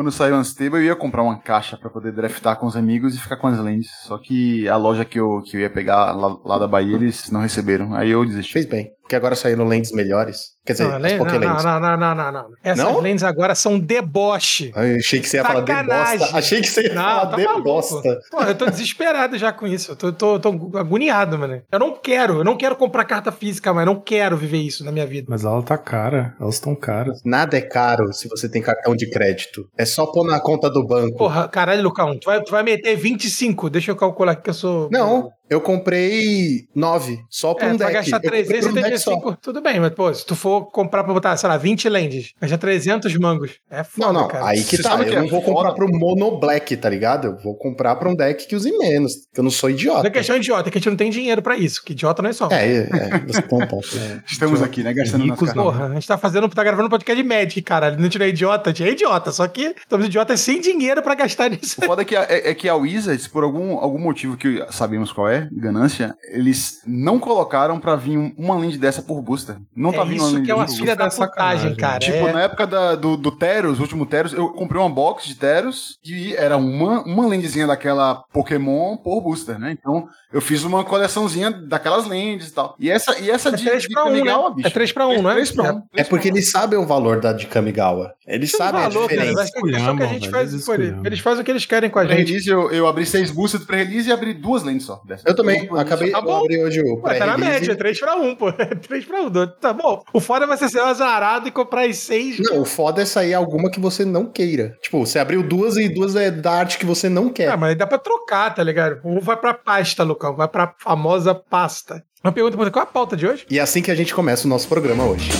quando saiu Unstable, eu ia comprar uma caixa pra poder draftar com os amigos e ficar com as lentes. Só que a loja que eu, que eu ia pegar lá, lá da Bahia, eles não receberam. Aí eu desisti. Fez bem. Porque agora saíram lentes melhores. Quer dizer, Não, as não, Pokélentes. não, não, não, não, não. Essas Não? lentes agora são deboche. Ai, achei que você ia falar de Sacanagem. bosta. Achei que você ia Não, falar tá de maluco. bosta. Pô, eu tô desesperado já com isso. Eu tô, tô, tô agoniado, mano. Eu não quero, eu não quero comprar carta física, mas não quero viver isso na minha vida. Mas ela tá cara, elas estão caras. Nada é caro se você tem cartão de crédito. É só pôr na conta do banco. Porra, caralho, Lucão, tu vai, tu vai meter 25. Deixa eu calcular aqui que eu sou. Não, eu comprei nove, só pra É, um tu vai deck. gastar Eu comprei pra um deck só. 375. Tudo bem, mas, pô, se tu for comprar pra botar, sei lá, 20 lentes, gastar 300 mangos. É Não, foda, não, cara. aí que Você tá. sabe Eu que não é vou comprar foda? pro Mono Black, tá ligado? Eu vou comprar pra um deck que use menos, que eu não sou idiota. Não é questão idiota, é que a gente não tem dinheiro pra isso. Que idiota somos. É, é, é, você tem um ponto. Estamos aqui, né? Gastando Ricos. Porra, a gente tá fazendo, tá gravando um podcast de Magic, caralho. A gente não é idiota, a gente é idiota. Só que estamos idiotas sem dinheiro pra gastar nisso. O foda é que a, é, é que a Wizards, por algum, algum motivo que sabemos qual é, ganância, eles não colocaram pra vir um- uma lente dessa por booster. Não tá é vindo uma isso que é uma filha da é sacanagem. cara. Tipo, é... na época da- do, do Teros, o último Teros, eu comprei uma box de Teros e era uma, uma lentezinha daquela Pokémon por booster, né? Então, eu fiz uma coleçãozinha daquelas lentes e tal. E essa, e essa É de, 3 de pra 1, Kamigawa, né? bicho. É 3 pra 1, não é? 3 pra 1. É porque eles sabem o valor da de Kamigawa. Eles sabem a Valor, cara, diferença. mas é questão que a gente faz, eles eles fazem o que eles querem com a gente. Pré-release, eu, eu abri seis boosters do pré-release e abri duas lentes só. dessa. Eu também, acabei, Tá eu bom. abri hoje o Ué, tá na média, 3 pra 1, pô. 3 pra 1. Tá bom. O foda é você ser azarado e comprar as 6. Não, o foda é sair alguma que você não queira. Tipo, você abriu duas e duas é da arte que você não quer. Ah, mas dá pra trocar, tá ligado? Ou vai pra pasta, Vai pra famosa pasta. Uma pergunta qual a pauta de hoje? E é assim que a gente começa o nosso programa hoje.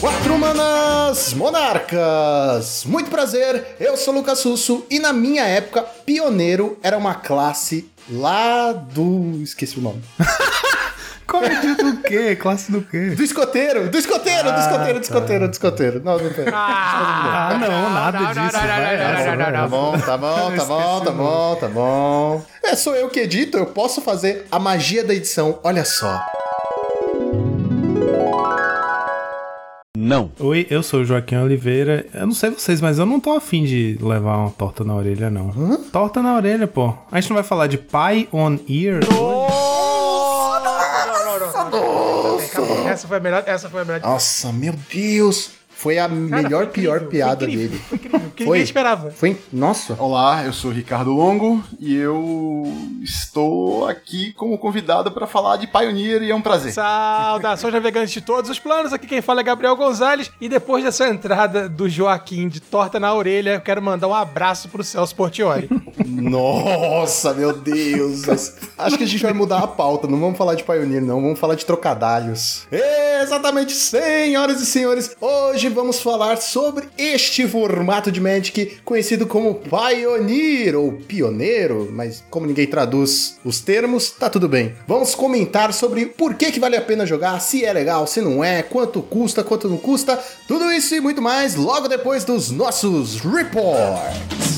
Quatro manas monarcas! Muito prazer, eu sou Lucas Susso e na minha época, pioneiro era uma classe lá do. esqueci o nome. Comedy do quê? Classe do quê? Do escoteiro! Do escoteiro! do Ah, escoteiro, do tá. escoteiro, do escoteiro. Não, não tem. Ah, não, nada disso. vai essa, vai Tá bom, tá bom, tá bom, tá bom, tá bom. É, sou eu que edito, eu posso fazer a magia da edição. Olha só. Não. Oi, eu sou o Joaquim Oliveira. Eu não sei vocês, mas eu não tô afim de levar uma torta na orelha, não. Torta na orelha, pô. A gente não vai falar de pie on ear? Essa foi a melhor. Essa foi a melhor. Nossa, meu Deus. Foi a Cara, melhor, foi pior incrível, piada foi incrível, dele. Foi incrível, que Foi? ninguém esperava. Foi. Nossa. Olá, eu sou Ricardo Longo e eu estou aqui como convidado para falar de Pioneer e é um prazer. Saudações navegantes de todos os planos. Aqui quem fala é Gabriel Gonzalez. E depois dessa entrada do Joaquim de torta na orelha, eu quero mandar um abraço pro Celso Portioli. Nossa, meu Deus. Acho que a gente vai mudar a pauta. Não vamos falar de Pioneer, não. Vamos falar de trocadalhos. Exatamente, senhoras e senhores. Hoje vamos falar sobre este formato de Magic conhecido como Pioneer ou Pioneiro, mas como ninguém traduz os termos, tá tudo bem. Vamos comentar sobre por que, que vale a pena jogar, se é legal, se não é, quanto custa, quanto não custa, tudo isso e muito mais logo depois dos nossos reports.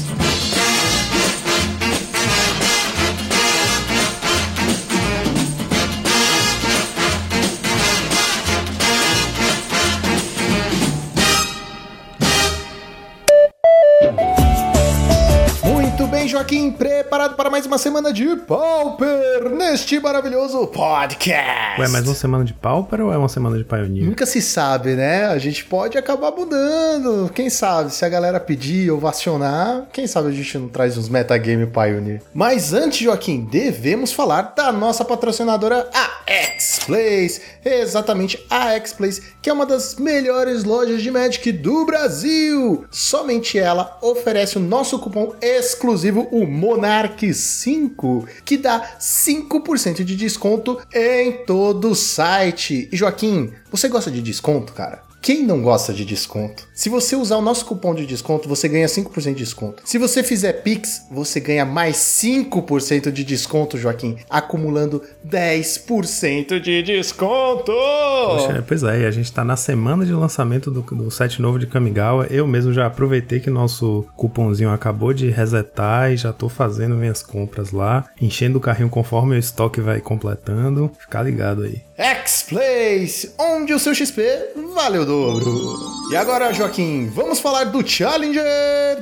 Joaquim, preparado para mais uma semana de Pauper neste maravilhoso podcast. Ué, mais uma semana de Pauper ou é uma semana de Pioneer? Nunca se sabe, né? A gente pode acabar mudando. Quem sabe, se a galera pedir, ovacionar, quem sabe a gente não traz uns metagame Pioneer. Mas antes, Joaquim, devemos falar da nossa patrocinadora, a X-Plays. Exatamente, a X-Plays, que é uma das melhores lojas de Magic do Brasil. Somente ela oferece o nosso cupom exclusivo, o Monarch5, que dá 5% de desconto em todo o site. E Joaquim, você gosta de desconto, cara? Quem não gosta de desconto? Se você usar o nosso cupom de desconto, você ganha 5% de desconto. Se você fizer Pix, você ganha mais 5% de desconto, Joaquim, acumulando 10% de desconto! Poxa, pois é, a gente tá na semana de lançamento do, do set novo de Kamigawa. Eu mesmo já aproveitei que nosso cupomzinho acabou de resetar e já tô fazendo minhas compras lá, enchendo o carrinho conforme o estoque vai completando. Ficar ligado aí. X-Place, onde o seu XP vale o dobro. E agora, Joaquim, vamos falar do Challenger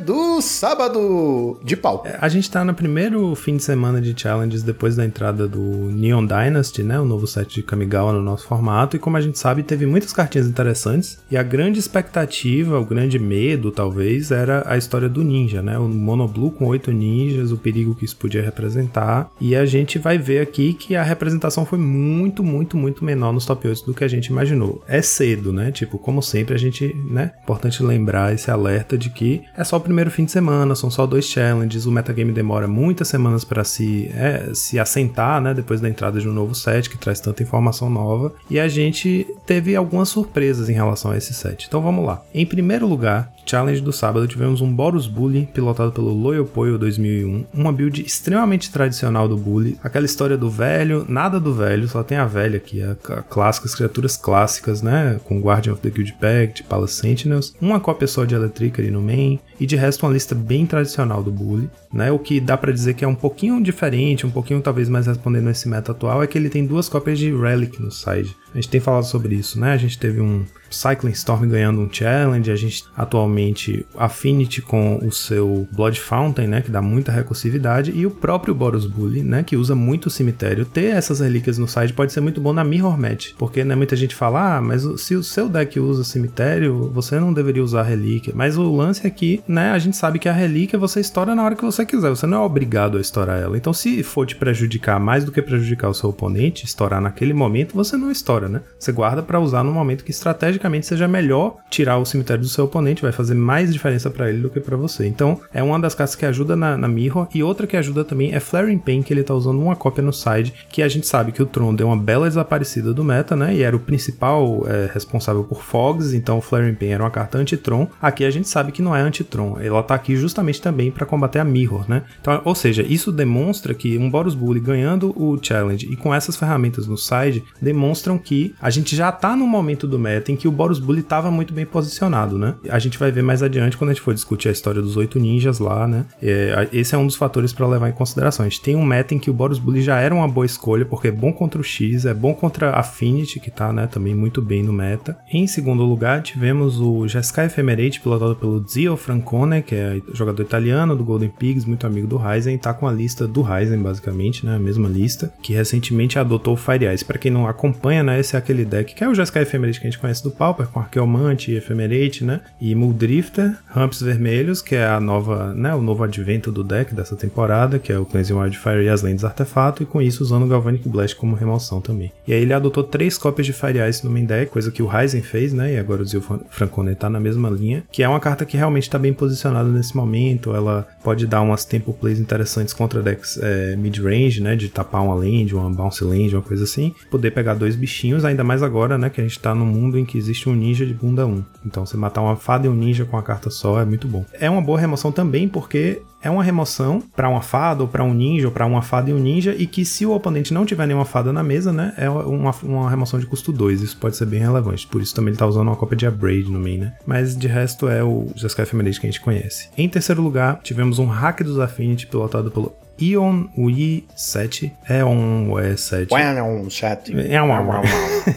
do sábado de pau. É, a gente tá no primeiro fim de semana de Challenges depois da entrada do Neon Dynasty, né? O novo set de Kamigawa no nosso formato. E como a gente sabe, teve muitas cartinhas interessantes. E a grande expectativa, o grande medo, talvez, era a história do ninja, né? O Monoblue com oito ninjas, o perigo que isso podia representar. E a gente vai ver aqui que a representação foi muito, muito, muito menor nos top 8 do que a gente imaginou. É cedo, né? Tipo, como sempre, a gente né? Importante lembrar esse alerta de que é só o primeiro fim de semana, são só dois challenges, o metagame demora muitas semanas para se, é, se assentar, né? Depois da entrada de um novo set que traz tanta informação nova. E a gente teve algumas surpresas em relação a esse set. Então vamos lá. Em primeiro lugar, challenge do sábado, tivemos um Boros Bully pilotado pelo Loyal Poyo 2001, uma build extremamente tradicional do Bully, aquela história do velho, nada do velho, só tem a velha aqui, a, a clássicas criaturas clássicas, né, com Guardian of the Guild Pact, Palace Sentinels, uma cópia só de ali no main, e de resto uma lista bem tradicional do Bully, né, o que dá para dizer que é um pouquinho diferente, um pouquinho talvez mais respondendo esse meta atual, é que ele tem duas cópias de Relic no side. A gente tem falado sobre isso, né? A gente teve um Cycling Storm ganhando um challenge, a gente atualmente Affinity com o seu Blood Fountain, né, que dá muita recursividade, e o próprio Boros Bully, né, que usa muito o cemitério. Ter essas relíquias no side pode ser muito bom na Mirror Match, porque né, muita gente fala, ah, mas se o seu deck usa cemitério, você não deveria usar relíquia. Mas o lance é que, né, a gente sabe que a relíquia você estoura na hora que você quiser, você não é obrigado a estourar ela. Então, se for te prejudicar mais do que prejudicar o seu oponente, estourar naquele momento, você não estoura, né? Você guarda para usar no momento que estrategicamente seja melhor tirar o cemitério do seu oponente, vai fazer mais diferença para ele do que para você. Então, é uma das cartas que ajuda na, na, Mirror, e outra que ajuda também é Flaring Pain, que ele tá usando uma cópia no side, que a gente sabe que o Tron deu uma bela desaparecida do meta, né? E era o principal é, responsável por Fogs, então Flaring Pain era uma carta anti-Tron. Aqui a gente sabe que não é anti-Tron, ela tá aqui justamente também para combater a Mirror, né? Então, ou seja, isso demonstra que um Boros Bully ganhando o challenge e com essas ferramentas no side demonstram que a gente já tá no momento do meta em que o Boros Bully estava muito bem posicionado, né? A gente vai ver mais adiante quando a gente for discutir a história dos oito ninjas lá, né? É, esse é um dos fatores para levar em consideração. A gente tem um meta em que o Boros Bully já era uma boa escolha, porque é bom contra o X, é bom contra a Affinity, que tá, né, também muito bem no meta. Em segundo lugar, tivemos o Jeskai Ephemerate, pilotado pelo Zio Francone, que é jogador italiano do Golden Pigs, muito amigo do Ryzen, tá com a lista do Ryzen, basicamente, né? A mesma lista, que recentemente adotou o Fire Ice. Pra quem não acompanha, né, esse é aquele deck que é o Jeskai Ephemerate que a gente conhece do Pauper, com Arqueomante, Ephemerate, né? E Muldrifter, Ramps Vermelhos, que é a nova, né, o novo advento do deck dessa temporada, que é o Cleansing Wildfire e as Lentes Artefato, e com isso usando o Galvanic Blast como remoção também. E aí ele adotou três cópias de Fire Ice no main deck, coisa que o Ryzen fez, né? E agora o Zio Francone tá na mesma linha, que é uma carta que realmente tá bem posicionada nesse momento, ela pode dar umas tempo plays interessantes contra decks é, mid-range, né? De tapar uma land, uma bounce land, uma coisa assim. Poder pegar dois bichinhos, ainda mais agora, né? Que a gente tá num mundo em que existe um ninja de bunda 1. Então você matar uma fada e um ninja com a carta só é muito bom. É uma boa remoção também porque é uma remoção para uma fada ou para um ninja ou para uma fada e um ninja e que se o oponente não tiver nenhuma fada na mesa, né, é uma, uma remoção de custo 2. Isso pode ser bem relevante. Por isso também ele tá usando uma cópia de Abrade no main, né? Mas de resto é o Jeskai Ephemerate que a gente conhece. Em terceiro lugar, tivemos um hack dos Affinity pilotado pelo Ion Ui 7. É um E7. É um 7. É um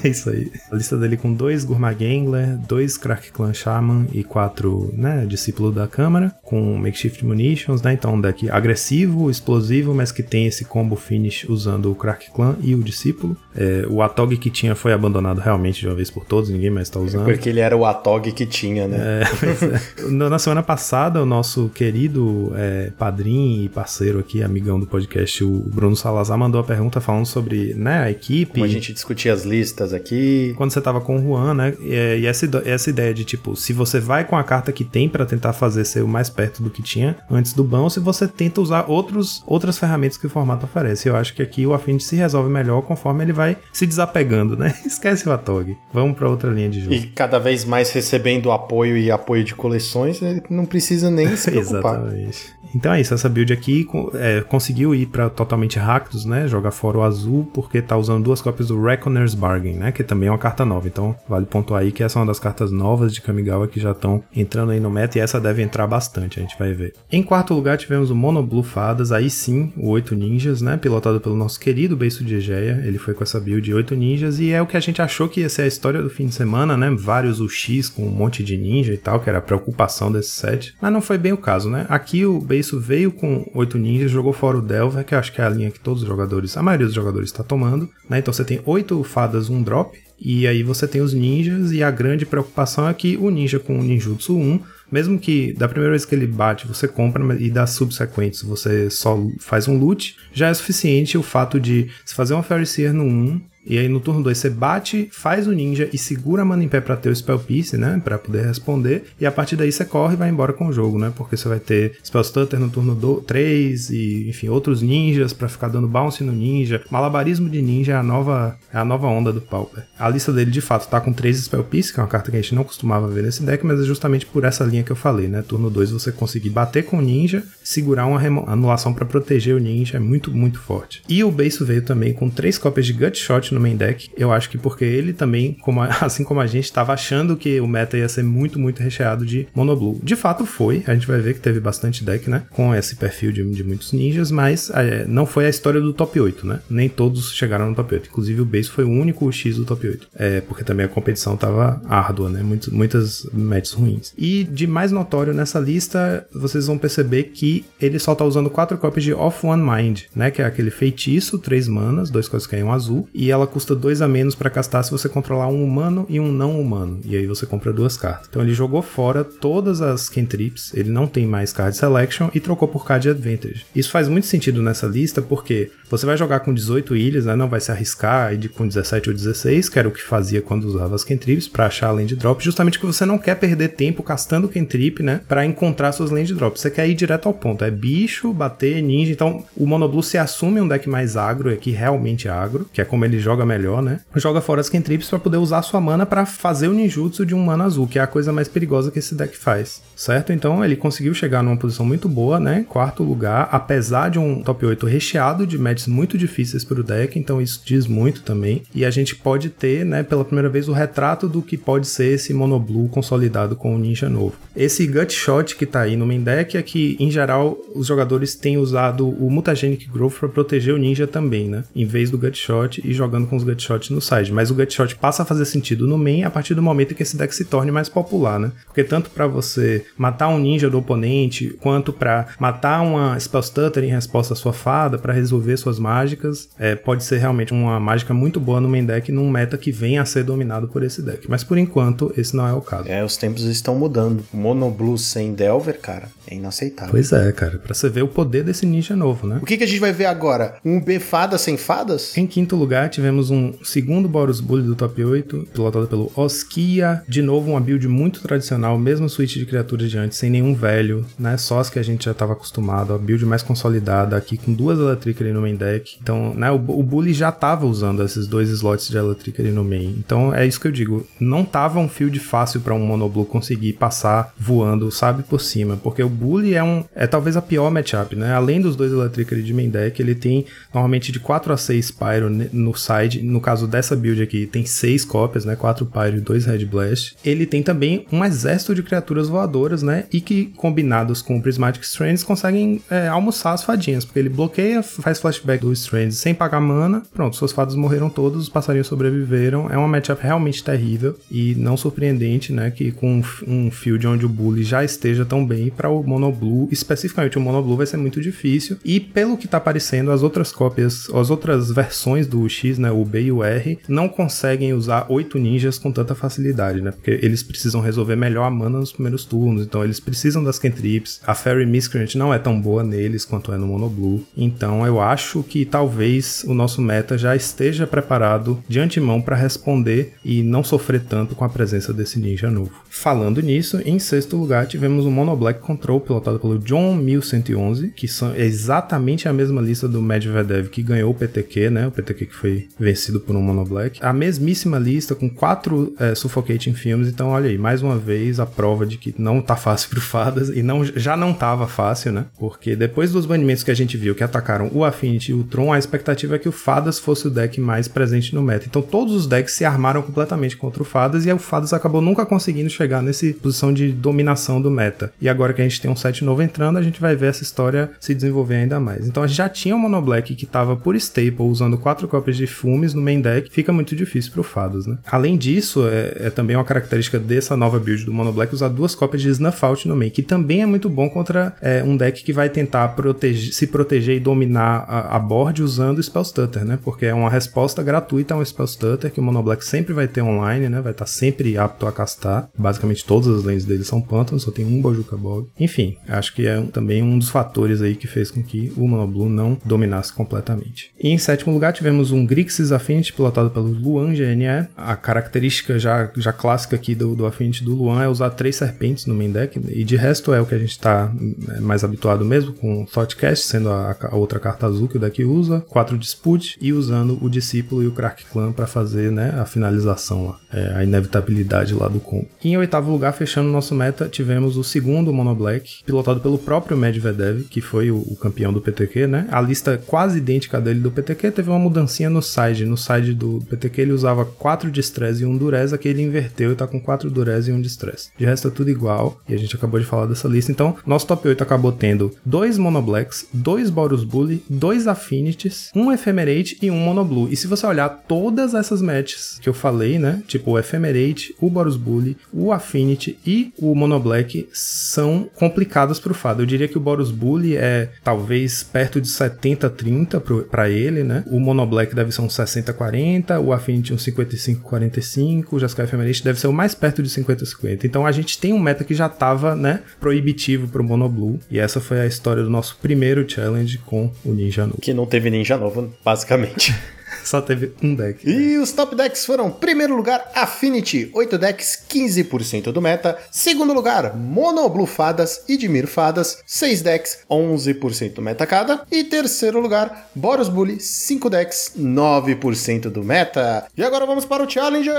É isso aí. A lista dele com dois Gourmet Gangler, dois Crack Clan Shaman e quatro, né, discípulo da Câmara, com Makeshift Munitions, né? Então um deck agressivo, explosivo, mas que tem esse combo finish usando o Crack Clan e o discípulo. É, o Atog que tinha foi abandonado realmente de uma vez por todas, ninguém mais tá usando. Porque ele era o Atog que tinha, né? É, é. Na semana passada, o nosso querido é, padrinho e parceiro aqui, amigão do podcast, o Bruno Salazar, mandou a pergunta falando sobre né, a equipe. Como a gente discutia as listas aqui. Quando você tava com o Juan, né? E, essa, essa ideia de, tipo, se você vai com a carta que tem para tentar fazer ser o mais perto do que tinha antes do ban, ou se você tenta usar outros, outras ferramentas que o formato oferece. Eu acho que aqui o Affinity se resolve melhor conforme ele vai se desapegando, né? Esquece o Atog. Vamos para outra linha de jogo. E cada vez mais recebendo apoio e apoio de coleções, ele não precisa nem se preocupar. Exatamente. Então é isso, essa build aqui é, conseguiu ir para totalmente Rakdos, né? Jogar fora o azul, porque tá usando duas cópias do Reckoner's Bargain, né? Que também é uma carta nova. Então, vale pontuar aí que essa é uma das cartas novas de Kamigawa que já estão entrando aí no meta e essa deve entrar bastante, a gente vai ver. Em quarto lugar, tivemos o Mono Blue Fadas, aí sim, o 8 Ninjas, né? Pilotado pelo nosso querido Beiso de Egeia. Ele foi com essa build de 8 ninjas e é o que a gente achou que ia ser a história do fim de semana, né? Vários UX com um monte de ninja e tal, que era a preocupação desse set. Mas não foi bem o caso, né? Aqui o Beiso veio com 8 ninjas, jogou fora o Delver, que eu acho que é a linha que todos os jogadores, a maioria dos jogadores está tomando, né? Então você tem 8 fadas, um drop, e aí você tem os ninjas, e a grande preocupação é que o ninja com o ninjutsu 1 mesmo que da primeira vez que ele bate você compra e das subsequentes você só faz um loot, já é suficiente o fato de se fazer uma Seer no 1 e aí no turno 2 você bate, faz o ninja e segura a mana em pé pra ter o Spell Piece, né? Pra poder responder. E a partir daí você corre e vai embora com o jogo, né? Porque você vai ter Spell Stutter no turno 3 e, enfim, outros ninjas para ficar dando bounce no ninja. Malabarismo de ninja é a nova, é a nova onda do Pauper. A lista dele de fato tá com 3 Spell Piece, que é uma carta que a gente não costumava ver nesse deck, mas é justamente por essa linha que eu falei, né? Turno 2 você conseguir bater com o ninja, segurar uma anulação para proteger o ninja, é muito, muito forte. E o Beiso veio também com 3 cópias de Gut No main deck. Eu acho que porque ele também, como a, assim como a gente, estava achando que o meta ia ser muito, muito recheado de monoblue. De fato foi, a gente vai ver que teve bastante deck, né? Com esse perfil de, de muitos ninjas, mas é, não foi a história do top 8, né? Nem todos chegaram no top 8. Inclusive o Base foi o único X do top 8. É, porque também a competição tava árdua, né? Muitos, muitas matches ruins. E de mais notório nessa lista, vocês vão perceber que ele só tá usando quatro cópias de Off One Mind, né? Que é aquele feitiço, três manas, dois coisas que é um azul, e ela custa dois a menos para castar se você controlar um humano e um não humano. E aí você compra duas cartas. Então ele jogou fora todas as cantrips, ele não tem mais card selection e trocou por card advantage. Isso faz muito sentido nessa lista porque você vai jogar com 18 ilhas, né? Não vai se arriscar de com 17 ou 16, que era o que fazia quando usava as cantrips para achar a land drop, justamente que você não quer perder tempo castando cantrip, né? Para encontrar suas land drops. Você quer ir direto ao ponto. É bicho, bater, ninja. Então o Monoblue se assume um deck mais agro, é que realmente é agro, que é como ele joga melhor, né? Joga fora as cantrips para poder usar sua mana para fazer o ninjutsu de um mana azul, que é a coisa mais perigosa que esse deck faz, certo? Então ele conseguiu chegar numa posição muito boa, né? Quarto lugar, apesar de um top 8 recheado de matches muito difíceis para o deck, então isso diz muito também. E a gente pode ter, né, pela primeira vez o retrato do que pode ser esse monoblue consolidado com o ninja novo. Esse gut shot que tá aí no main deck é que em geral os jogadores têm usado o mutagenic growth para proteger o ninja também, né? Em vez do gut shot e jogando com os gut shots no side. Mas o gut shot passa a fazer sentido no main a partir do momento que esse deck se torne mais popular, né? Porque tanto para você matar um ninja do oponente, quanto para matar uma spell stutter em resposta à sua fada, para resolver suas mágicas, é, pode ser realmente uma mágica muito boa no main deck num meta que venha a ser dominado por esse deck. Mas por enquanto, esse não é o caso. É, os tempos estão mudando. Mono Blue sem Delver, cara, é inaceitável. Pois é, cara, pra você ver o poder desse ninja novo, né? O que, que a gente vai ver agora? Um B fada sem fadas? Em quinto lugar, tivemos um segundo Boros Bully do top 8, pilotado pelo Oskia. De novo, uma build muito tradicional, mesma suíte de criaturas de antes, sem nenhum velho, né? Só as que a gente já estava acostumado, a build mais consolidada aqui, com duas Electricity no main deck. Então, né, o, o Bully já estava usando esses dois slots de Electricity no main. Então, é isso que eu digo. Não tava um field fácil para um Monoblue conseguir passar voando, sabe, por cima, porque o Bully é um é talvez a pior matchup, né? Além dos dois Electricity de main deck, ele tem normalmente de 4 a 6 Pyro no side. No caso dessa build aqui, tem 6 cópias, né? 4 Pyro e 2 Red Blast. Ele tem também um exército de criaturas voadoras, né? E que combinados com o Prismatic Strands conseguem é, almoçar as fadinhas, porque ele bloqueia, faz flashback do Strands sem pagar mana. Pronto, suas fadas morreram todos, os passarinhos sobreviveram. É uma matchup realmente terrível e não surpreendente, né? Que com um field onde o Bully já esteja tão bem para o Mono Blue, especificamente o Mono Blue vai ser muito difícil. E pelo que tá aparecendo, as outras cópias, as outras versões do X, né? O B e o R, não conseguem usar oito ninjas com tanta facilidade, né? Porque eles precisam resolver melhor a mana nos primeiros turnos, então eles precisam das cantrips. A Fairy Miscreant não é tão boa neles quanto é no Mono Blue. Então eu acho que talvez o nosso meta já esteja preparado de antemão para responder e não sofrer tanto com a presença desse ninja novo. Falando nisso, em sexto lugar tivemos o Mono Black Control pilotado pelo John 1111, que são exatamente a mesma lista do Medvedev que ganhou o PTQ, né? O PTQ que foi vencido por um Mono Black. A mesmíssima lista com quatro é, Suffocating Films, então olha aí, mais uma vez a prova de que não tá fácil pro Fadas, e não, já não tava fácil, né? Porque depois dos banimentos que a gente viu que atacaram o Affinity e o Tron, a expectativa é que o Fadas fosse o deck mais presente no meta. Então todos os decks se armaram completamente contra o Fadas, e o Fadas acabou nunca conseguindo chegar nessa posição de dominação do meta. E agora que a gente tem um set novo entrando, a gente vai ver essa história se desenvolver ainda mais. Então a gente já tinha um Mono Black que tava por staple usando quatro cópias de Fumes no main deck, fica muito difícil pro Fadas, né? Além disso, é, é também uma característica dessa nova build do Mono Black usar duas cópias de Snuff Out no main, que também é muito bom contra é, um deck que vai tentar proteger, se proteger e dominar a, a board usando o Spell Stutter, né? Porque é uma resposta gratuita a um Spell Stutter que o Mono Black sempre vai ter online, né? Vai estar tá sempre apto a castar. Basicamente todas as lanes dele são pântanos, só tem um Bojuka Bog. Enfim, acho que é um, também um dos fatores aí que fez com que o Mono Blue não dominasse completamente. E em sétimo lugar tivemos um Grixis Affinity pilotado pelo Luan GNE. A característica já, já clássica aqui do, do Affinity do Luan é usar três serpentes no main deck, e de resto é o que a gente está é, mais habituado mesmo, com Thoughtcast sendo a, a, outra carta azul que o deck usa, quatro Dispute e usando o Discípulo e o Crack Clan para fazer né, a finalização lá, é, a inevitabilidade lá do combo. E em oitavo lugar, fechando nosso meta, tivemos o segundo Mono Black, pilotado pelo próprio Medvedev, que foi o, o campeão do PTQ, né? A lista quase idêntica dele do PTQ teve uma mudancinha no side. No side do PTQ ele usava 4 de stress e 1 durez, aqui ele inverteu e tá com 4 durez e 1 de stress. De resto é tudo igual, e a gente acabou de falar dessa lista. Então, nosso top 8 acabou tendo dois Mono Blacks, dois Boros Bully, dois Affinities, um Ephemerate e um Mono Blue. E se você olhar todas essas matches que eu falei, né? Tipo o Ephemerate, o Boros Bully, o Affinity e o Mono Black são complicadas pro Fado. Eu diria que o Boros Bully é talvez perto de 70-30 para ele, né? O Mono Black deve ser um 60-40, o Affinity um 55-45, o Jeskai Ephemerate deve ser o mais perto de 50-50. Então a gente tem um meta que já tava, né, proibitivo pro Mono Blue. E essa foi a história do nosso primeiro challenge com o Ninja Novo. Que não teve Ninja Novo, basicamente. Só teve um deck. E os top decks foram: primeiro lugar, Affinity, 8 decks, 15% do meta. Segundo lugar, Mono Blue Fadas e Dimir Fadas, 6 decks, 11% do meta cada. E terceiro lugar, Boros Bully, 5 decks, 9% do meta. E agora vamos para o Challenger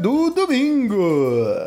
do domingo.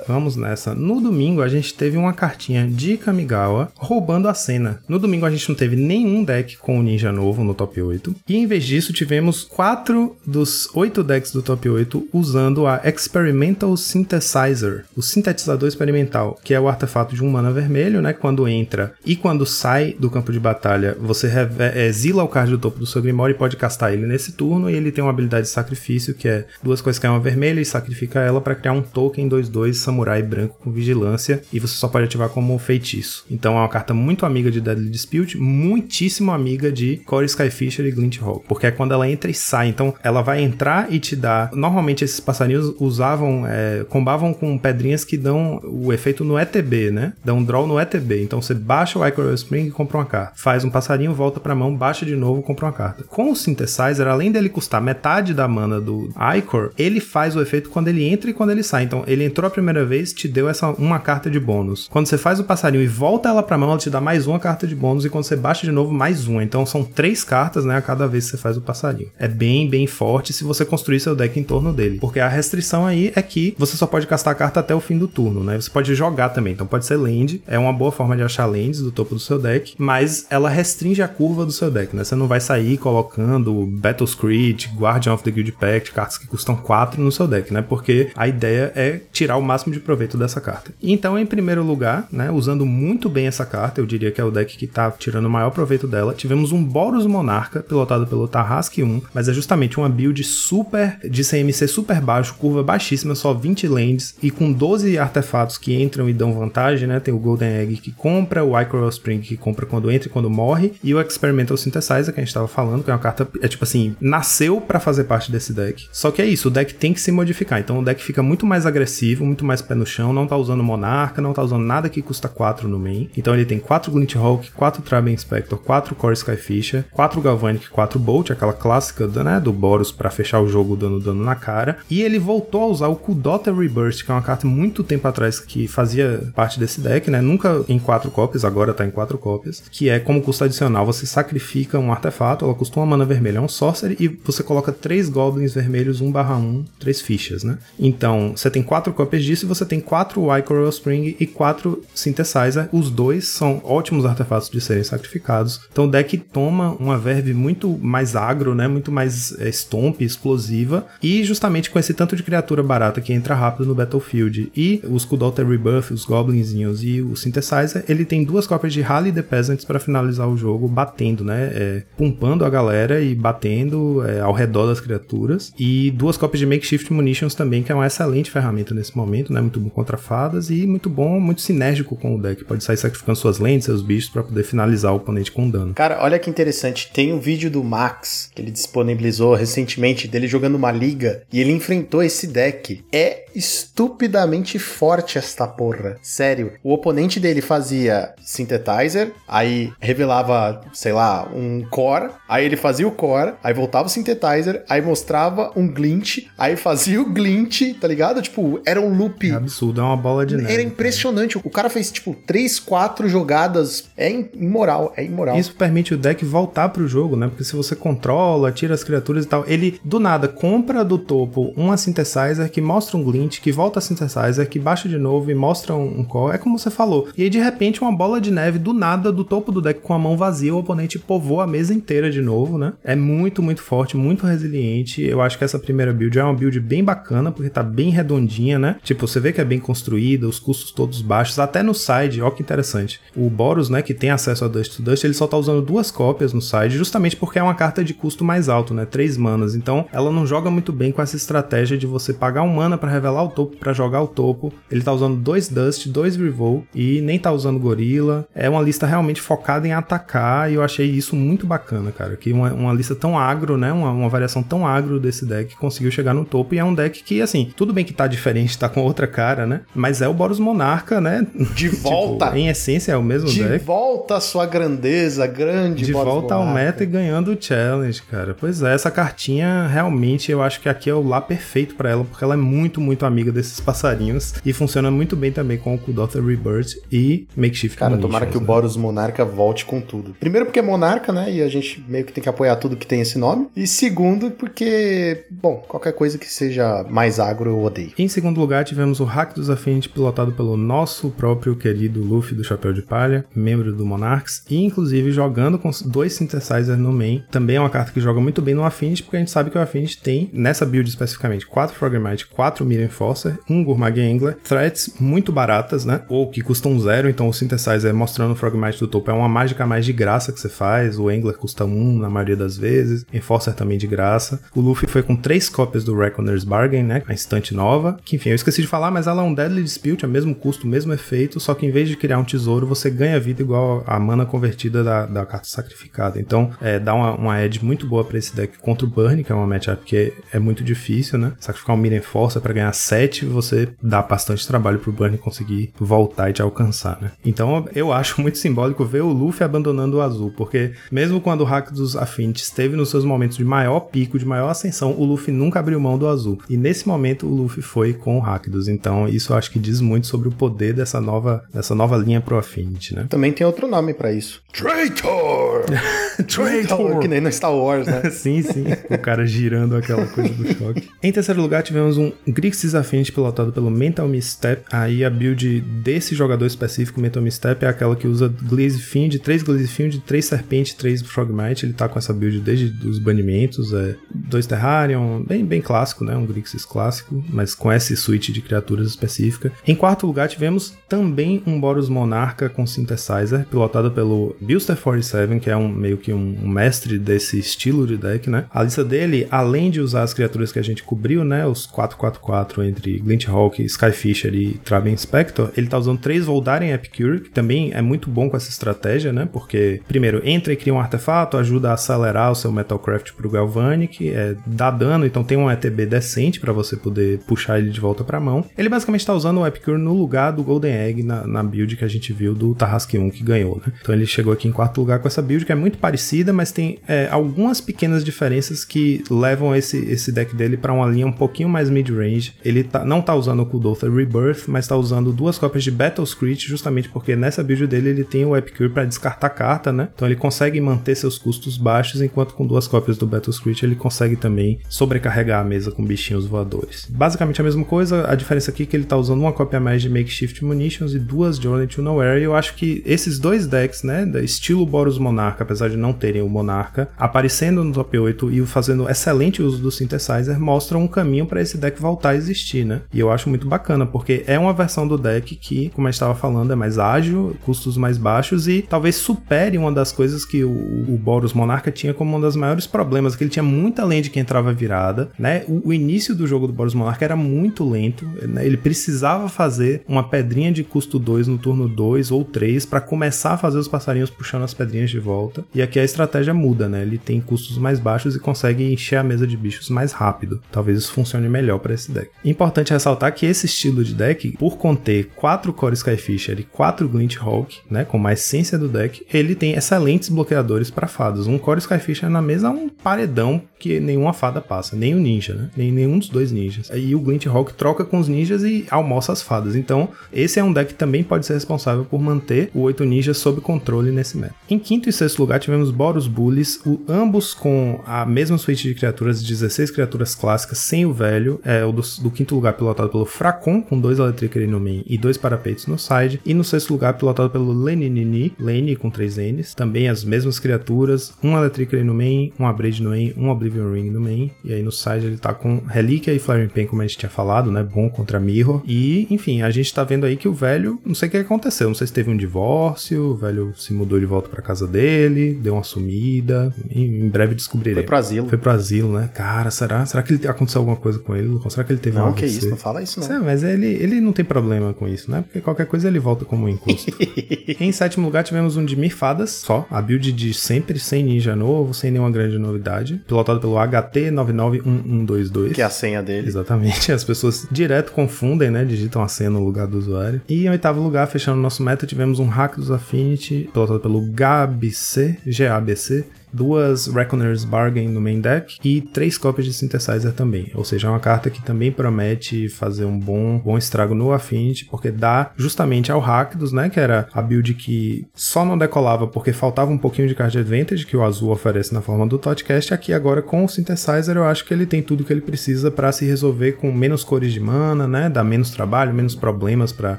Vamos nessa. No domingo a gente teve uma cartinha de Kamigawa roubando a cena. No domingo a gente não teve nenhum deck com o Ninja novo no top 8. E em vez disso tivemos 4 quatro dos oito decks do top 8 usando a Experimental Synthesizer, o sintetizador experimental, que é o artefato de um mana vermelho, né? Quando entra e quando sai do campo de batalha, você exila o card do topo do seu Grimório e pode castar ele nesse turno. E ele tem uma habilidade de sacrifício, que é duas coisas que é uma vermelha e sacrifica ela para criar um token 2-2 samurai branco com vigilância. E você só pode ativar como feitiço. Então é uma carta muito amiga de Deadly Dispute, muitíssimo amiga de Core Skyfisher e Glint Hawk. Porque é quando ela entra e sai então ela vai entrar e te dar. Normalmente esses passarinhos usavam, é, combavam com pedrinhas que dão o efeito no ETB, né? Dão um draw no ETB. Então você baixa o Icor Spring e compra uma carta. Faz um passarinho, volta pra mão, baixa de novo, compra uma carta. Com o Synthesizer, além dele custar metade da mana do Icor, ele faz o efeito quando ele entra e quando ele sai. Então ele entrou a primeira vez, te deu essa uma carta de bônus. Quando você faz o passarinho e volta ela pra mão, ela te dá mais uma carta de bônus. E quando você baixa de novo, mais uma. Então são três cartas, né? A cada vez que você faz o passarinho. É bem bem, forte se você construir seu deck em torno dele. Porque a restrição aí é que você só pode castar a carta até o fim do turno, né? Você pode jogar também, então pode ser land, é uma boa forma de achar lands do topo do seu deck, mas ela restringe a curva do seu deck, né? Você não vai sair colocando Battle Screech, Guardian of the Guild Pact, cartas que custam 4 no seu deck, né? Porque a ideia é tirar o máximo de proveito dessa carta. Então, em primeiro lugar, né, usando muito bem essa carta, eu diria que é o deck que tá tirando o maior proveito dela, tivemos um Boros Monarca, pilotado pelo Tarrasque 1, mas é justamente uma build super de CMC super baixo, curva baixíssima, só 20 lands e com 12 artefatos que entram e dão vantagem, né? Tem o Golden Egg que compra, o Icor Spring que compra quando entra e quando morre, e o Experimental Synthesizer que a gente tava falando, que é uma carta, é tipo assim, nasceu para fazer parte desse deck. Só que é isso, o deck tem que se modificar, então o deck fica muito mais agressivo, muito mais pé no chão, não tá usando Monarca, não tá usando nada que custa 4 no main. Então ele tem 4 Glint Hulk, 4 Traben Inspector, 4 Core Skyfisher, 4 Galvanic, 4 Bolt, aquela clássica né, do Boros para fechar o jogo dando dano na cara. E ele voltou a usar o Kudota Rebirth, que é uma carta muito tempo atrás que fazia parte desse deck, né? Nunca em 4 cópias, agora tá em 4 cópias, que é como custo adicional, você sacrifica um artefato, ela custa uma mana vermelha, é um sorcery, e você coloca 3 goblins vermelhos 1/1, 3 fichas, né? Então, você tem 4 cópias disso e você tem 4 Icoral Spring e 4 Synthesizer. Os dois são ótimos artefatos de serem sacrificados. Então o deck toma uma verve muito mais agro, né? Muito mais é, stomp, explosiva. E justamente com esse tanto de criatura barata que entra rápido no Battlefield e os Kudalter Rebuff, os Goblinzinhos e o Synthesizer, ele tem duas cópias de Rally the Peasants para finalizar o jogo, batendo, né? É, pumpando a galera e batendo é, ao redor das criaturas. E duas cópias de Makeshift Munitions também, que é uma excelente ferramenta nesse momento, né? Muito bom contra fadas e muito bom, muito sinérgico com o deck. Pode sair sacrificando suas lentes, seus bichos para poder finalizar o oponente com dano. Cara, olha que interessante. Tem um vídeo do Max que ele disponibilizou recentemente dele jogando uma liga e ele enfrentou esse deck. É estupidamente forte esta porra. Sério. O oponente dele fazia Synthetizer, aí revelava, sei lá, um Core, aí ele fazia o Core, aí voltava o Synthetizer, aí mostrava um Glint, aí fazia o Glint, tá ligado? Tipo, era um loop. É absurdo, é uma bola de neve. Era impressionante. O cara fez, tipo, 3, 4 jogadas. É imoral, é imoral. Isso permite o deck voltar pro jogo, né? Porque se você controla, tira as criaturas e tal, ele do nada compra do topo uma synthesizer que mostra um glint, que volta a synthesizer, que baixa de novo e mostra um, um call. É como você falou. E aí de repente uma bola de neve do nada do topo do deck com a mão vazia, o oponente povoa a mesa inteira de novo, né? É muito, muito forte, muito resiliente. Eu acho que essa primeira build é uma build bem bacana, porque tá bem redondinha, né? Tipo, você vê que é bem construída, os custos todos baixos, até no side, ó que interessante. O Boros, né, que tem acesso a Dust to Dust, ele só tá usando duas cópias no side, justamente porque é uma carta de custo mais alto, né? Três manas. Então, ela não joga muito bem com essa estratégia de você pagar um mana para revelar o topo, para jogar o topo. Ele tá usando dois Dust, dois Revol e nem tá usando Gorila. É uma lista realmente focada em atacar e eu achei isso muito bacana, cara. Que uma, uma lista tão agro, né? Uma, uma variação tão agro desse deck conseguiu chegar no topo e é um deck que, assim, tudo bem que tá diferente, tá com outra cara, né? Mas é o Boros Monarca, né? De volta. tipo, em essência é o mesmo de deck. volta a sua grandeza, grande De Boros volta ao Monarca. meta e ganhando o challenge, cara. Pois é, essa cartinha realmente eu acho que aqui é o lá perfeito pra ela, porque ela é muito, muito amiga desses passarinhos e funciona muito bem também com o Kudotha Rebirth e Makeshift Cara, Munitions, tomara que o né? Boros Monarca volte com tudo. Primeiro porque é monarca, né? E a gente meio que tem que apoiar tudo que tem esse nome. E segundo porque, bom, qualquer coisa que seja mais agro eu odeio. Em segundo lugar, tivemos o Hack dos Affinity pilotado pelo nosso próprio querido Luffy do Chapéu de Palha, membro do Monarchs, e inclusive jogando com dois synthesizers no main. Também é uma carta que joga muito bem no Affinity, porque a gente sabe que o Affinity tem, nessa build especificamente, 4 Frogmite, 4 Mirror Enforcer, 1 Gourmag Angler, threats muito baratas, né? Ou que custam zero, então o synthesizer mostrando o Frogmite do topo é uma mágica mais de graça que você faz, o Angler custa 1 na maioria das vezes, Enforcer também de graça. O Luffy foi com três cópias do Reckoner's Bargain, né? A instante nova, que enfim, eu esqueci de falar, mas ela é um Deadly Dispute, é mesmo custo, mesmo efeito, só que em vez de criar um tesouro, você ganha vida igual a mana convertida da, da carta sacrificada. Então, é, dá uma, uma edge muito boa pra esse deck contra o Burn, que é uma matchup que é, é muito difícil, né? Sacrificar um Mirror Force para ganhar 7, você dá bastante trabalho pro Burn conseguir voltar e te alcançar, né? Então, eu acho muito simbólico ver o Luffy abandonando o azul, porque mesmo quando o hack dos Affinity esteve nos seus momentos de maior pico, de maior ascensão, o Luffy nunca abriu mão do azul. E nesse momento o Luffy foi com o Rakdos. Então isso eu acho que diz muito sobre o poder dessa nova, dessa nova linha pro Affinity, né? Também tem outro nome pra isso. Traitor! Traitor! Que nem no Star Wars, né? sim, sim. O cara girando aquela coisa do choque. Em terceiro lugar, tivemos um Grixis Affinity pilotado pelo Mental Misstep. Aí a build desse jogador específico, Mental Misstep, é aquela que usa Glaze Fiend, 3 Glaze Fiend, 3 Serpente, 3 Frogmite. Ele tá com essa build desde os banimentos. É dois Terrarion, bem, bem clássico, né? Um Grixis clássico, mas com essa suite de criaturas específica. Em quarto lugar, tivemos também um Boros Monarca com Synthesizer, pilotado pelo Buster 47, que é um meio aqui um, um, mestre desse estilo de deck, né? A lista dele, além de usar as criaturas que a gente cobriu, né? Os 4-4-4 entre Glint Hawk, Skyfisher e Traven Spectre, ele tá usando três Voldaren Epicure, que também é muito bom com essa estratégia, né? Porque, primeiro, entra e cria um artefato, ajuda a acelerar o seu Metalcraft pro Galvanic, é, dá dano, então tem um ETB decente para você poder puxar ele de volta pra mão. Ele basicamente tá usando o Epicure no lugar do Golden Egg na, na build que a gente viu do Tarrasque 1 que ganhou, né? Então ele chegou aqui em quarto lugar com essa build que é muito parecida, mas tem é, algumas pequenas diferenças que levam esse, esse deck dele para uma linha um pouquinho mais mid-range. Ele tá, não tá usando o Kuldotha Rebirth, mas tá usando duas cópias de Battle Screech, justamente porque nessa build dele ele tem o Epicure para descartar carta, né? Então ele consegue manter seus custos baixos, enquanto com duas cópias do Battle Screech ele consegue também sobrecarregar a mesa com bichinhos voadores. Basicamente a mesma coisa, a diferença aqui é que ele tá usando uma cópia mais de Makeshift Munitions e duas Journey to Nowhere, e eu acho que esses dois decks, né, estilo Boros Monarca, apesar de não terem o Monarca, aparecendo no top 8 e fazendo excelente uso do Synthesizer, mostram um caminho para esse deck voltar a existir, né? E eu acho muito bacana, porque é uma versão do deck que, como gente estava falando, é mais ágil, custos mais baixos e talvez supere uma das coisas que o, o Boros Monarca tinha como um dos maiores problemas, que ele tinha muita land que entrava virada, né? O, o início do jogo do Boros Monarca era muito lento, né? Ele precisava fazer uma pedrinha de custo 2 no turno 2 ou 3 para começar a fazer os passarinhos puxando as pedrinhas de volta. E aqui a estratégia muda, né? Ele tem custos mais baixos e consegue encher a mesa de bichos mais rápido. Talvez isso funcione melhor para esse deck. Importante ressaltar que esse estilo de deck, por conter 4 Core Skyfisher e 4 Glint Hawk, né, com mais essência do deck, ele tem excelentes bloqueadores para fadas. Um Core Skyfisher na mesa é um paredão que nenhuma fada passa, nem o ninja, né? Nem nenhum dos dois ninjas. E o Glint Hawk troca com os ninjas e almoça as fadas. Então, esse é um deck que também pode ser responsável por manter o 8 ninjas sob controle nesse meta. Em quinto e sexto lugar tivemos Boros Bullies, o, ambos com a mesma suíte de criaturas, 16 criaturas clássicas, sem o velho. É o do, do quinto lugar pilotado pelo Fracon, com dois Electric no main e dois parapeitos no side. E no sexto lugar pilotado pelo Leninini, Lene com três N's. Também as mesmas criaturas, um Electric no main, um Abrade no main, um Oblivion Ring no main. E aí no side ele tá com Relíquia e Flaring Pain, como a gente tinha falado, né? Bom contra Mirror. E, enfim, a gente tá vendo aí que o velho, não sei o que aconteceu, não sei se teve um divórcio, o velho se mudou de volta para casa dele, deu uma sumida. Em, breve descobrirei. Foi pro asilo. Foi pro asilo, né? Cara, será? Será que ele aconteceu alguma coisa com ele? Será que ele teve Não, um que isso, não fala isso não. Mas ele, ele não tem problema com isso, né? Porque qualquer coisa ele volta como um encosto. em sétimo lugar tivemos um de Mirfadas, só. A build de sempre, sem ninja novo, sem nenhuma grande novidade. Pilotado pelo HT991122. Que é a senha dele. Exatamente. As pessoas direto confundem, né? Digitam a senha no lugar do usuário. E em oitavo lugar, fechando nosso meta, tivemos um hack dos Affinity, pilotado pelo GABC, GABC, duas Reckoner's Bargain no main deck e três cópias de Synthesizer também. Ou seja, é uma carta que também promete fazer um bom, bom estrago no Affinity, porque dá justamente ao Rakdos, né? Que era a build que só não decolava porque faltava um pouquinho de card advantage que o azul oferece na forma do Totcast. Aqui agora com o Synthesizer eu acho que ele tem tudo que ele precisa para se resolver com menos cores de mana, né? Dá menos trabalho, menos problemas para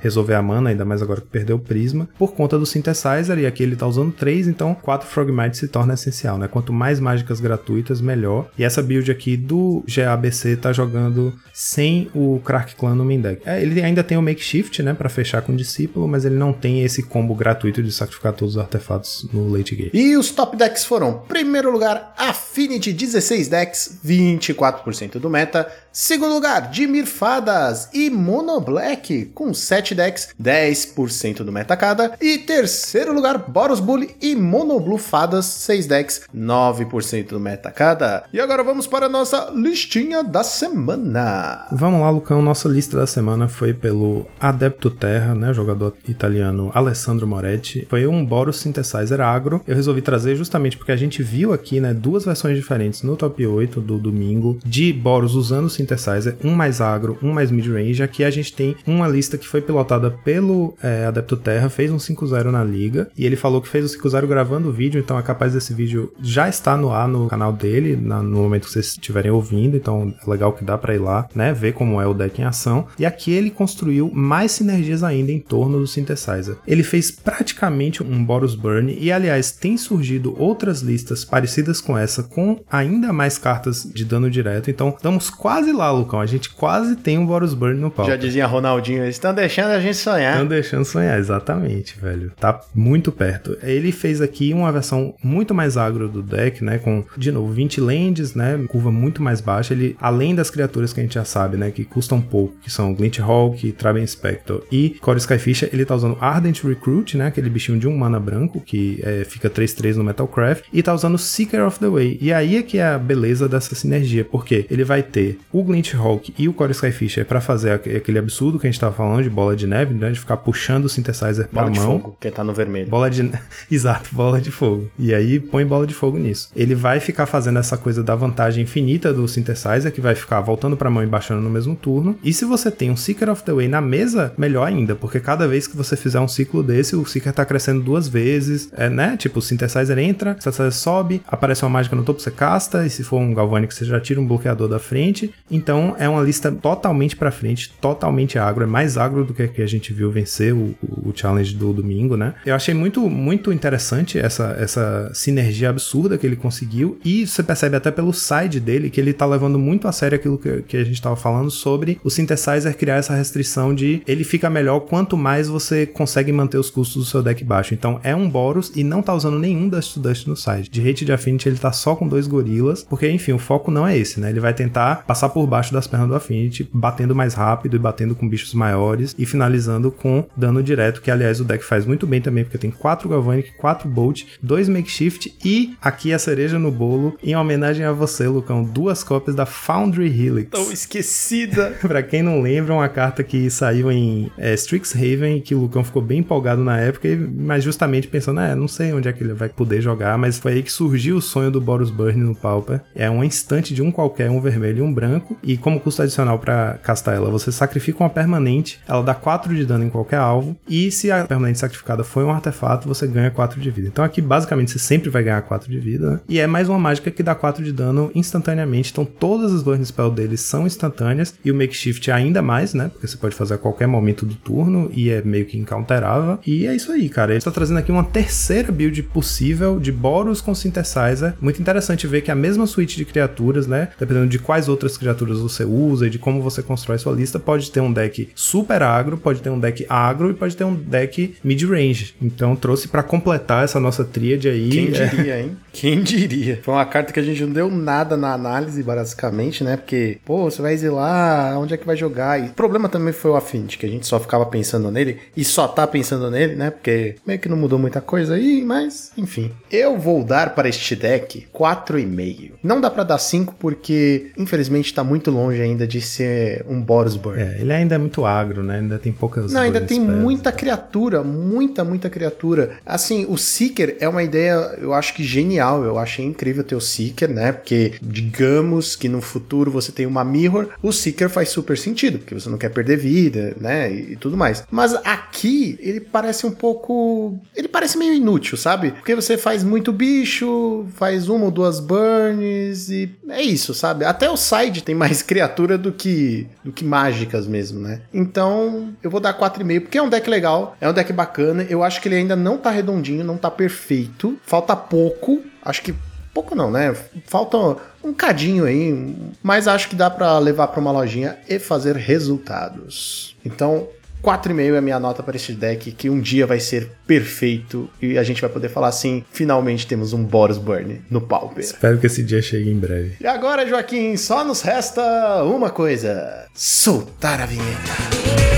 resolver a mana, ainda mais agora que perdeu o prisma, por conta do Synthesizer. E aqui ele tá usando três, então quatro Frogmite se torna essencial né? Quanto mais mágicas gratuitas, melhor. E essa build aqui do GABC tá jogando sem o Crack Clan no main deck. É, ele ainda tem o Makeshift, né? Pra fechar com o Discípulo, mas ele não tem esse combo gratuito de sacrificar todos os artefatos no late game. E os top decks foram: primeiro lugar, Affinity 16 decks, 24% do meta. Segundo lugar, Dimir Fadas e Mono Black, com 7 decks, 10% do meta cada. E terceiro lugar, Boros Bully e Mono Blue Fadas, 6 decks, 9% do meta cada. E agora vamos para a nossa listinha da semana. Vamos lá, Lucão. Nossa lista da semana foi pelo Adepto Terra, né? Jogador italiano Alessandro Moretti. Foi um Boros Synthesizer agro. Eu resolvi trazer justamente porque a gente viu aqui, né? Duas versões diferentes no top 8 do domingo de Boros usando o Synthesizer, um mais agro, um mais mid-range. Aqui a gente tem uma lista que foi pilotada pelo é, Adepto Terra, fez um 5-0 na liga. E ele falou que fez o 5-0 gravando o vídeo, então é capaz desse vídeo já está no ar no canal dele, na, no momento que vocês estiverem ouvindo. Então é legal que dá para ir lá, né? Ver como é o deck em ação. E aqui ele construiu mais sinergias ainda em torno do Synthesizer. Ele fez praticamente um Boros Burn, e aliás, tem surgido outras listas parecidas com essa, com ainda mais cartas de dano direto. Então estamos quase lá, Lucão. A gente quase tem um Boros Burn no palco. Já dizia Ronaldinho, eles estão deixando a gente sonhar. Estão deixando sonhar, exatamente, velho. Tá muito perto. Ele fez aqui uma versão muito mais agro do deck, né? Com, de novo, 20 lands, né? Curva muito mais baixa. Ele, além das criaturas que a gente já sabe, né? Que custam pouco, que são Glint Hawk, Traben Spectre e Core Skyfisher, ele tá usando Ardent Recruit, né? Aquele bichinho de um mana branco, que é, fica 3-3 no Metalcraft. E tá usando Seeker of the Way. E aí é que é a beleza dessa sinergia, porque ele vai ter o Glint Hawk e o Core Skyfisher para fazer aquele absurdo que a gente tava falando de bola de neve, né? De ficar puxando o synthesizer pra bola de mão. fogo, que tá no vermelho. Bola de. Exato, bola de fogo. E aí põe bola de fogo nisso. Ele vai ficar fazendo essa coisa da vantagem infinita do synthesizer, que vai ficar voltando pra mão e baixando no mesmo turno. E se você tem um Seeker of the Way na mesa, melhor ainda, porque cada vez que você fizer um ciclo desse, o Seeker tá crescendo duas vezes, é, né? Tipo, o synthesizer entra, o synthesizer sobe, aparece uma mágica no topo, você casta, e se for um Galvanic, você já tira um bloqueador da frente. Então é uma lista totalmente pra frente, totalmente agro, é mais agro do que a que a gente viu vencer o, o challenge do domingo, né? Eu achei muito, muito interessante essa, essa sinergia absurda que ele conseguiu, e você percebe até pelo side dele que ele tá levando muito a sério aquilo que, que a gente tava falando sobre o synthesizer criar essa restrição de ele fica melhor quanto mais você consegue manter os custos do seu deck baixo. Então é um Boros e não tá usando nenhum Dust to Dust no side. De Hate de Affinity ele tá só com dois gorilas, porque enfim, o foco não é esse, né? Ele vai tentar passar por baixo das pernas do Affinity, batendo mais rápido e batendo com bichos maiores e finalizando com dano direto, que aliás o deck faz muito bem também, porque tem 4 Galvanic, 4 Bolt, 2 Makeshift e aqui a cereja no bolo, em homenagem a você, Lucão, duas cópias da Foundry Helix. Tão esquecida. pra quem não lembra, uma carta que saiu em é, Strixhaven, que o Lucão ficou bem empolgado na época, mas justamente pensando, é, não sei onde é que ele vai poder jogar, mas foi aí que surgiu o sonho do Boros Burn no Pauper. É um instante de um qualquer, um vermelho e um branco, e como custo adicional para castar ela, você sacrifica uma permanente, ela dá 4 de dano em qualquer alvo, e se a permanente sacrificada foi um artefato, você ganha 4 de vida. Então aqui basicamente você sempre vai ganhar 4 de vida, né? E é mais uma mágica que dá 4 de dano instantaneamente, então todas as burn spell deles são instantâneas, e o makeshift ainda mais, né? Porque você pode fazer a qualquer momento do turno, e é meio que incounterável. E é isso aí, cara. Ele está trazendo aqui uma terceira build possível de Boros com Synthesizer. Muito interessante ver que a mesma suíte de criaturas, né? Dependendo de quais outras criaturas você usa e de como você constrói sua lista, pode ter um deck super agro, pode ter um deck agro e pode ter um deck mid-range. Então trouxe para completar essa nossa tríade aí. Quem é, diria, hein? Quem diria? Foi uma carta que a gente não deu nada na análise, basicamente, né? Porque, pô, você vai exilar, onde é que vai jogar? E o problema também foi o Affinity, que a gente só ficava pensando nele e só tá pensando nele, né? Porque meio que não mudou muita coisa aí, mas enfim. Eu vou dar para este deck 4,5. Não dá para dar 5 porque, infelizmente, tá muito longe ainda de ser um Boros Burn. É, ele ainda é muito agro, né? Ainda tem poucas. Não, ainda tem muita criatura, muita, muita criatura. Assim, o Seeker é uma ideia, eu acho que genial. Eu achei incrível ter o Seeker, né? Porque, digamos que no futuro você tem uma Mirror, o Seeker faz super sentido, porque você não quer perder vida, né? E, e tudo mais. Mas aqui, ele parece um pouco. Ele parece meio inútil, sabe? Porque você faz muito bicho, faz uma ou duas burns e é isso, sabe? Até o side tem mais criatura do que, do que mágicas mesmo, né? Então, eu vou dar 4,5, porque é um deck legal, é um deck bacana. Eu acho que ele ainda não tá redondinho, não tá perfeito. Falta pouco. Acho que pouco não, né? Falta um cadinho aí, mas acho que dá pra levar pra uma lojinha e fazer resultados. Então, 4,5 é a minha nota para este deck, que um dia vai ser perfeito e a gente vai poder falar assim: finalmente temos um Boros Burn no Pauper. Espero que esse dia chegue em breve. E agora, Joaquim, só nos resta uma coisa: soltar a vinheta.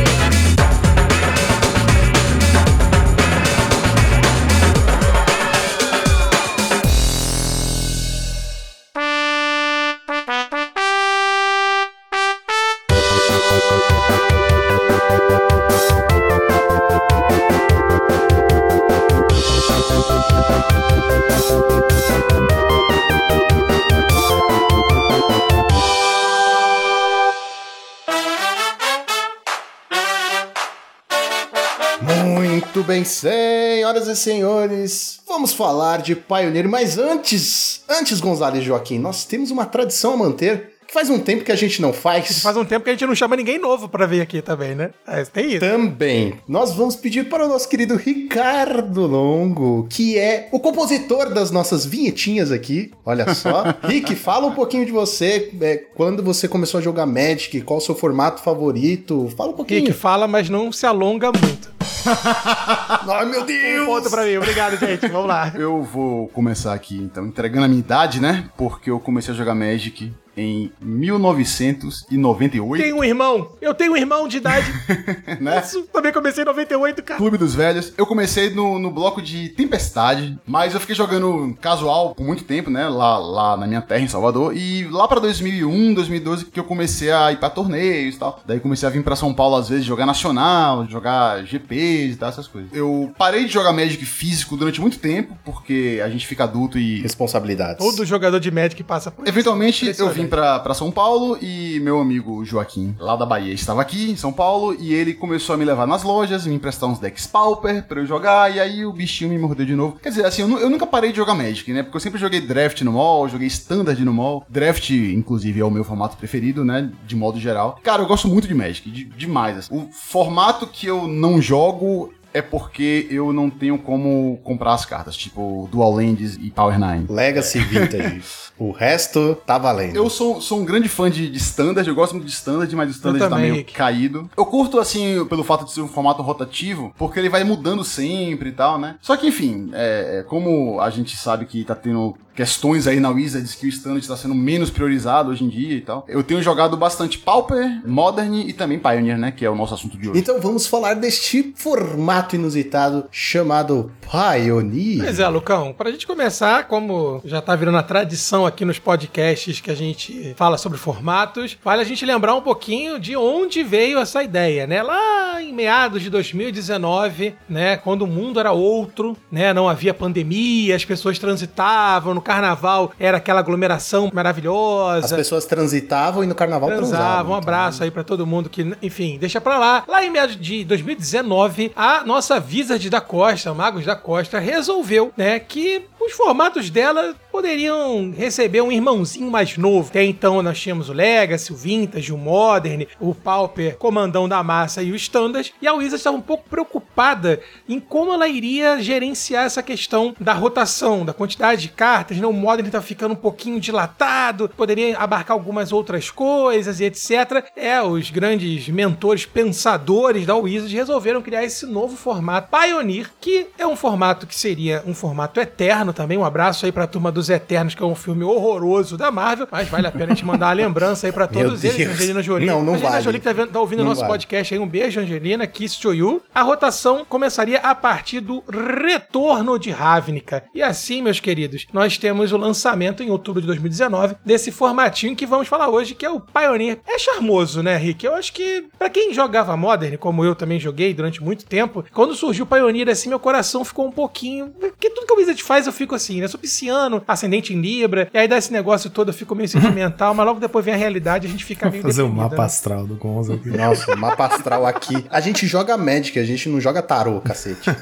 Senhoras e senhores, vamos falar de Pioneer, mas antes, antes Gonzalez e Joaquim, nós temos uma tradição a manter que faz um tempo que a gente não faz. Faz um tempo que a gente não chama ninguém novo pra vir aqui também, né? É, tem isso. Também. Nós vamos pedir para o nosso querido Ricardo Longo, que é o compositor das nossas vinhetinhas aqui. Olha só. Rick, fala um pouquinho de você. É, quando você começou a jogar Magic, qual o seu formato favorito? Fala um pouquinho. Rick fala, mas não se alonga muito. Ai, meu Deus! Um ponto pra mim. Obrigado, gente. Vamos lá. Eu vou começar aqui, então, entregando a minha idade, né? Porque eu comecei a jogar Magic em 1998. Tenho um irmão. Eu tenho um irmão de idade. né? Isso, também comecei em 98, cara. Clube dos Velhos. Eu comecei no, no bloco de Tempestade, mas eu fiquei jogando casual por muito tempo, né? Lá, lá na minha terra, em Salvador. E lá pra 2001, 2012, que eu comecei a ir pra torneios e tal. Daí comecei a vir pra São Paulo, às vezes, jogar nacional, jogar GPs e tal, essas coisas. Eu parei de jogar Magic físico durante muito tempo, porque a gente fica adulto e Responsabilidades. Todo jogador de Magic passa por isso. Eventualmente eu Impressionante. Vim pra São Paulo e meu amigo Joaquim, lá da Bahia, estava aqui em São Paulo e ele começou a me levar nas lojas, me emprestar uns decks Pauper pra eu jogar e aí o bichinho me mordeu de novo. Quer dizer, assim, eu, eu nunca parei de jogar Magic, né? Porque eu sempre joguei Draft no mall, joguei Standard no mall. Draft, inclusive, é o meu formato preferido, né? De modo geral. Cara, eu gosto muito de Magic, de- demais. assim. O formato que eu não jogo é porque eu não tenho como comprar as cartas, tipo Dual Lands e Power Nine. Legacy Vintage. o resto tá valendo. Eu sou, sou um grande fã de, de Standard, eu gosto muito de Standard, mas o Standard Eu tá também, meio Rick. caído. Eu curto, assim, pelo fato de ser um formato rotativo, porque ele vai mudando sempre e tal, né? Só que, enfim, é, é, como a gente sabe que tá tendo questões aí na Wizards que o Standard está sendo menos priorizado hoje em dia e tal, eu tenho jogado bastante Pauper, Modern e também Pioneer, né? Que é o nosso assunto de hoje. Então vamos falar deste formato inusitado chamado Pioneer. Pois é, Lucão, pra gente começar, como já tá virando a tradição aqui nos podcasts que a gente fala sobre formatos, vale a gente lembrar um pouquinho de onde veio essa ideia, né? Lá em meados de 2019, né, quando o mundo era outro, né, não havia pandemia, as pessoas transitavam, no carnaval era aquela aglomeração As maravilhosa. pessoas transitavam e no carnaval transavam. Transavam. Um abraço aí pra todo mundo que, enfim, deixa pra lá. Lá em meados de 2019, a nossa Wizard da Costa, Magos da Costa, resolveu, né, que os formatos dela poderiam receber um irmãozinho mais novo. Até então nós tínhamos o Legacy, o Vintage, o Modern, o Pauper, Comandão da Massa e o Standard. E a Wizard estava um pouco preocupada em como ela iria gerenciar essa questão da rotação, da quantidade de cartas. Né? O Modern tá ficando um pouquinho dilatado, poderia abarcar algumas outras coisas e etc. É, os grandes mentores pensadores da Wizard resolveram criar esse novo formato Pioneer, que é um formato que seria um formato eterno também. Um abraço aí pra turma dos Eternos, que é um filme horroroso da Marvel, mas vale a pena a gente mandar uma lembrança aí pra todos eles. Deus. Angelina Jolie. Não, não Angelina vale. Jolie que tá, vendo- tá ouvindo Não nosso vale. podcast aí. Um beijo, Angelina. Kiss to you. A rotação começaria a partir do retorno de Ravnica. E assim, meus queridos, nós temos o lançamento em outubro de 2019 desse formatinho que vamos falar hoje, que é o Pioneer. É charmoso, né, Rick? Eu acho que pra quem jogava Modern, como eu também joguei durante muito tempo, quando surgiu o Pioneer assim, meu coração ficou um pouquinho. Porque tudo que o Wizard faz eu fico assim, né? Eu sou pisciano, ascendente em Libra, e aí dá esse negócio todo, eu fico meio sentimental, mas logo depois vem a realidade e a gente fica meio Fazer um deprimido, mapa né? astral do Gonzo aqui. Nossa, mapa astral aqui. A gente joga Magic, a gente não joga tarô, cacete.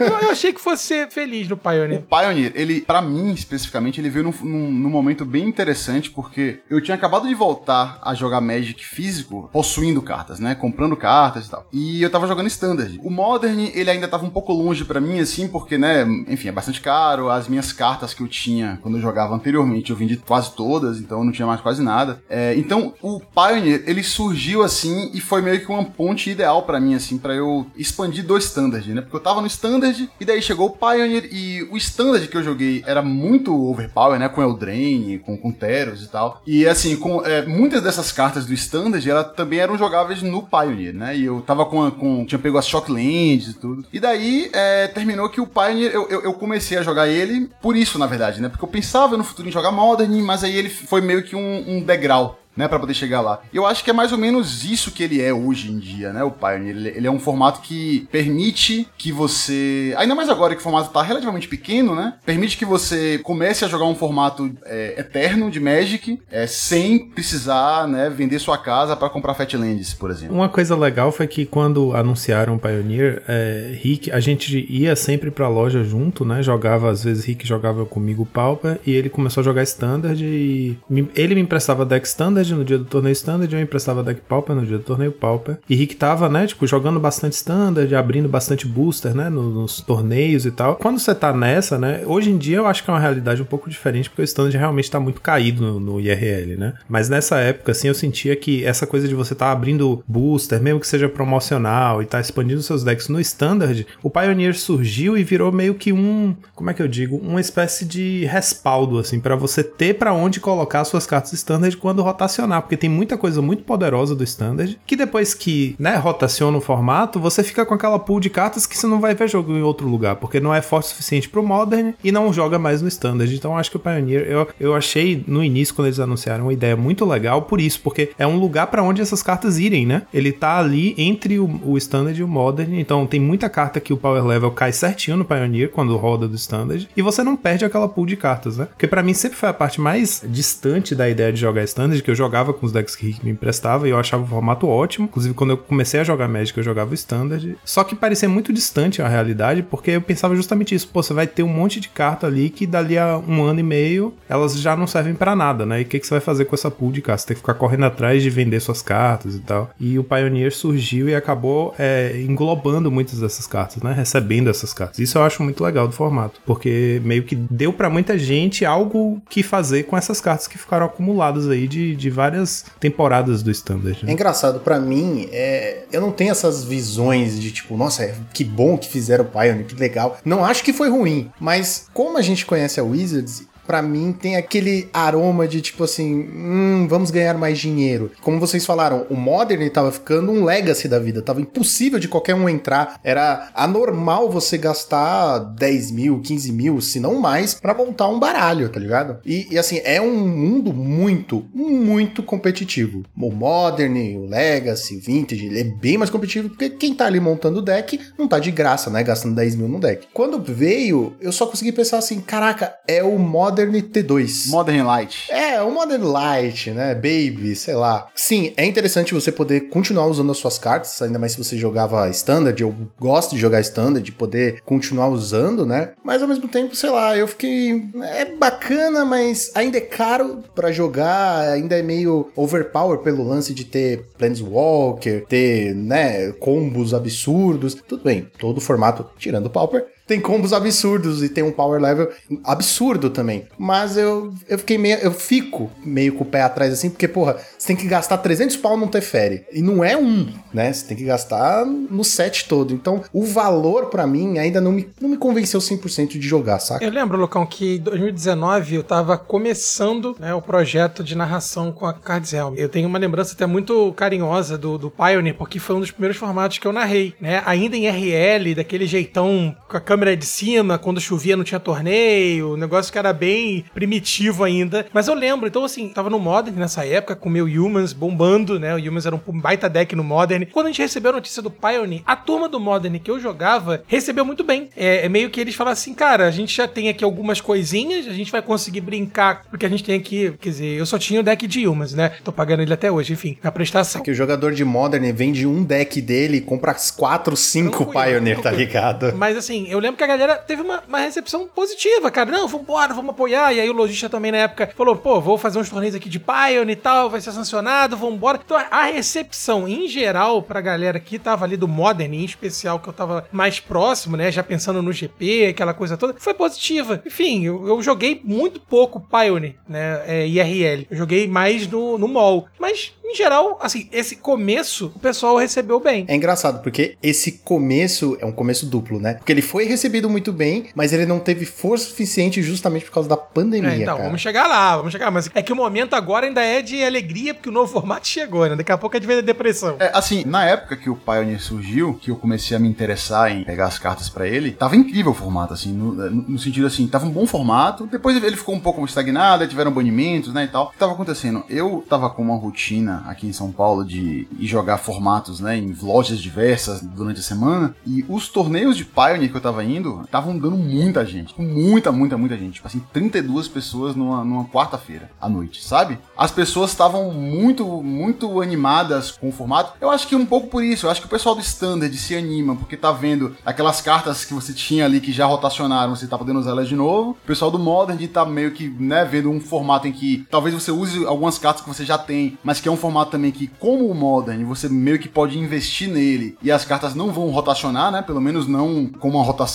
Eu, eu achei que fosse ser feliz no O Pioneer. Pioneer, ele, pra mim especificamente, ele veio num, num- num momento bem interessante, porque eu tinha acabado de voltar a jogar Magic físico, possuindo cartas, né? Comprando cartas e tal. E eu tava jogando Standard. O Modern, ele ainda tava um pouco longe pra mim, assim, porque, né? Enfim, é bastante caro. As minhas cartas que eu tinha quando eu jogava anteriormente, eu vendi quase todas, então eu não tinha mais quase nada. É, então, o Pioneer, ele surgiu assim e foi meio que uma ponte ideal pra mim, assim, pra eu expandir do Standard, né? Porque eu tava no Standard e daí chegou o Pioneer e o Standard que eu joguei era muito overpower, né? Com Eldraine, com, com Teros e tal. E assim, com é, muitas dessas cartas do Standard, ela também eram jogáveis no Pioneer, né? E eu tava com, a- com tinha pego as Shocklands e tudo. E daí é, terminou que o Pioneer, eu, eu, eu comecei a jogar ele por isso, na verdade, né? Porque eu pensava no futuro em jogar Modern, mas aí ele foi meio que um, um degrau né, para poder chegar lá. Eu acho que é mais ou menos isso que ele é hoje em dia, né, o Pioneer. Ele, ele é um formato que permite que você, ainda mais agora que o formato tá relativamente pequeno, né, permite que você comece a jogar um formato é, eterno de Magic, é, sem precisar, né, vender sua casa para comprar Fatlands, por exemplo. Uma coisa legal foi que quando anunciaram o Pioneer, é, Rick, a gente ia sempre pra loja junto, né, jogava, às vezes Rick jogava comigo Pauper, e ele começou a jogar Standard e ele me emprestava deck Standard no dia do torneio Standard, eu emprestava deck Pauper no dia do torneio Pauper. E Rick tava, né, tipo, jogando bastante Standard, abrindo bastante booster, né, nos, nos torneios e tal. Quando você tá nessa, né, hoje em dia eu acho que é uma realidade um pouco diferente, porque o Standard realmente tá muito caído no, no IRL, né. Mas nessa época, assim, eu sentia que essa coisa de você tá abrindo booster, mesmo que seja promocional e tá expandindo seus decks no Standard, o Pioneer surgiu e virou meio que um, como é que eu digo, uma espécie de respaldo, assim, para você ter para onde colocar suas cartas Standard quando rotacionar, porque tem muita coisa muito poderosa do Standard, que depois que, né, rotaciona o formato, você fica com aquela pool de cartas que você não vai ver jogo em outro lugar, porque não é forte o suficiente pro Modern e não joga mais no Standard. Então acho que o Pioneer, eu, eu achei no início, quando eles anunciaram, uma ideia muito legal por isso, porque é um lugar para onde essas cartas irem, né? Ele tá ali entre o, o Standard e o Modern, então tem muita carta que o Power Level cai certinho no Pioneer quando roda do Standard, e você não perde aquela pool de cartas, né? Porque para mim sempre foi a parte mais distante da ideia de jogar Standard, que eu jogava com os decks que Rick me emprestava e eu achava o formato ótimo. Inclusive, quando eu comecei a jogar Magic, eu jogava o Standard. Só que parecia muito distante a realidade, porque eu pensava justamente isso. Pô, você vai ter um monte de carta ali que dali a um ano e meio elas já não servem para nada, né? E o que, que você vai fazer com essa pool de cartas? Você tem que ficar correndo atrás de vender suas cartas e tal. E o Pioneer surgiu e acabou é, englobando muitas dessas cartas, né? Recebendo essas cartas. Isso eu acho muito legal do formato, porque meio que deu para muita gente algo que fazer com essas cartas que ficaram acumuladas aí de, de várias temporadas do Standard. Né? É engraçado, para mim, é, eu não tenho essas visões de tipo, nossa, é, que bom que fizeram o Pioneer, que legal. Não acho que foi ruim, mas como a gente conhece a Wizards, para mim tem aquele aroma de tipo assim, hum, vamos ganhar mais dinheiro. Como vocês falaram, o Modern tava ficando um legacy da vida, tava impossível de qualquer um entrar. Era anormal você gastar 10 mil, 15 mil, se não mais, para montar um baralho, tá ligado? E, e, assim, é um mundo muito, muito competitivo. O Modern, o Legacy, o Vintage, ele é bem mais competitivo porque quem tá ali montando o deck não tá de graça, né? Gastando 10 mil no deck. Quando veio, eu só consegui pensar assim, caraca, é o Modern Modern T2. Modern Light. É, o Modern Light, né? Baby, sei lá. Sim, é interessante você poder continuar usando as suas cartas, ainda mais se você jogava Standard. Eu gosto de jogar Standard, de poder continuar usando, né? Mas ao mesmo tempo, sei lá, eu fiquei. É bacana, mas ainda é caro para jogar, ainda é meio overpower pelo lance de ter Planeswalker, ter, né, combos absurdos. Tudo bem, todo o formato, tirando o Pauper, tem combos absurdos e tem um power level absurdo também. Mas eu, eu fiquei meio. Eu fico meio com o pé atrás assim, porque, porra, você tem que gastar 300 pau no Teferi. E não é um, né? Você tem que gastar no set todo. Então, o valor para mim ainda não me, não me convenceu 100% de jogar, saca? Eu lembro, Lucão, que em 2019 eu tava começando né, o projeto de narração com a Cards Helm. Eu tenho uma lembrança até muito carinhosa do, do Pioneer, porque foi um dos primeiros formatos que eu narrei, né? Ainda em RL, daquele jeitão com a câmera de cima, quando chovia não tinha torneio, o negócio que era bem primitivo ainda. Mas eu lembro, então assim, tava no Modern nessa época, com o meu Humans bombando, né? O Humans era um baita deck no Modern. Quando a gente recebeu a notícia do Pioneer, a turma do Modern que eu jogava recebeu muito bem. É, é meio que eles falaram assim, cara, a gente já tem aqui algumas coisinhas, a gente vai conseguir brincar, porque a gente tem aqui, quer dizer, eu só tinha o deck de Humans, né? Tô pagando ele até hoje, enfim, na prestação. É que o jogador de Modern vende um deck dele e compra 4, 5 Pioneer, tá ligado? Mas assim, eu lembro que a galera teve uma, uma recepção positiva, cara. Não, vamos embora, vamos apoiar. E aí o lojista também na época falou: pô, vou fazer uns torneios aqui de Pioneer e tal, vai ser sancionado, vamos embora. Então a recepção em geral pra galera que tava ali do Modern, em especial, que eu tava mais próximo, né? Já pensando no GP, aquela coisa toda, foi positiva. Enfim, eu, eu joguei muito pouco Pioneer, né? É, IRL. Eu joguei mais no, no mall. Mas em geral, assim, esse começo o pessoal recebeu bem. É engraçado, porque esse começo é um começo duplo, né? Porque ele foi recebido muito bem, mas ele não teve força suficiente justamente por causa da pandemia. É, então, cara. vamos chegar lá, vamos chegar. Mas é que o momento agora ainda é de alegria, porque o novo formato chegou, né? Daqui a pouco é de ver depressão. É, assim, na época que o Pioneer surgiu, que eu comecei a me interessar em pegar as cartas pra ele, tava incrível o formato, assim, no, no- no sentido assim, tava um bom formato, depois ele ficou um pouco estagnado, aí tiveram banimentos, né, e tal. O que tava acontecendo? Eu tava com uma rotina aqui em São Paulo de ir jogar formatos, né, em lojas diversas durante a semana, e os torneios de Pioneer que eu tava indo, estavam dando muita gente, muita, muita, muita gente, tipo assim, 32 pessoas numa, numa quarta-feira à noite, sabe? As pessoas estavam muito, muito animadas com o formato. Eu acho que um pouco por isso, eu acho que o pessoal do Standard se anima, porque tá vendo aquelas cartas que você tinha ali que já rotacionaram, você tá podendo usar elas de novo. O pessoal do Modern tá meio que, né, vendo um formato em que talvez você use algumas cartas que você já tem, mas que é um formato também que, como o Modern, você meio que pode investir nele e as cartas não vão rotacionar, né? Pelo menos não com uma rotação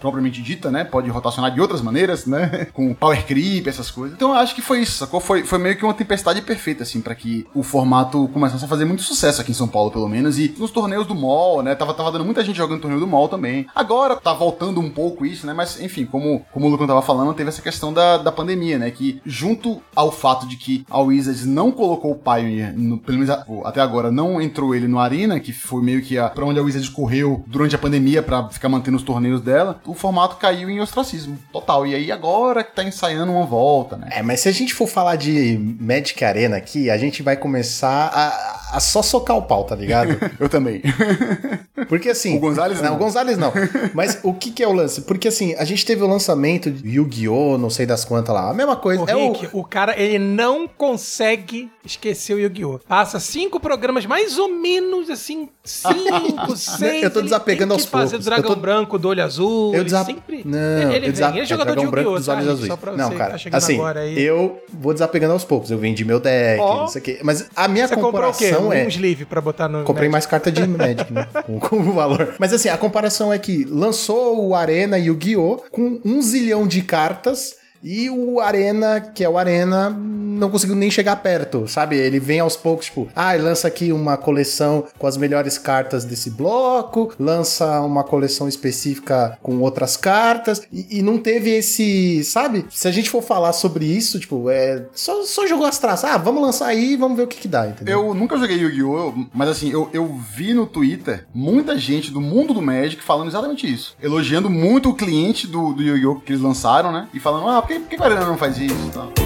propriamente dita, né? Pode rotacionar de outras maneiras, né? Com power creep, essas coisas. Então eu acho que foi isso, sacou? Foi, foi meio que uma tempestade perfeita, assim, pra que o formato começasse a fazer muito sucesso aqui em São Paulo, pelo menos. E nos torneios do mall, né? Tava, tava dando muita gente jogando torneio do mall também. Agora tá voltando um pouco isso, né? Mas, enfim, como, como o Lucão tava falando, teve essa questão da, da pandemia, né? Que junto ao fato de que a Wizards não colocou o Pioneer, no, pelo menos até agora, não entrou ele no Arena, que foi meio que a, pra onde a Wizards correu durante a pandemia pra ficar mantendo os torneios dela, o formato caiu em ostracismo total. E aí agora que tá ensaiando uma volta, né? É, mas se a gente for falar de Magic Arena aqui, a gente vai começar a, a só socar o pau, tá ligado? Eu também. Porque assim. O Gonzalez não. não. o Gonzalez não. Mas o que, que é o lance? Porque assim, a gente teve o lançamento de Yu-Gi-Oh!, não sei das quantas lá. A mesma coisa. O é Rick, o... cara, ele não consegue esquecer o Yu-Gi-Oh! Passa cinco programas, mais ou menos assim, cinco, seis. Eu tô ele desapegando tem aos que fazer poucos. o dragão tô- branco do olho azul. Eu ele desap... sempre. Não, ele desap... vem. Ele é jogador de branco dos olhos azuis. Só pra não, cara. tá assim, aí. eu vou desapegando aos poucos. Eu vendi meu deck, Ó. não sei o quê. Mas a minha Você comparação Um é. sleeve pra botar no. Comprei Magic? mais carta de Magic, né? Com, com o valor. Mas assim, a comparação é que lançou o Arena e o Yu-Gi-Oh! com um zilhão de cartas. E o Arena, que é o Arena, não conseguiu nem chegar perto, sabe? Ele vem aos poucos, tipo, ah, lança aqui uma coleção com as melhores cartas desse bloco, lança uma coleção específica com outras cartas, e, e não teve esse, sabe? Se a gente for falar sobre isso, tipo, é. Só, só jogou as traças. Ah, vamos lançar aí e vamos ver o que, que dá, entendeu? Eu nunca joguei Yu-Gi-Oh! Mas assim, eu, eu vi no Twitter muita gente do mundo do Magic falando exatamente isso. Elogiando muito o cliente do, do Yu-Gi-Oh! que eles lançaram, né? E falando, ah, por que, que Arena não faz isso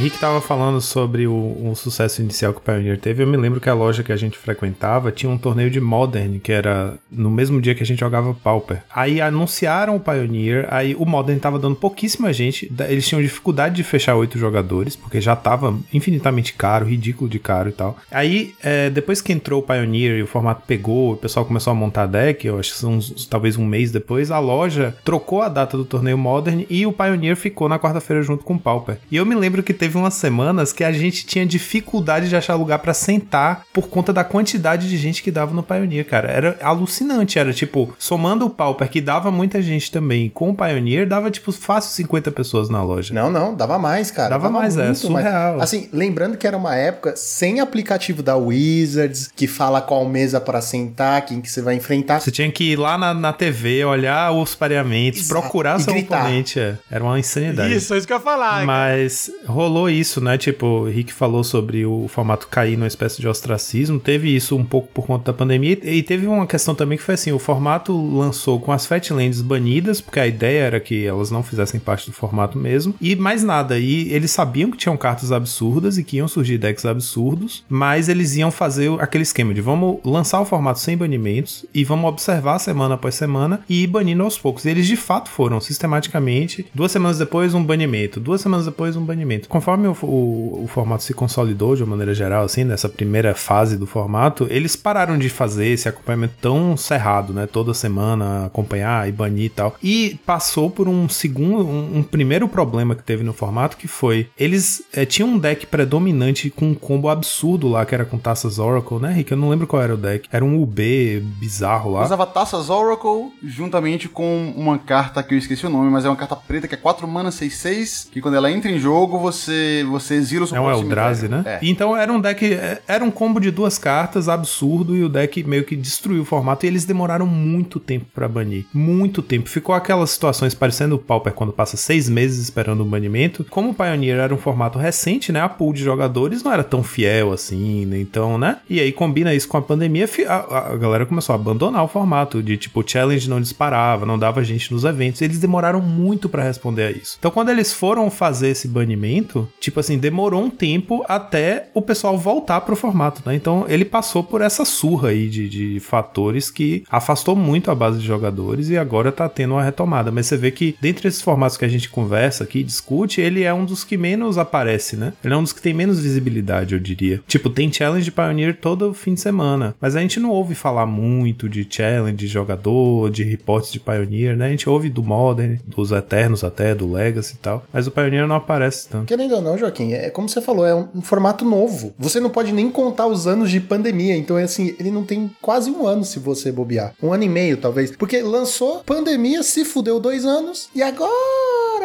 Rick tava falando sobre o, o sucesso inicial que o Pioneer teve. Eu me lembro que a loja que a gente frequentava tinha um torneio de Modern, que era no mesmo dia que a gente jogava Pauper. Aí anunciaram o Pioneer, aí o Modern tava dando pouquíssima gente. Eles tinham dificuldade de fechar oito jogadores, porque já tava infinitamente caro, ridículo de caro e tal. Aí, é, depois que entrou o Pioneer e o formato pegou, o pessoal começou a montar deck, eu acho que são uns- talvez um mês depois, a loja trocou a data do torneio Modern e o Pioneer ficou na quarta-feira junto com o Pauper. E eu me lembro que teve umas semanas que a gente tinha dificuldade de achar lugar pra sentar por conta da quantidade de gente que dava no Pioneer, cara. Era alucinante, era tipo, somando o Pauper, que dava muita gente também, com o Pioneer, dava tipo fácil 50 pessoas na loja. Não, não, dava mais, cara. Dava mais, é, surreal. Assim, lembrando que era uma época sem aplicativo da Wizards, que fala qual mesa pra sentar, quem que você vai enfrentar. Você tinha que ir lá na, na TV, olhar os pareamentos, Exato. procurar E seu gritar. oponente. é. Era uma insanidade. Isso, é isso que eu ia falar. Mas rolou isso, né? Tipo, o Rick falou sobre o formato cair numa espécie de ostracismo. Teve isso um pouco por conta da pandemia. E teve uma questão também que foi assim: o formato lançou com as Fatlands banidas, porque a ideia era que elas não fizessem parte do formato mesmo. E mais nada. E eles sabiam que tinham cartas absurdas e que iam surgir decks absurdos, mas eles iam fazer aquele esquema de vamos lançar o formato sem banimentos e vamos observar semana após semana e ir banindo aos poucos. E eles de fato foram, sistematicamente. Duas semanas depois, um banimento. Duas semanas depois, um banimento. conforme o, o, o, formato se consolidou de uma maneira geral, assim, nessa primeira fase do formato, eles pararam de fazer esse acompanhamento tão cerrado, né? Toda semana acompanhar e banir e tal. E passou por um segundo, um, um primeiro problema que teve no formato, que foi eles é, tinham um deck predominante com um combo absurdo lá, que era com taças Oracle, né, Rick? Eu não lembro qual era o deck. Era um UB bizarro lá. Usava taças Oracle juntamente com uma carta que eu esqueci o nome, mas é uma carta preta que é 4 mana 6-6, que quando ela entra em jogo, você, você exila o seu É um Eldrazi, né? É. Então era um deck, é, era um combo de duas cartas absurdo e o deck meio que destruiu o formato e eles demoraram muito tempo para banir. Muito tempo. Ficou aquelas situações parecendo o Pauper quando passa seis meses esperando o banimento. Como o Pioneer era um formato recente, né? A pool de jogadores não era tão fiel assim, né? Então, né? E aí combina isso com a pandemia, a, a galera começou a abandonar o formato de tipo, challenge não disparava, não dava gente nos eventos. Eles demoraram muito para responder a isso. Então, quando eles foram fazer esse banimento, tipo assim, demorou um tempo até o pessoal voltar pro formato, né? Então, ele passou por essa surra aí de, de fatores que afastou muito a base de jogadores e agora tá tendo uma retomada. Mas você vê que dentre esses formatos que a gente conversa aqui, discute, ele é um dos que menos aparece, né? Ele é um dos que tem menos visibilidade, eu diria. Tipo, tem challenge Pioneer todo fim de semana, mas a gente não ouve falar muito de challenge, de jogador, de reportes de Pioneer, né? A gente ouve do Modern, dos Eternos até, do Legacy e tal, mas o Pioneer não aparece tanto. Querendo ou não, Joaquim, é como você falou, é um, um formato novo. Você não pode nem contar os anos de pandemia, então é assim, ele não tem quase um ano se você bobear. Um ano e meio, talvez. Porque lançou, pandemia, se fudeu dois anos, e agora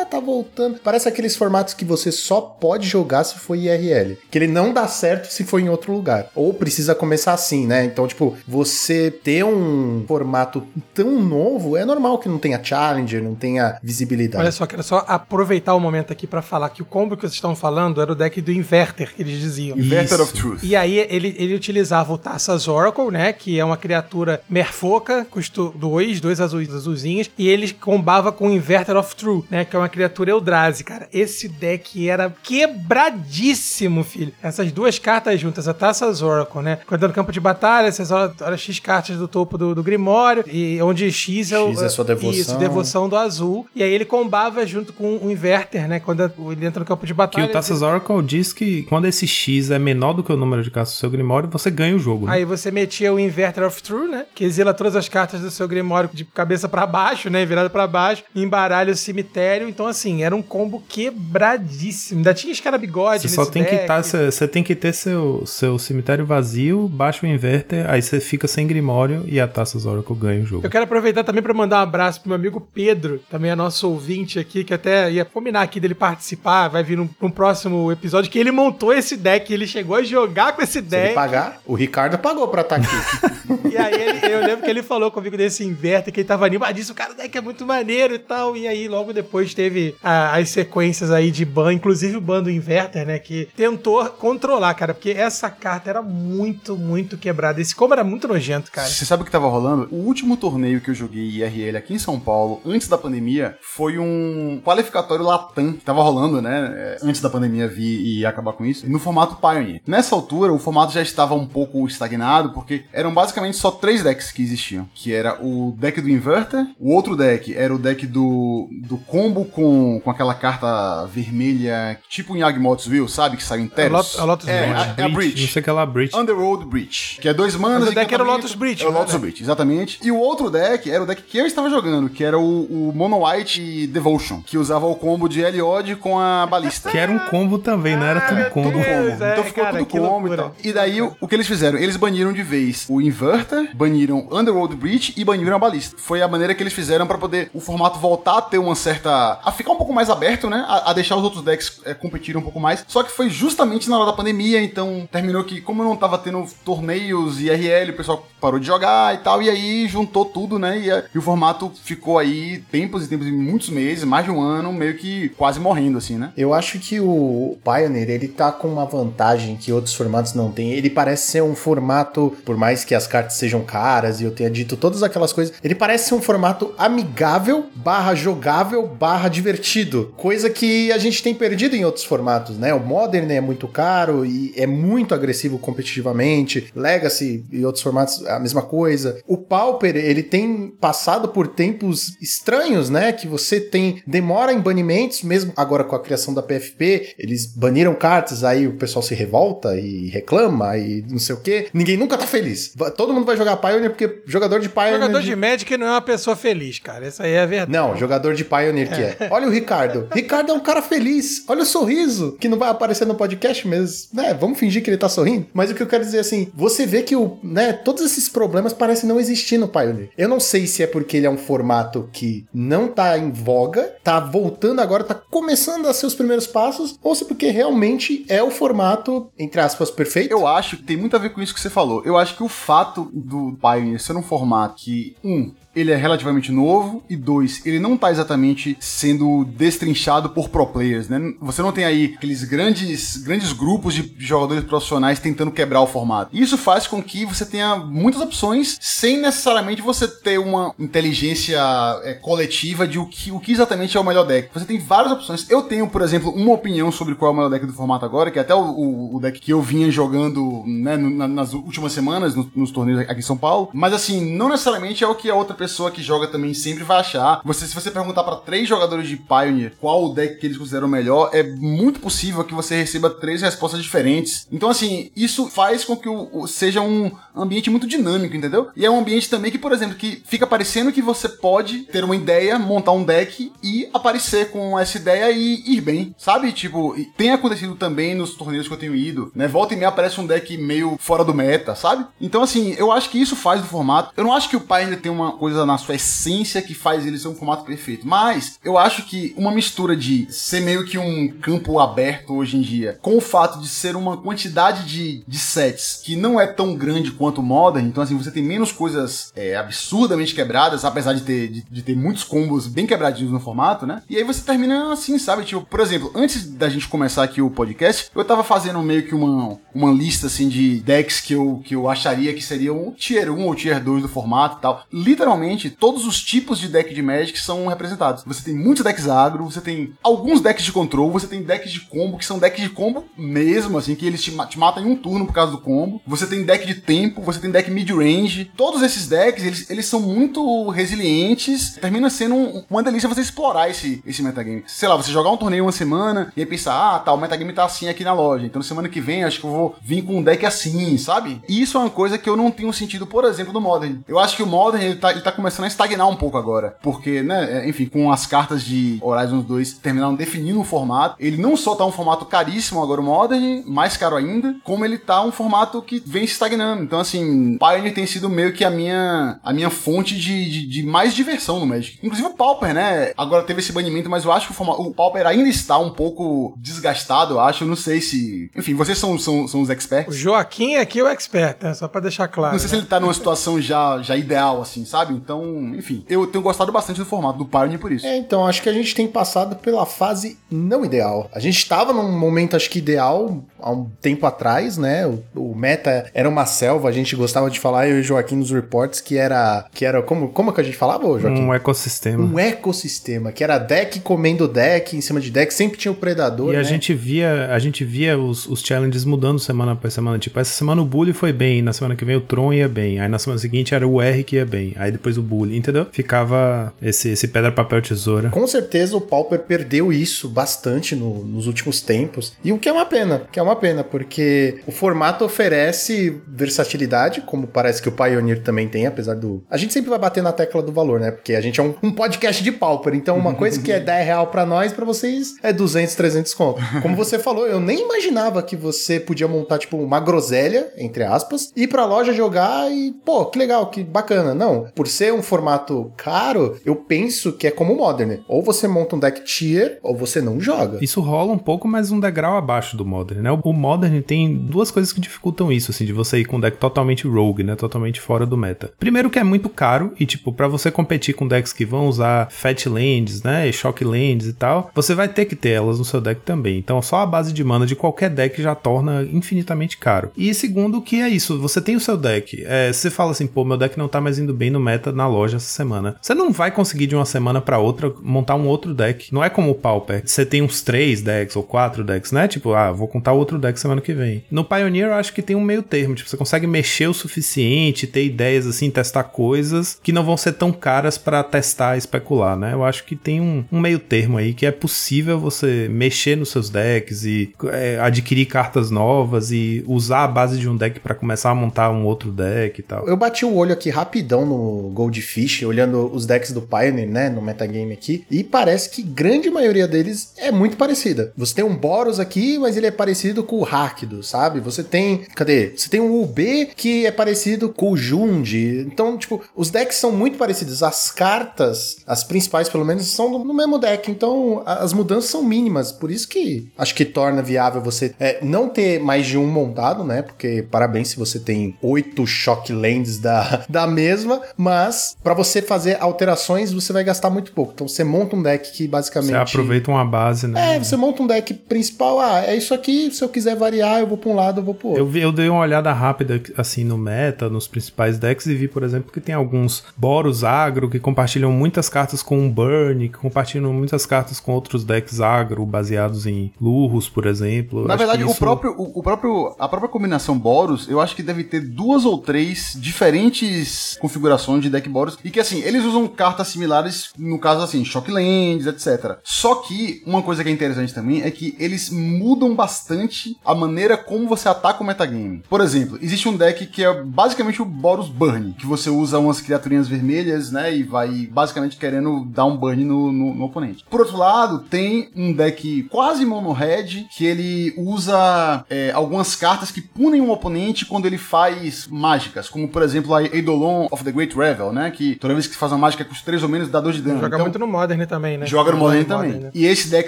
tá voltando. Parece aqueles formatos que você só pode jogar se for IRL. Que ele não dá certo se for em outro lugar. Ou precisa começar assim, né? Então, tipo, você ter um formato tão novo, é normal que não tenha challenger, não tenha visibilidade. Olha só, quero só aproveitar o momento aqui para falar que o combo que vocês estão falando era o deck do Inverter, que eles diziam. Inverter of Truth. E aí ele, ele utilizava o Taças Oracle, né? Que é uma criatura merfoca, custo dois, dois azuis, azulzinhos, e ele combava com o Inverter of Truth, né? Que é uma criatura Eldrazi, cara. Esse deck era quebradíssimo, filho. Essas duas cartas juntas, a Taças Oracle, né? Quando no campo de batalha, você olha X cartas do topo do, do Grimório, e onde X é, o, X é sua devoção. Isso, devoção do azul. E aí ele combava junto com o Inverter, né? Quando ele entra no campo de batalha. Que o Taças Oracle diz que quando esse X é menor do que o número de cartas do seu Grimório, você ganha o jogo. Né? Aí você metia o Inverter of True, né? Que exila todas as cartas do seu Grimório de cabeça para baixo, né? Virada para baixo, embaralha o cemitério. Então, assim, era um combo quebradíssimo. Ainda tinha escarabigode Você só tem deck. que tá, você tem que ter seu, seu cemitério vazio, baixa o Inverter, aí você fica sem Grimório e a Taças Oracle ganha o jogo. Eu quero aproveitar também para mandar um abraço pro meu amigo Pedro, também é nosso ouvinte aqui, que até ia combinar aqui dele participar, vai vir num, num próximo episódio, que ele montou esse deck, ele chegou a jogar com esse deck. Se ele pagar, o Ricardo pagou pra estar tá aqui. e aí ele, eu lembro que ele falou comigo desse inverter, que ele tava animadíssimo, cara, o deck é muito maneiro e tal, e aí logo depois teve a, as sequências aí de ban, inclusive o ban do inverter, né, que tentou controlar, cara, porque essa carta era muito, muito quebrada. Esse como era muito nojento, cara. Você sabe o que tava rolando? O último torneio que eu joguei IRL aqui em São Paulo, antes da pandemia, foi um qualificatório Latam que tava rolando, né? É, antes da pandemia vir e acabar com isso, no formato Pioneer. Nessa altura, o formato já estava um pouco estagnado, porque eram basicamente só três decks que existiam. Que era o deck do Inverter, o outro deck era o deck do, do combo com, com aquela carta vermelha, tipo em Will, sabe? Que saiu em Teros. É, a Lotus é, a, é a Breach. Não sei que é lá, Breach. Underworld Breach. Que é dois manas. Mas o deck era o Lotus Breach. É o Lotus né? Breach, exatamente. E o outro deck era o deck que eu estava jogando, que era o, o Mono White Devotion, que usava o combo de Eliod com a balista. Que era um combo também, não era tudo é, combo. Tudo combo. É, então ficou cara, tudo combo e tal. E daí o, o, que eles fizeram? Eles baniram de vez o Inverter, baniram Underworld Breach e baniram a balista. Foi a maneira que eles fizeram para poder o formato voltar a ter uma certa. Ficar um pouco mais aberto, né? A, a deixar os outros decks é, competirem um pouco mais. Só que foi justamente na hora da pandemia, então terminou que, como não tava tendo torneios e IRL, o pessoal parou de jogar e tal, e aí juntou tudo, né? E, e o formato ficou aí tempos e tempos, muitos meses, mais de um ano, meio que quase morrendo, assim, né? Eu acho que o Pioneer, ele tá com uma vantagem que outros formatos não têm. Ele parece ser um formato, por mais que as cartas sejam caras e eu tenha dito todas aquelas coisas, ele parece ser um formato amigável, barra jogável, barra divertido divertido, coisa que a gente tem perdido em outros formatos, né? O Modern é muito caro e é muito agressivo competitivamente, Legacy e outros formatos a mesma coisa. O Pauper, ele tem passado por tempos estranhos, né? Que você tem demora em banimentos, mesmo agora com a criação da PFP, eles baniram cartas, aí o pessoal se revolta e reclama e não sei o que. Ninguém nunca tá feliz. Todo mundo vai jogar Pioneer porque jogador de Pioneer. Jogador de Magic não é uma pessoa feliz, cara. Essa aí é a verdade. Não, jogador de Pioneer que é. Olha o Ricardo. Ricardo é um cara feliz. Olha o sorriso, que não vai aparecer no podcast, mas, né, vamos fingir que ele tá sorrindo. Mas o que eu quero dizer assim, você vê que o, né, todos esses problemas parecem não existir no Pioneer. Eu não sei se é porque ele é um formato que não tá em voga, tá voltando agora, tá começando a ser os primeiros passos, ou se porque realmente é o formato, entre aspas, perfeito. Eu acho que tem muito a ver com isso que você falou. Eu acho que o fato do Pioneer ser um formato que, um, ele é relativamente novo e dois, ele não tá exatamente sendo destrinchado por pro players, né? Você não tem aí aqueles grandes, grandes grupos de jogadores profissionais tentando quebrar o formato. Isso faz com que você tenha muitas opções sem necessariamente você ter uma inteligência é, coletiva de o que, o que exatamente é o melhor deck. Você tem várias opções. Eu tenho, por exemplo, uma opinião sobre qual é o melhor deck do formato agora, que é até o, o, o deck que eu vinha jogando né, nas últimas semanas nos, nos torneios aqui em São Paulo. Mas assim, não necessariamente é o que a outra pessoa pessoa que joga também sempre vai achar. Você, se você perguntar para três jogadores de Pioneer qual o deck que eles consideram melhor, é muito possível que você receba três respostas diferentes. Então, assim, isso faz com que o, o, seja um ambiente muito dinâmico, entendeu? E é um ambiente também que, por exemplo, que fica parecendo que você pode ter uma ideia, montar um deck e aparecer com essa ideia e ir bem, sabe? Tipo, tem acontecido também nos torneios que eu tenho ido, né? Volta e meia aparece um deck meio fora do meta, sabe? Então, assim, eu acho que isso faz do formato. Eu não acho que o Pioneer tem uma coisa coisa na sua essência que faz ele ser um formato perfeito. Mas eu acho que uma mistura de ser meio que um campo aberto hoje em dia, com o fato de ser uma quantidade de, de sets que não é tão grande quanto o Modern, então assim, você tem menos coisas é, absurdamente quebradas, apesar de ter, de, de, ter muitos combos bem quebradinhos no formato, né? E aí você termina assim, sabe? Tipo, por exemplo, antes da gente começar aqui o podcast, eu tava fazendo meio que uma, uma lista assim de decks que eu, que eu acharia que seriam tier 1 ou tier 2 do formato e tal. Literalmente todos os tipos de deck de Magic são representados. Você tem muitos decks agro, você tem alguns decks de control, você tem decks de combo, que são decks de combo mesmo, assim, que eles te, te matam em um turno por causa do combo. Você tem deck de tempo, você tem deck mid-range. Todos esses decks, eles, eles são muito resilientes. Termina sendo um, uma delícia você explorar esse, esse metagame. Sei lá, você jogar um torneio uma semana e aí pensar, ah, tá, o metagame tá assim aqui na loja. Então semana que vem acho que eu vou vir com um deck assim, sabe? E isso é uma coisa que eu não tenho sentido, por exemplo, no Modern. Eu acho que o Modern, ele tá, ele tá começando a estagnar um pouco agora. Porque, né, é, enfim, com as cartas de Horizon 2 terminaram definindo o formato, ele não só tá um formato caríssimo agora, o Modern, mais caro ainda, como ele tá um formato que vem se estagnando. Então, assim, Pioneer tem sido meio que a minha, a minha fonte de, de, de mais diversão no Magic. Inclusive o Pauper, né? Agora teve esse banimento, mas eu acho que o, formato, o Pauper ainda está um pouco desgastado, eu acho. Eu não sei se. Enfim, vocês são, são, são os experts. O Joaquim aqui é o expert, né? Só pra deixar claro. Não sei né? se ele tá numa situação já, já ideal, assim, sabe? Então, enfim, eu tenho gostado bastante do formato do Pioneer por isso. É, então, acho que a gente tem passado pela fase não ideal. A gente estava num momento, acho que ideal, há um tempo atrás, né? O, o, meta era uma selva, a gente gostava de falar, eu e o Joaquim nos reports, que era. Que era como, como que a gente falava, Joaquim? Um ecossistema. Um ecossistema, que era deck comendo deck, em cima de deck, sempre tinha o predador. E né? a gente via, a gente via os, os challenges mudando semana após semana. Tipo, essa semana o Bully foi bem, na semana que vem o Tron ia bem. Aí na semana seguinte era o R que ia bem. Aí depois o Bully, entendeu? Ficava esse, esse pedra, papel, tesoura. Com certeza o Pauper perdeu isso bastante no, nos últimos tempos. E o que é uma pena, que é uma pena, porque o formato oferece versatilidade, como parece que o Pioneer também tem, apesar do. A gente sempre vai bater na tecla do valor, né? Porque a gente é um, um podcast de Pauper. Então, uma coisa que é 10 real pra nós, para vocês é 200, 300 conto. Como você falou, eu nem imaginava que você podia montar, tipo, uma groselha, entre aspas, ir pra loja jogar e, pô, que legal, que bacana. Não, por ser um formato caro, eu penso que é como o Modern. Ou você monta um deck tier, ou você não joga. Isso rola um pouco, mas um degrau abaixo do Modern, né? O Modern tem duas coisas que dificultam isso, assim, de você ir com um deck totalmente rogue, né? Totalmente fora do meta. Primeiro que é muito caro e, tipo, para você competir com decks que vão usar Fat Lands, né? Shock Lands e tal, você vai ter que ter elas no seu deck também. Então, só a base de mana de qualquer deck já torna infinitamente caro. E segundo que é isso, você tem o seu deck. É, você fala assim, pô, meu deck não tá mais indo bem no meta na loja essa semana. Você não vai conseguir de uma semana para outra montar um outro deck. Não é como o Pauper. Você tem uns três decks ou quatro decks, né? Tipo, ah, vou contar outro deck semana que vem. No Pioneer eu acho que tem um meio termo. Tipo, você consegue mexer o suficiente, ter ideias assim, testar coisas que não vão ser tão caras para testar especular, né? Eu acho que tem um, um, meio termo aí que é possível você mexer nos seus decks e é, adquirir cartas novas e usar a base de um deck para começar a montar um outro deck e tal. Eu bati o olho aqui rapidão no Goldfish, olhando os decks do Pioneer, né, no metagame aqui, e parece que grande maioria deles é muito parecida. Você tem um Boros aqui, mas ele é parecido com o Rakdo, sabe? Você tem, cadê? Você tem um UB que é parecido com o Jund. Então, tipo, os decks são muito parecidos. As cartas, as principais pelo menos, são no mesmo deck. Então, as mudanças são mínimas. Por isso que acho que torna viável você é, não ter mais de um montado, né? Porque parabéns se você tem oito Shock Lands da, da mesma, mas para você fazer alterações, você vai gastar muito pouco. Então, você monta um deck que basicamente. Você aproveita uma base, né? É, você monta um deck principal. Ah, é isso aqui. Se eu quiser variar, eu vou pra um lado, eu vou pro outro. Eu, vi, eu dei uma olhada rápida, assim, no meta, nos principais decks, e vi, por exemplo, que tem alguns Boros agro que compartilham muitas cartas com um Burn, que compartilham muitas cartas com outros decks agro baseados em Lurros, por exemplo. Na acho verdade, isso... o, próprio, o, o, próprio, a própria combinação Boros, eu acho que deve ter duas ou três diferentes configurações de deck Boros, e que assim, eles usam cartas similares, no caso assim, Shocklands, etc. Só que uma coisa que é interessante também é que eles mudam bastante a maneira como você ataca o metagame. Por exemplo, existe um deck que é basicamente o Boros Burn, que você usa umas criaturinhas vermelhas, né, e vai basicamente querendo dar um burn no, no, no oponente. Por outro lado, tem um deck quase mono red, que ele usa é, algumas cartas que punem um oponente quando ele faz mágicas, como por exemplo a Eidolon of the Great Revel, né, que toda vez que você faz uma mágica custa 3 ou menos dá 2 de dano. Joga então, muito no Modern também, né? Joga no Modern também. Modern, né? E esse deck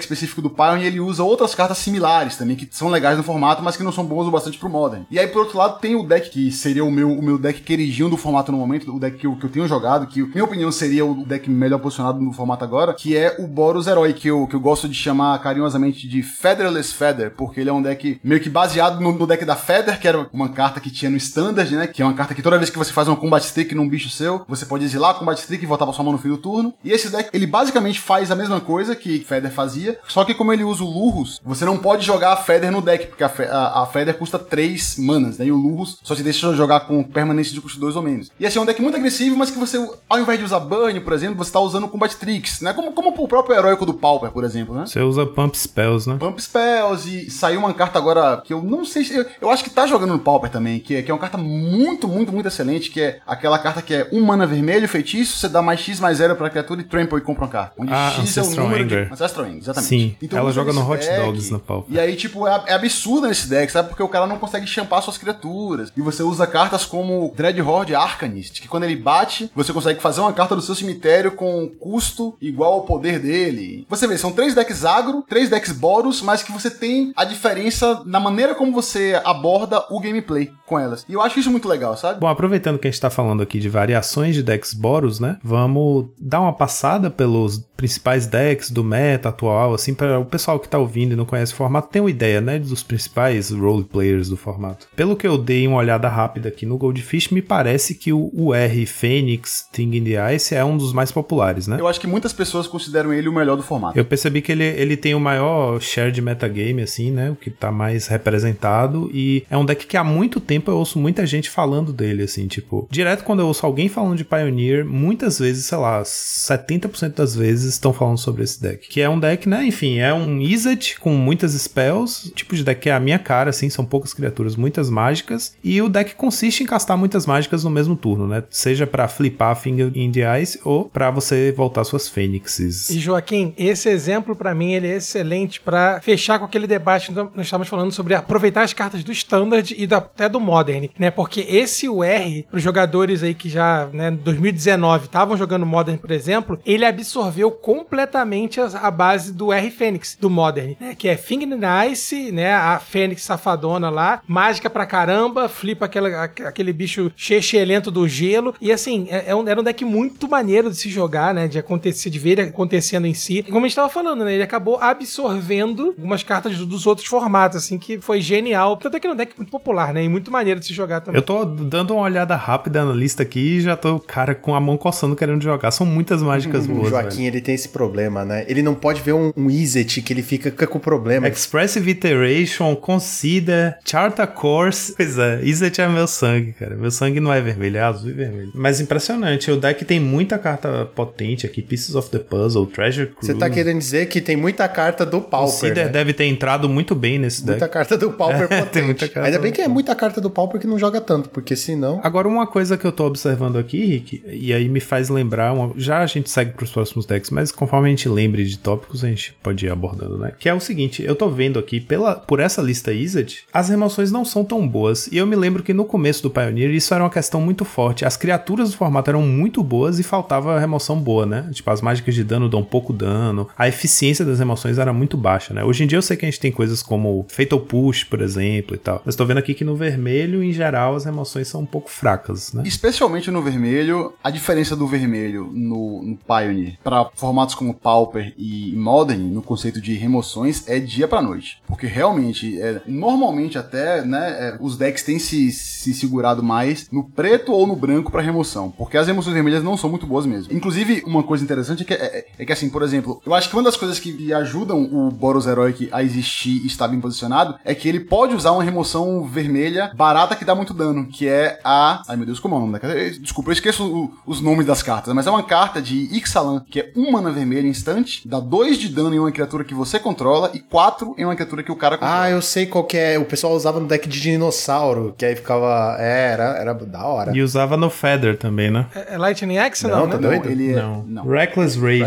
específico do Pioneer, ele usa outras cartas similares também, que são legais no formato, mas que não são boas o bastante pro Modern. E aí, por outro lado, tem o deck que seria o meu, o meu deck queridinho do formato no momento, o deck que eu, que eu tenho jogado, que, minha opinião, seria o deck melhor posicionado no formato agora, que é o Boros Herói, que eu, que eu gosto de chamar carinhosamente de Featherless Feather, porque ele é um deck meio que baseado no, no deck da Feather, que era uma carta que tinha no Standard, né? Que é uma carta que toda vez que você faz um Combat Streak num bicho seu, você pode exilar o Combat Streak e voltar pra sua mão no fim do turno. E esse deck, ele basicamente faz a mesma coisa que Feather fazia, só que como ele usa o Lurrus, você não pode jogar a Feather no deck, porque a, a, a Feather custa 3 manas, né? E o Lurrus só te deixa jogar com permanência de custo 2 ou menos. E assim, é um deck muito agressivo, mas que você, ao invés de usar Burn, por exemplo, você tá usando Combat Tricks, né? Como, como o próprio heróico do Pauper, por exemplo, né? Você usa Pump Spells, né? Pump Spells e saiu uma carta agora que eu não sei se. Eu, eu acho que tá jogando no Pauper também, que é, que é uma carta muito, muito, muito excelente, que é aquela carta que é um mana vermelho, feitiço, você dá mais X mais zero pra criatura e trample e compra uma carta. Onde ah, X Ancestral é o número Anger. de. Ancestral Anger, exatamente. Sim, então, ela joga no Hot deck, Dogs no Pauper. E aí, tipo, é, é absurdo nesse deck, sabe? Porque o cara não consegue champar suas criaturas. E você usa cartas como Dreadhorde Arcanist, que quando ele bate, você consegue fazer uma carta do seu cemitério com custo igual ao poder dele. Você vê, são três decks agro, três decks Boros, mas que você tem a diferença na maneira como você aborda o gameplay com elas. E eu acho isso muito legal, sabe? Bom, aproveitando que a gente tá falando aqui de variações de decks Boros, né? Vamos dar uma passada pelos principais decks do meta atual, assim, para o pessoal que tá ouvindo e não conhece o formato ter uma ideia, né, dos principais role players do formato. Pelo que eu dei uma olhada rápida aqui no Goldfish, me parece que o, o R Phoenix Thing in the Ice é um dos mais populares, né? Eu acho que muitas pessoas consideram ele o melhor do formato. Eu percebi que ele, ele tem o maior share de metagame, assim, né, o que tá mais representado, e é um deck que há muito tempo eu ouço muita gente falando dele, assim, tipo, direto quando eu ouço alguém falando de Pioneer, muitas vezes, sei lá, 70% das vezes estão falando sobre esse deck. Que é um deck, né? Enfim, é um Izzet com muitas spells. Tipo de deck que é a minha cara, assim, são poucas criaturas, muitas mágicas. E o deck consiste em castar muitas mágicas no mesmo turno, né? Seja para flipar Finger in the Ice ou para você voltar suas fênixes. E Joaquim, esse exemplo para mim ele é excelente para fechar com aquele debate que nós estávamos falando sobre aproveitar as cartas do Standard e da, até do Modern, né? Porque esse UR, para os jogadores aí que já, né, 2019 estavam jogando Modern, por exemplo, ele absorveu completamente a, base do R Fênix, do Modern, né? Que é Finger Nice, né? A Fênix safadona lá, mágica pra caramba, flipa aquela, aquele bicho chechelento do gelo. E assim, é, é um, era um deck muito maneiro de se jogar, né? De acontecer, de ver acontecendo em si. E como a gente tava falando, né? Ele acabou absorvendo algumas cartas dos outros formatos, assim, que foi genial. Tanto é que é um deck muito popular, né? E muito maneiro de se jogar também. Eu tô dando uma olhada rápida na lista aqui e já tô tô, cara, com a mão coçando querendo jogar. São muitas mágicas O boas, Joaquim, velho. ele tem esse problema, né? Ele não pode ver um, um Izzet que ele fica com o problema. Expressive Iteration, Consider, Charta Course. Pois é, Izzet é meu sangue, cara. Meu sangue não é vermelho, é azul e vermelho. Mas impressionante, o deck tem muita carta potente aqui. Pieces of the Puzzle, Treasure Cruise. Você tá querendo dizer que tem muita carta do Pauper, Consider né? deve ter entrado muito bem nesse deck. Muita carta do Pauper É, tem potente. muita carta Ainda bem que é muita carta do Pauper que não joga tanto, porque senão... Agora, uma coisa que eu tô observando aqui, Rick, e aí me faz lembrar, uma- já a gente segue pros próximos decks, mas conforme a gente lembre de tópicos, a gente pode ir abordando, né? Que é o seguinte, eu tô vendo aqui, pela, por essa lista Izzet, as remoções não são tão boas, e eu me lembro que no começo do Pioneer isso era uma questão muito forte. As criaturas do formato eram muito boas e faltava remoção boa, né? Tipo, as mágicas de dano dão pouco dano, a eficiência das remoções era muito baixa, né? Hoje em dia eu sei que a gente tem coisas como Fatal Push, por exemplo, e tal. Mas tô vendo aqui que no vermelho, em geral, as remoções são um pouco fracas, né? Especialmente no vermelho, a diferença do vermelho no, no Pioneer para formatos como Pauper e Modern, no conceito de remoções, é dia pra noite. Porque realmente, é, normalmente até, né, é, os decks têm se, se segurado mais no preto ou no branco pra remoção. Porque as remoções vermelhas não são muito boas mesmo. Inclusive, uma coisa interessante é que, é, é que assim, por exemplo, eu acho que uma das coisas que ajudam o Boros Heroic a existir e estar bem posicionado é que ele pode usar uma remoção vermelha barata que dá muito dano, que é a. Ai meu Deus, como é o nome Desculpa, eu esqueço o- os nomes das cartas, mas é uma carta de Ixalan, que é um mana vermelho instante, dá 2 de dano em uma criatura que você controla e 4 em uma criatura que o cara controla. Ah, eu sei qual que é. O pessoal usava no deck de dinossauro, que aí ficava... É, era, era da hora. E usava no Feather também, né? É é Lightning Axe? Não, Não, tá né? não, doido? ele é. Não. Não. Reckless Rage.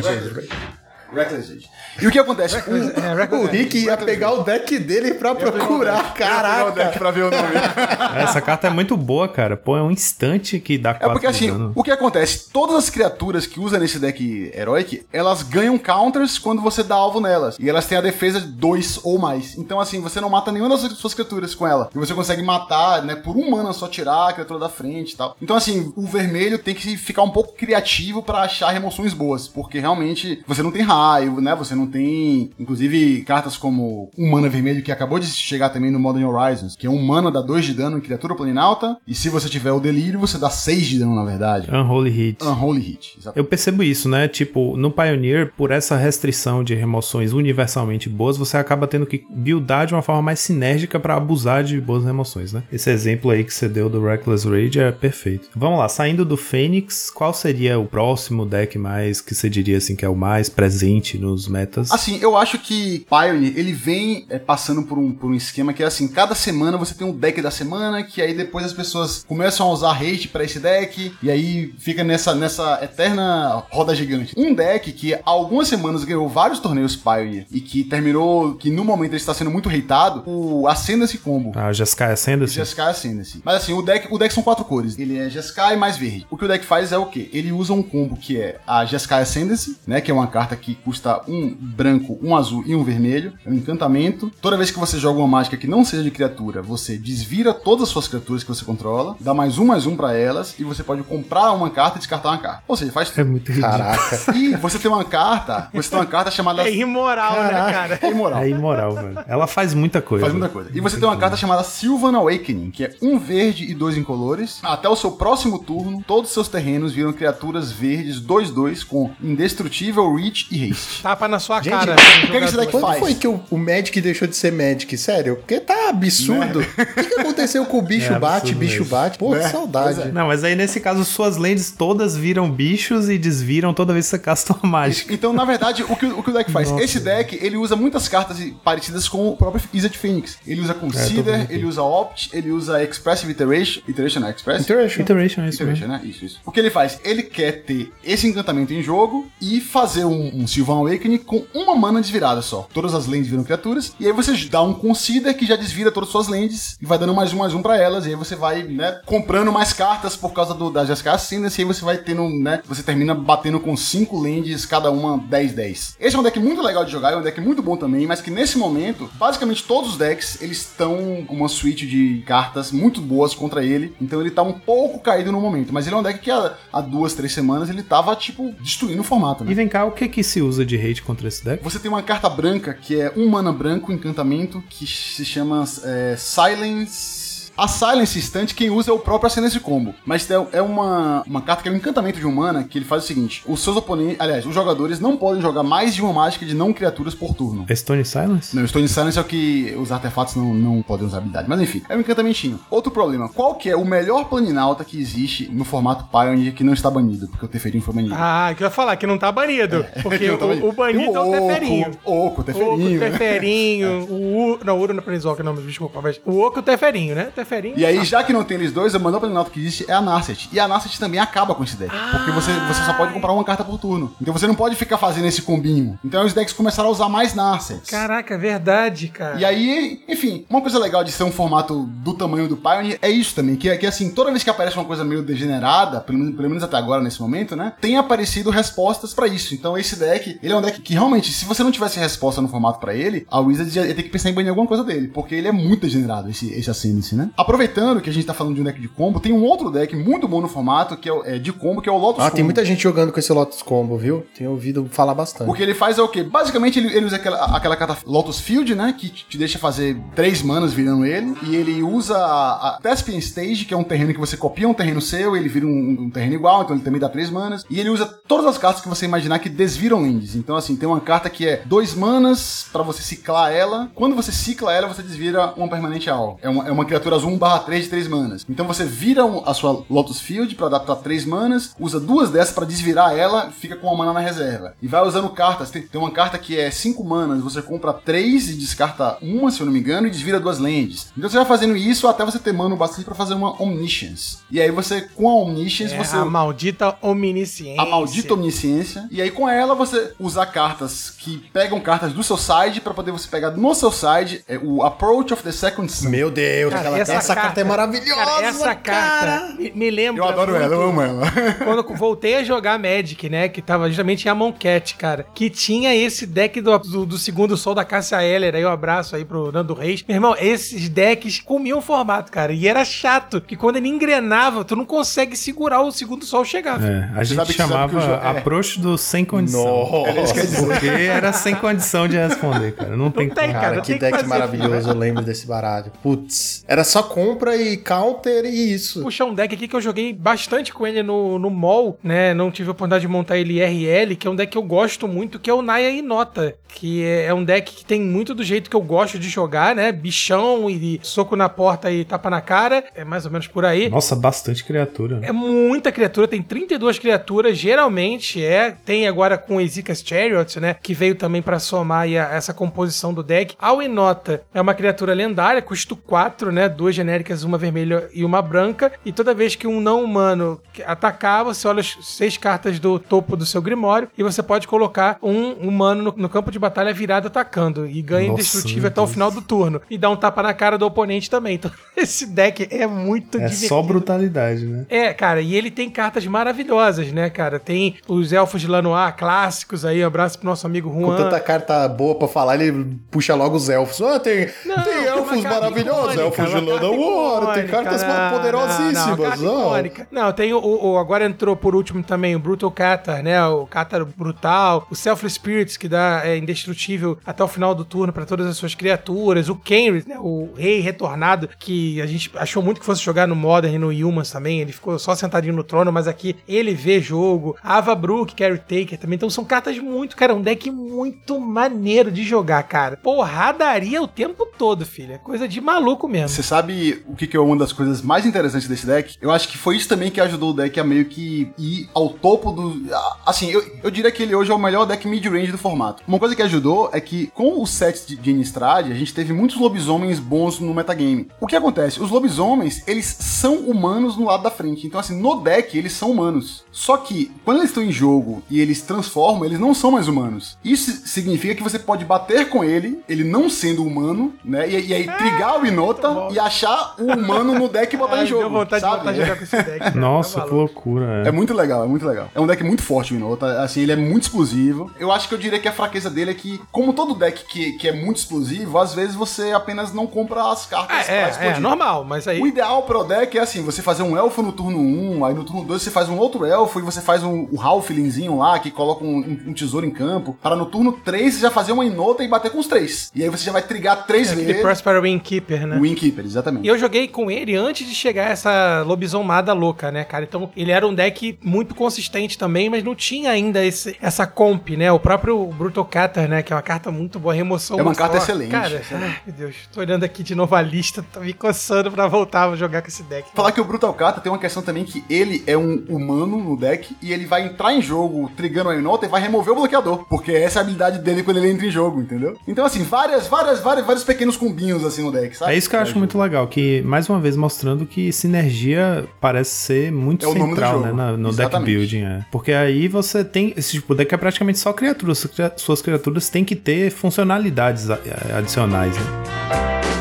Reckless Rage. E o que acontece? O- É, O Rick ia pegar o deck dele pra procurar, pegar o deck caraca. pra ver o nome. Essa carta é muito boa, cara. Pô, é um instante que dá É 4 porque assim, de dano. o que acontece? Todas as criaturas que usam nesse deck Heroic, elas ganham counters quando você dá alvo nelas. E elas têm a defesa 2 ou mais. Então, assim, você não mata nenhuma das suas criaturas com ela. E você consegue matar, né, por um mana só tirar a criatura da frente e tal. Então, assim, o vermelho tem que ficar um pouco criativo pra achar remoções boas. Porque realmente você não tem raio, né? Você não tem. Inclusive, cartas como um mana vermelho que acabou de chegar também no Modern Horizons, que é um mana dá 2 de dano em criatura planinalta. E se você tiver o delírio, você dá 6 de dano, na verdade. Unholy Hit. Unholy Hit. exatamente. Eu percebo isso, né? Tipo, no Pioneer, por essa restrição de remoções universalmente boas, você acaba tendo que buildar de uma forma mais sinérgica pra abusar de boas remoções, né? Esse exemplo aí que você deu do Reckless Rage é perfeito. Vamos lá, saindo do Fênix, qual seria o próximo deck mais que você diria assim que é o mais presente nos metas? Assim, eu acho que Pioneer, ele vem é, passando por um, por um esquema que é assim, cada semana você tem um deck da semana, que aí depois as pessoas começam a usar hate pra esse deck, e aí fica nessa, nessa eterna roda gigante. Um deck que há algumas semanas ganhou vários torneios Pioneer, e que terminou, que no momento ele está sendo muito hateado, o Ascendancy Combo. Ah, Jeskai Ascendancy? Jeskai Ascendancy. Mas assim, o deck, o deck são quatro cores. Ele é Jeskai mais verde. O que o deck faz é o quê? Ele usa um combo que é a Jeskai Ascendancy, né? Que é uma carta que custa um branco, um azul e um vermelho. É um encantamento. Toda vez que você joga uma mágica que não seja de criatura, você desvira todas as suas criaturas que você controla, dá mais um, mais um pra elas, e você pode comprar uma carta e descartar uma carta. Ou seja, faz É tudo. muito ridículo. Caraca. E você tem uma carta, você tem uma carta chamada É imoral, né, cara? É imoral. É imoral, velho. Ela faz muita coisa. Faz muita coisa. E você tem uma carta chamada Sylvan Awakening, que é um verde e dois incolores. Até o seu próximo turno, todos os seus terrenos viram criaturas verdes 2-2 com indestrutível, reach e haste. Tapa na sua Gente, cara. o que é que deck Quando faz? foi que o, o Magic deixou de ser Magic? Sério? Porque tá absurdo. O que, que aconteceu com o bicho É bate, bicho mesmo. bate? Pô, Né? que saudade. Pois é. Não, mas aí nesse caso suas lentes todas viram bichos e desviram toda vez que você casta uma mágica. Então, na verdade, o que, o que o deck faz? Nossa. Esse deck, ele usa muitas cartas parecidas com o próprio Izzet Phoenix. Ele usa É, Consider, ele usa Opt, ele usa Expressive Iteration. Iteration, não é Express? Interaction. Iteration, é isso. Iteration, né? Isso, isso. O que ele faz? Ele quer ter esse encantamento em jogo e fazer um, um Sylvan Awakening com uma mana desvirada só. Todas as lands viram criaturas. E aí você dá um Consider que já desvira todas as suas lands e vai dando mais um, mais um pra elas. E aí você vai, né, comprando mais cartas por causa do, da Jessica. E aí você vai tendo, né, você termina batendo com cinco lands, cada uma 10-10. Esse é um deck muito legal de jogar, é um deck muito bom também, mas que nesse momento, basicamente todos os decks, eles estão com uma suite de cartas muito boas contra ele. Então ele tá um pouco caído no momento. Mas ele é um deck que há, há duas, três semanas ele tava, tipo, destruindo o formato, né? E vem cá, o que que se usa de hate contra esse deck? Você tem uma carta branca que é um mana branco, encantamento, que se chama é, Silence A Silence Instant, quem usa é o próprio Ascendance Combo. Mas é, é uma, uma carta que é um encantamento de humana que ele faz o seguinte: os seus oponentes, aliás, os jogadores não podem jogar mais de uma mágica de não criaturas por turno. É Stone Silence? Não, Stone Silence é o que os artefatos não, não podem usar habilidade. Mas enfim, é um encantamentinho. Outro problema: qual que é o melhor planinalta que existe no formato Pioneer que não está banido? Porque o Teferinho foi banido. Ah, que eu ia falar que não tá banido. Porque Que não tá o, o banido é o Teferinho. Oco, O Teferinho. né? Teferinho, o U. Não, o Uro não é não, desculpa, mas o Oco e o Teferinho, né? Teferinho. E aí, já que não tem eles dois, o melhor planinalta que existe é a Narset. E a Narset também acaba com esse deck. porque você, você só pode comprar uma carta por turno. Então você não pode ficar fazendo esse combinho. Então os decks começaram a usar mais Narsets. Caraca, é verdade, cara. E aí, enfim, uma coisa legal de ser um formato do tamanho do Pioneer é isso também, que, é- que assim, toda vez que aparece uma coisa meio degenerada, pelo, menos- pelo menos até agora, nesse momento, né, tem aparecido respostas pra isso. Então esse deck, ele é um deck que realmente, se você não tivesse resposta no formato pra ele, a Wizard ia ter que pensar em banir alguma coisa dele, porque ele é muito degenerado, esse, esse Ascendancy, né? Aproveitando que a gente tá falando de um deck de combo, tem um outro deck muito bom no formato, que é, é de combo, que é o Lotus Ah, Combo. tem muita gente jogando com esse Lotus Combo, viu? Tenho ouvido falar bastante. O que ele faz é o quê? Basicamente, ele, ele usa aquela, aquela carta Lotus Field, né? Que te deixa fazer três manas virando ele. E ele usa a, a Thespian Stage, que é um terreno que você copia um terreno seu, ele vira um, um terreno igual, então ele também dá três manas. E ele usa todas as cartas que você imaginar que desviram lands. Então, assim, tem uma carta que é dois manas pra você ciclar ela. Quando você cicla ela, você desvira uma permanente all. É uma, é uma criatura azul 1 3 de três manas. Então você vira a sua Lotus Field pra dar pra três manas, usa duas dessas pra desvirar ela, fica com uma mana na reserva. E vai usando cartas. Tem, tem uma carta que é cinco manas, você compra três e descarta uma, se eu não me engano, e desvira duas lands. Então você vai fazendo isso até você ter mana o bastante pra fazer uma Omniscience. E aí você, com a Omniscience, É você a maldita omnisciência. a maldita omnisciência. E aí, com ela, você usa cartas que pegam cartas do seu side pra poder você pegar no seu side é, o Approach of the Second Sun. Meu Deus, Cara, aquela- essa, carta, é maravilhosa, Cara, essa carta me, me lembra. Eu adoro ela, eu amo ela. Quando eu voltei a jogar Magic, né? Que tava justamente em Amon Cat, cara. Que tinha esse deck do, do, do segundo sol da Cássia Heller. Aí um abraço aí pro Nando Reis. Meu irmão, esses decks comiam o formato, cara. E era chato. Que quando ele engrenava, tu não consegue segurar o segundo sol chegar. É, a gente sabe chamava que o jo- é. approach do sem condição. Nossa. Porque era sem condição de responder, cara. Não tem Não tem, como. cara. Cara, que deck maravilhoso, eu lembro desse baralho. Putz, era só compra e counter e isso. puxar um deck aqui que eu joguei bastante com ele no, no mall, né? Não tive a oportunidade de montar ele IRL, que é um deck que eu gosto muito, que é o Naya Inota. Que é, é um deck que tem muito do jeito que eu gosto de jogar, né? Bichão e soco na porta e tapa na cara. É mais ou menos por aí. Nossa, bastante criatura. né? É muita criatura, tem 32 criaturas, geralmente é. Tem agora com Ezekiel's Chariot, né? Que veio também pra somar aí a- essa composição do deck. A Winota é uma criatura lendária, custo 4, né? Duas genéricas, uma vermelha e uma branca. E toda vez que um não humano atacar, você olha as seis cartas do topo do seu Grimório e você pode colocar um humano no, no campo de batalha virado atacando. E ganha Nossa, indestrutível até o final do turno. E dá um tapa na cara do oponente também. Então, esse deck é muito É divertido. só brutalidade, né? É, cara, e ele tem cartas maravilhosas, né, cara? Tem os elfos de Lanoir clássicos aí, um abraço pro nosso amigo Com Juan. tanta carta boa pra falar, ele puxa logo os elfos. Ah, tem, Não, tem elfos maravilhosos, icônica, elfos de uma carta Llanowar, tem cartas não, Não, poderosíssimas. não, ó. icônica. Não, tem o, o- Agora entrou por último também o Brutal Catar, né? O Catar Brutal. O Selfless Spirits, que dá é, indestrutível até o final do turno pra todas as suas criaturas. O Kenrith, né? O Rei Retornado, que a gente achou muito que fosse jogar no Modern e no Humans também. Ele ficou só sentadinho no trono, mas aqui ele vê jogo. Ava Brook, Carry Taker também. Então são cartas muito, cara, um deck muito maneiro de jogar, cara. Porradaria o tempo todo, filho. É coisa de maluco mesmo. Você sabe o que, que é uma das coisas mais interessantes desse deck? Eu acho que foi isso também que ajudou o deck a meio que ir ao topo do. Assim, eu, eu diria que ele hoje é o melhor deck mid-range do formato. Uma coisa que ajudou é que, com os sets de, de Innistrad, a gente teve muitos lobisomens bons no metagame. O que acontece? Os lobisomens, eles são humanos no lado da frente. Então, assim, no deck, eles são humanos. Só que, quando eles estão em jogo e eles transformam, eles não são mais humanos. Isso significa que você pode bater com ele, ele não sendo humano, né? E, e aí trigar o Inota e achar o humano no deck e botar Ai, em jogo. Deu vontade sabe? de voltar a jogar com esse deck. Nossa, Tá que loucura. É muito legal, é muito legal. É um deck muito forte, o Inota. Assim, ele é muito explosivo. Eu acho que eu diria que a fraqueza dele é que, como todo deck que, que é muito explosivo, às vezes você apenas não compra as cartas É, pra é, explodir. é, normal, mas aí. O ideal pro deck é assim, você fazer um elfo no turno 1, aí no turno 2 você faz um outro elfo e você faz um, o Halflingzinho lá, que coloca um, um- um tesouro em campo, para no turno 3 você já fazer uma inota e bater com os três. E aí você já vai trigar três Aquele vezes. Prosper Windkeeper, né? O Winkeeper, Exatamente. E eu joguei com ele antes de chegar essa lobisomada louca, né, cara? Então ele era um deck muito consistente também, mas não tinha ainda esse, essa comp, né? O próprio Brutal Catter, né? Que é uma carta muito boa, remoção É uma carta forte. excelente, Cara, excelente. ai, meu Deus, tô olhando aqui de novo a lista, tô me coçando pra voltar a jogar com esse deck. Falar que o Brutal Kata tem uma questão também que ele é um humano no deck e ele vai entrar em jogo trigando a Inota e vai remover o bloqueador. Porque essa é a habilidade dele quando ele entra em jogo, entendeu? Então, assim, várias, várias, vários, vários pequenos combinhos assim no deck, sabe? É isso que eu acho muito legal, que mais uma vez mostrando que sinergia parece ser muito É central, né, na- no deck building, é. Porque aí você tem, esse tipo, deck é praticamente só criaturas, Suas cria- suas criaturas têm que ter funcionalidades a- adicionais, né?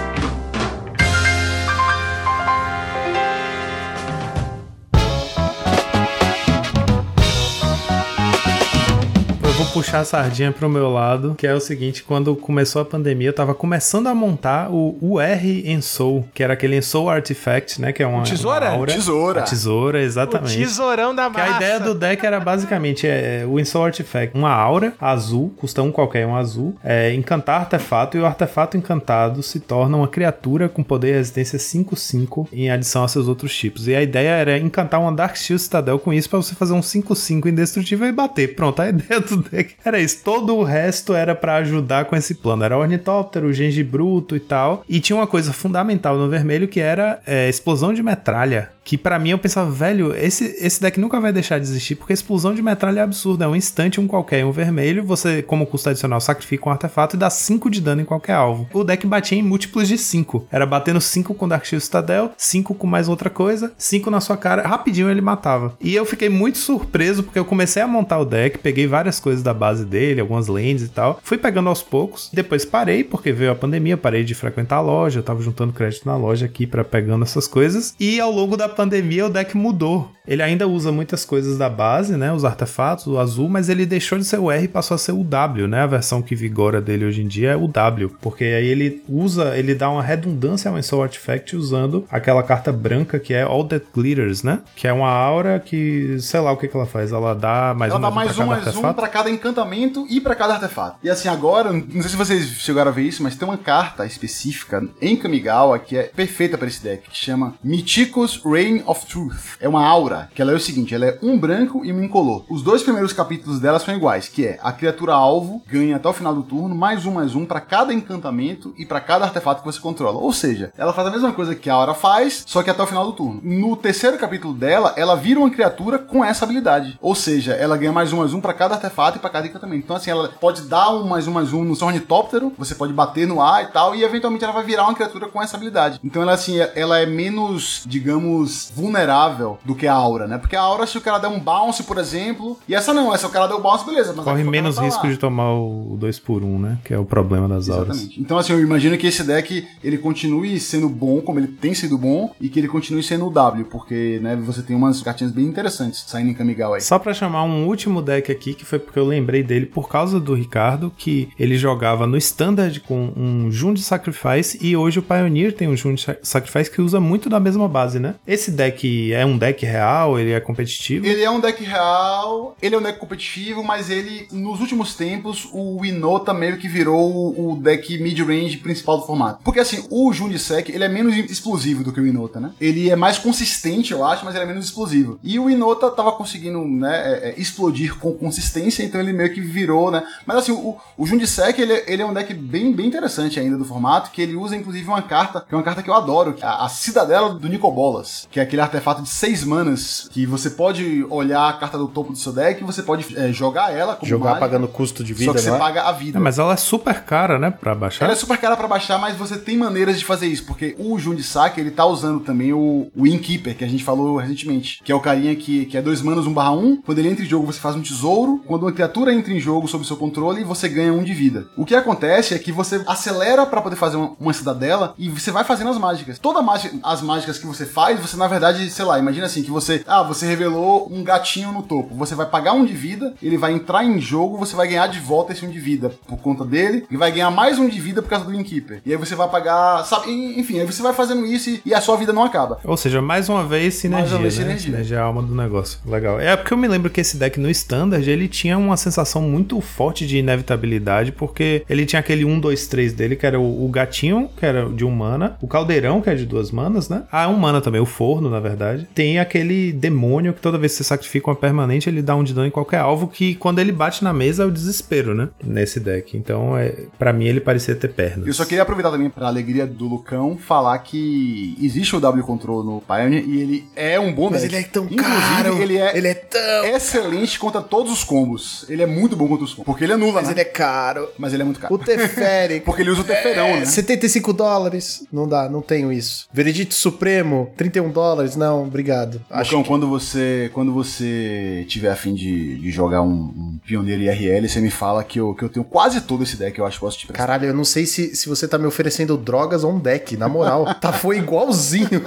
Puxar a sardinha pro meu lado, que é o seguinte, quando começou a pandemia, eu tava começando a montar o UR Ensoul, que era aquele Ensoul Artifact, né, que é uma, tesoura? uma aura. Tesoura. A tesoura, O exatamente. tesourão da Que massa. a ideia do deck era basicamente é, o Ensoul Artifact, uma aura azul, custa um qualquer um azul, é, encantar artefato e o artefato encantado se torna uma criatura com poder e resistência 5-5 em adição a seus outros tipos. E a ideia era encantar uma Dark Steel Citadel com isso pra você fazer um 5-5 indestrutível e bater. Pronto, a ideia do deck era isso. Todo o resto era pra ajudar com esse plano. Era ornitóptero, gengibruto e tal. E tinha uma coisa fundamental no vermelho que era é, explosão de metralha. Que pra mim eu pensava, velho, esse, esse deck nunca vai deixar de existir, porque explosão de metralha é absurda. É um instante, um qualquer, um vermelho. Você, como custo adicional, sacrifica um artefato e dá 5 de dano em qualquer alvo. O deck batia em múltiplos de 5. Era batendo 5 com Dark Shield Citadel, 5 com mais outra coisa, 5 na sua cara. Rapidinho ele matava. E eu fiquei muito surpreso, porque eu comecei a montar o deck, peguei várias coisas da base dele, algumas lands e tal. Fui pegando aos poucos. Depois parei, porque veio a pandemia, parei de frequentar a loja. Eu tava juntando crédito na loja aqui pra pegando essas coisas. E ao longo da pandemia o deck mudou. Ele ainda usa muitas coisas da base, né? Os artefatos, o azul, mas ele deixou de ser o R e passou a ser o W, né? A versão que vigora dele hoje em dia é o W. Porque aí ele usa, ele dá uma redundância ao Soul Artifact usando aquela carta branca que é All That Glitters, né? Que é uma aura que, sei lá o que, que ela faz. Ela dá mais Ela um dá mais um mais cada um pra cada encantamento e pra cada artefato. E assim, agora, não sei se vocês chegaram a ver isso, mas tem uma carta específica em Kamigawa que é perfeita pra esse deck, que chama Mythicus Reign of Truth. É uma aura, que ela é o seguinte, ela é um branco e um incolor. Os dois primeiros capítulos dela são iguais, que é a criatura alvo ganha até o final do turno mais um, mais um pra cada encantamento e pra cada artefato que você controla. Ou seja, ela faz a mesma coisa que a aura faz, só que até o final do turno. No terceiro capítulo dela, ela vira uma criatura com essa habilidade. Ou seja, ela ganha mais um, mais um pra cada artefato e pra cada encantamento. Então, assim, ela pode dar um mais um, mais um no seu ornitóptero, você pode bater no ar e tal, e eventualmente ela vai virar uma criatura com essa habilidade. Então, ela, assim, ela é menos, digamos, vulnerável do que a aura, né? Porque a aura, se o cara der um bounce, por exemplo, e essa não, essa o cara deu bounce, beleza. Corre menos tá lá. risco de tomar o 2 por 1 um, né? Que é o problema das auras. Exatamente. Então, assim, eu imagino que esse deck ele continue sendo bom, como ele tem sido bom, e que ele continue sendo o W, porque, né, você tem umas cartinhas bem interessantes saindo em Kamigawa aí. Só pra chamar um último deck aqui, que foi porque eu lembrei dele por causa do Ricardo, que ele jogava no Standard com um Jund Sacrifice e hoje o Pioneer tem um Jund Sacrifice que usa muito da mesma base, né? Esse deck é um deck real, ele é competitivo. Ele é um deck real, ele é um deck competitivo, mas ele, nos últimos tempos, o Inota meio que virou o deck mid-range principal do formato. Porque assim, o Jundisek, ele é menos explosivo do que o Inota, né? Ele é mais consistente, eu acho, mas ele é menos explosivo. E o Inota tava conseguindo, né, é, é, explodir com consistência, então ele meio que virou, né? Mas assim, o, o Jundisek, ele, ele é um deck bem, bem interessante ainda do formato, que ele usa inclusive uma carta, que é uma carta que eu adoro, que é a, a Cidadela do Nicobolas, que é aquele artefato de seis manas, que você pode olhar a carta do topo do seu deck e você pode é, jogar ela como Jogar mágica, pagando custo de só vida, que você não é? paga a vida. É, mas ela é super cara, né? Pra baixar. Ela é super cara pra baixar, mas você tem maneiras de fazer isso, porque o Jundisaki, ele tá usando também o, o Innkeeper, que a gente falou recentemente, que é o carinha que, que é dois manos 1 barra 1, quando ele entra em jogo você faz um tesouro, quando uma criatura entra em jogo sob seu controle, você ganha um de vida. O que acontece é que você acelera pra poder fazer uma, uma cidadela e você vai fazendo as mágicas. Toda mágica, as mágicas que você faz, você na verdade, sei lá, imagina assim, que você, ah, você revelou um gatinho no topo. Você vai pagar um de vida, ele vai entrar em jogo, você vai ganhar de volta esse um de vida por conta dele, e vai ganhar mais um de vida por causa do Innkeeper. E aí você vai pagar, sabe, enfim, aí você vai fazendo isso e, e a sua vida não acaba. Ou seja, mais uma vez sinergia, Mais uma vez né? sinergia. Sinergia é a alma do negócio. Legal. É porque eu me lembro que esse deck no Standard, ele tinha uma sensação muito forte de inevitabilidade, porque ele tinha aquele 1, 2, 3 dele, que era o, o gatinho, que era de um mana, o caldeirão, que é de duas manas, né? Ah, um mana também, o na verdade. Tem aquele demônio que toda vez que você sacrifica uma permanente, ele dá um de dano em qualquer alvo, que quando ele bate na mesa é o desespero, né? Nesse deck. Então, é, para mim, ele parecia ter pernas. Eu só queria aproveitar também, pra alegria do Lucão, falar que existe o W Control no Pioneer e ele é um bom Mas deck. ele é tão Inclusive, caro. ele é, Ele é tão. excelente contra todos os combos. Ele é muito bom contra os combos. Porque ele anula, Mas né? ele é caro. Mas ele é muito caro. O Teferi. Porque ele usa o teferão, né? 75 dólares? Não dá, não tenho isso. Veredito Supremo, 31 dólares? Não, obrigado. Acho Lucão, que... quando você quando você tiver afim de, de jogar um, um pioneiro IRL, você me fala que eu, que eu tenho quase todo esse deck, eu acho que posso te prestar. Caralho, eu não sei se, se você tá me oferecendo drogas ou um deck, na moral. tá, foi igualzinho.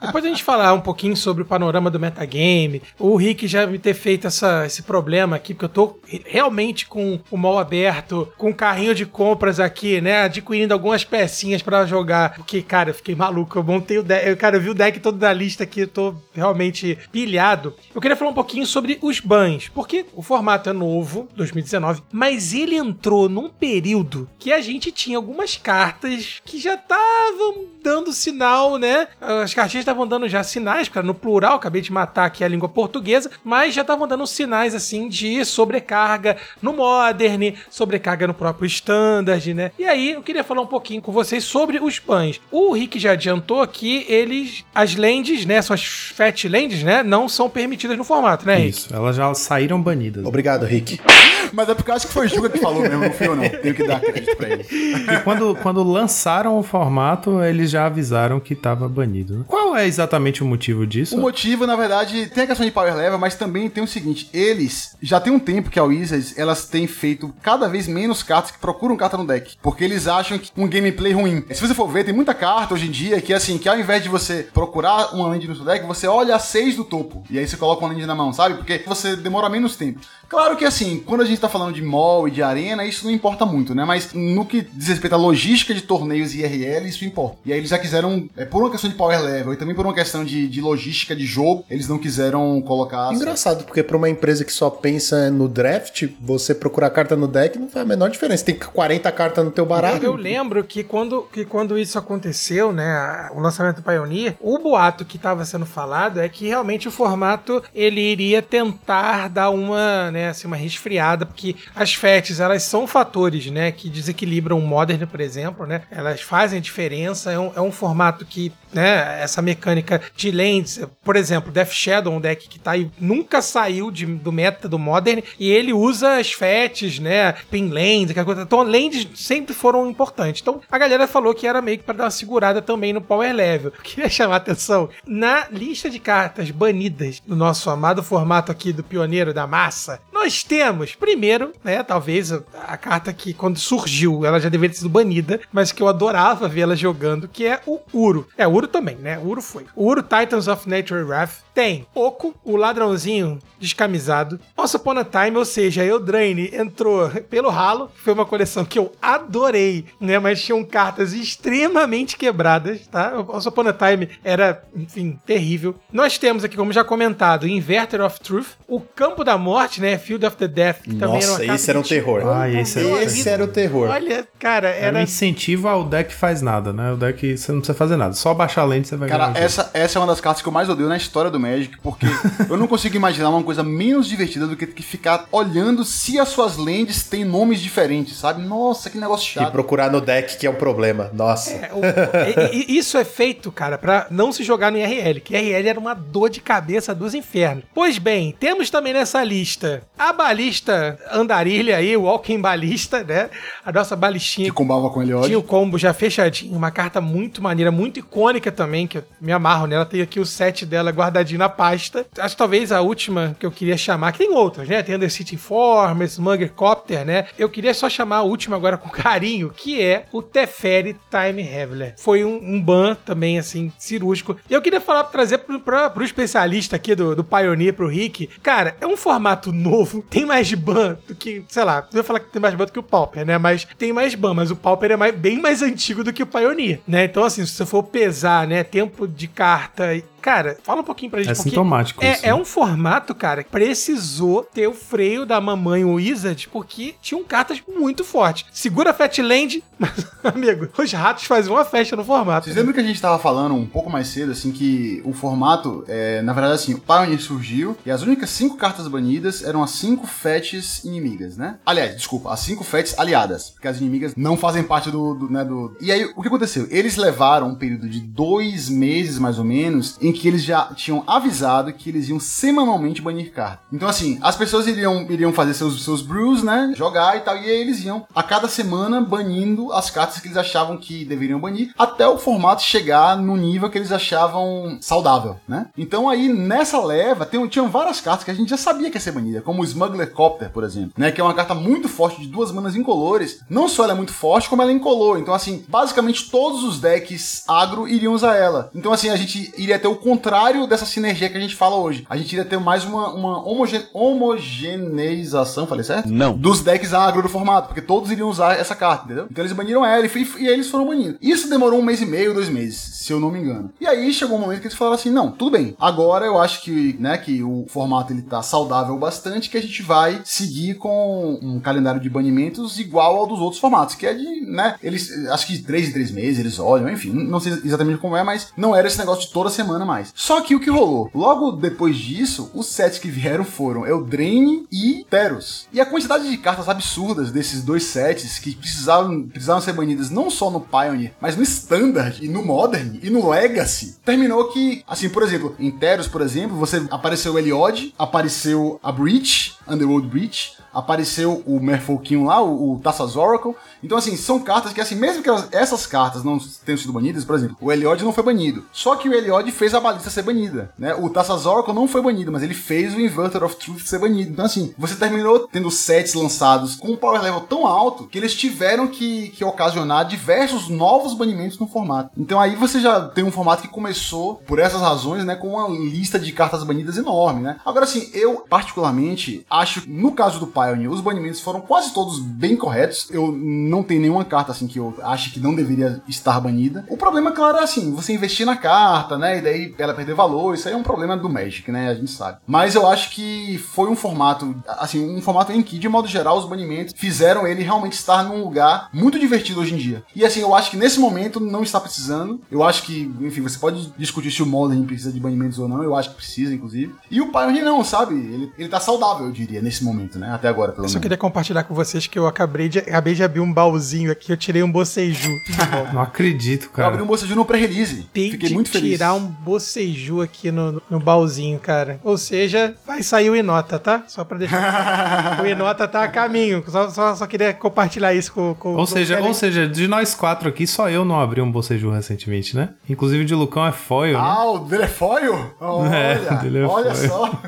Depois a gente falar um pouquinho sobre o panorama do metagame, o Rick já me ter feito essa, esse problema aqui, porque eu tô realmente com o mall aberto, com o carrinho de compras aqui, né? Adquirindo algumas pecinhas pra jogar. Porque, cara, eu fiquei maluco. Eu montei o deck. Eu, cara, eu vi o deck todo da lista aqui, eu tô realmente pilhado. Eu queria falar um pouquinho sobre os bans, porque o formato é novo, 2019, mas ele entrou num período que a gente tinha algumas cartas que já estavam dando sinal, né? As cartinhas estavam dando já sinais, cara, no plural, acabei de matar aqui a língua portuguesa, mas já estavam dando sinais assim de sobrecarga no Modern, sobrecarga no próprio Standard, né? E aí eu queria falar um pouquinho com vocês sobre os bans. O Rick já adiantou que eles, as lands, né, suas fat lands, né, não são permitidas no formato, né, Rick? Isso, elas já saíram banidas. Obrigado, Rick. Mas é porque eu acho que foi o Juga que falou mesmo, não fui eu não. Tenho que dar crédito pra ele. E quando, quando lançaram o formato, eles já avisaram que tava banido. né? Qual é exatamente o motivo disso? O motivo, na verdade, tem a questão de power level, mas também tem o seguinte: eles já tem um tempo que a Wizards elas têm feito cada vez menos cartas que procuram carta no deck, porque eles acham que um gameplay ruim. Se você for ver, tem muita carta hoje em dia que assim, que ao invés de você procurar uma land no seu deck, você olha a 6 do topo e aí você coloca uma land na mão, sabe? Porque você demora menos tempo. Claro que assim, quando a gente tá falando de mall e de arena, isso não importa muito, né? Mas no que diz respeito à logística de torneios e IRL, isso importa. E aí eles já quiseram, é, por uma questão de power level e também por uma questão de, de logística de jogo, eles não quiseram colocar. Engraçado, porque pra uma empresa que só pensa no draft, você procurar carta no deck não faz a menor diferença. Tem 40 cartas no teu baralho. Eu lembro que quando, que quando isso aconteceu, né, o lançamento do Pioneer, o boato que estava sendo falado é que realmente o formato ele iria tentar dar uma, né, assim, uma resfriada, porque as FETs, elas são fatores, né, que desequilibram o Modern, por exemplo, né, elas fazem a diferença, é um, é um formato que, né, essa mecânica de lands, por exemplo, Death Shadow, um deck que tá aí, nunca saiu de- do meta do Modern, e ele usa as FETs, né, Pin Lands, aquela coisa. Então, lands sempre foram importantes. Então, a galera falou que era meio que pra dar uma segurada também no power level. Queria chamar atenção, na lista de cartas banidas do nosso amado formato aqui do Pioneiro da Massa, nós temos, primeiro, né, talvez a, a carta que quando surgiu, ela já deveria ter sido banida, mas que eu adorava vê-la jogando, que é o Uro. É, Uro também, né? Uro foi. O Uro Titans of Nature Wrath tem Oco, o ladrãozinho descamisado. Once Upon a Time, ou seja, Eldraine entrou pelo ralo, foi uma coleção que eu adorei, né? Mas tinham cartas extremamente quebradas, tá? Once Upon a Time era, enfim, terrível. Nós temos aqui, como já comentado, Inverter of Truth, o Campo da Morte, né? Of the Death, que também era uma Nossa, esse era um terror. Ah, esse era- Esse era o terror. Olha, cara, Era era um incentivo ao deck faz nada, né? O deck você não precisa fazer nada. Só baixar a lente você vai Cara, essa, essa é uma das cartas que eu mais odeio na história do Magic, porque eu não consigo imaginar uma coisa menos divertida do que, que ficar olhando se as suas lands têm nomes diferentes, sabe? Nossa, que negócio E chato. procurar no deck que é o problema. Nossa. É, o- e- e- isso é feito, cara, pra não se jogar no IRL, que IRL era uma dor de cabeça dos infernos. Pois bem, temos também nessa lista a balista andarilha aí, o Walking Balista, né? A nossa balistinha. Que combava com ele Tinha hoje. o combo já fechadinho, uma carta muito maneira, muito icônica também, que eu me amarro nela. Tem aqui o set dela guardadinho na pasta. Acho que talvez a última que eu queria chamar, que tem outras, né? Tem Under City Informers, Mugger Copter, né? Eu queria só chamar a última agora com carinho, que é o Teferi Time Traveler. Foi um, um ban também, assim, cirúrgico. E eu queria falar, trazer pro, pra, pro especialista aqui do, do Pioneer, pro Rick. Cara, é um formato novo, tem mais ban do que, sei lá, eu ia falar que tem mais ban do que o Pauper, né? Mas tem mais ban, mas o Pauper é mais, bem mais antigo do que o Pioneer, né? Então, assim, se você for pesar, né, tempo de carta Cara, fala um pouquinho pra gente. É sintomático é, isso, é né? um formato, cara, que precisou ter o freio da mamãe Wizard, porque tinham cartas muito fortes. Segura a Fatland, mas, amigo, os ratos faziam uma festa no formato. Vocês lembram que a gente tava falando um pouco mais cedo, assim, que o formato, é, na verdade, assim, o Pioneer surgiu e as únicas cinco cartas banidas eram as cinco fetches inimigas, né? Aliás, desculpa, as cinco fetches aliadas, porque as inimigas não fazem parte do, do, né, do... E aí, o que aconteceu? Eles levaram um período de dois meses, mais ou menos, em que eles já tinham avisado que eles iam semanalmente banir carta. Então, assim, as pessoas iriam, iriam fazer seus, seus brews, né? Jogar e tal, e aí eles iam a cada semana banindo as cartas que eles achavam que deveriam banir, até o formato chegar no nível que eles achavam saudável, né? Então aí, nessa leva, tem, tinham várias cartas que a gente já sabia que ia ser banida, como o Smuggler Copter, por exemplo, né? Que é uma carta muito forte de duas manas incolores. Não só ela é muito forte, como ela é incolor. Então, assim, basicamente todos os decks agro iriam usar ela. Então, assim, a gente iria ter o contrário dessa sinergia que a gente fala hoje. A gente iria ter mais uma, uma homoge homogeneização, falei certo? Não. Dos decks agro do formato, porque todos iriam usar essa carta, entendeu? Então eles baniram ela e, f- e eles foram banindo. Isso demorou um mês e meio, dois meses, se eu não me engano. E aí chegou um momento que eles falaram assim: não, tudo bem. Agora eu acho que, né, que o formato ele tá saudável bastante, que a gente vai seguir com um calendário de banimentos igual ao dos outros formatos, que é de, né, eles, acho que de três em três meses eles olham, enfim, não sei exatamente como é, mas não era esse negócio de toda semana mais. Só que o que rolou? Logo depois disso, os sets que vieram foram Eldraine e Teros. E a quantidade de cartas absurdas desses dois sets que precisavam, precisavam ser banidas não só no Pioneer, mas no Standard e no Modern e no Legacy, terminou que, assim, por exemplo, em Teros, por exemplo, você apareceu o Eliod, apareceu a Breach, Underworld Breach, apareceu o Merfolquinho lá, o, o Tassas Oracle. Então, assim, são cartas que, assim, mesmo que elas- essas cartas não tenham sido banidas, por exemplo, o Eliod não foi banido. Só que o Eliod fez a balista ser banida, né? O Tassas Oracle não foi banido, mas ele fez o Inverter of Truth ser banido. Então, assim, você terminou tendo sets lançados com um power level tão alto que eles tiveram que, que ocasionar diversos novos banimentos no formato. Então, aí você já tem um formato que começou, por essas razões, né, com uma lista de cartas banidas enorme, né? Agora, assim, eu, particularmente, acho que no caso do Pioneer, os banimentos foram quase todos bem corretos. Eu não tenho nenhuma carta, assim, que eu acho que não deveria estar banida. O problema, claro, é assim, você investir na carta, né, e daí ela perder valor, isso aí é um problema do Magic, né, a gente sabe. Mas eu acho que foi um formato, assim, um formato em que, de modo geral, os banimentos fizeram ele realmente estar num lugar muito divertido hoje em dia. E assim, eu acho que nesse momento não está precisando. Eu acho que, enfim, você pode discutir se o Modern precisa de banimentos ou não, eu acho que precisa, inclusive. E o Pioneer não, sabe? Ele, ele tá saudável, eu nesse momento, né? Até agora, pelo Eu só menos. queria compartilhar com vocês que eu acabei de, acabei de abrir um baúzinho aqui, eu tirei um boceju. Não acredito, Eu abri cara. um bocejo no pré-release. Fiquei muito feliz. tirar um boceju aqui no, no baúzinho, cara. Ou seja, vai sair o Inota, tá? Só pra deixar. o Inota tá a caminho. Só, só, só queria compartilhar isso com, com Ou seja, com- ou seja, de nós quatro aqui, só eu não abri um boceju recentemente, né? Inclusive o de Lucão é foil, né? Ah, o dele é foil? Olha, É, o dele é olha foil. só.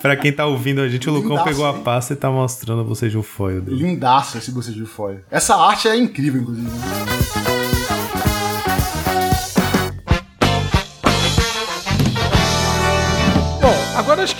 Pra quem tá ouvindo a gente, o Lucão Lindaço, pegou a hein? pasta e tá mostrando o boceju foil dele. Lindaço esse bocejo foil. Essa arte é incrível, inclusive.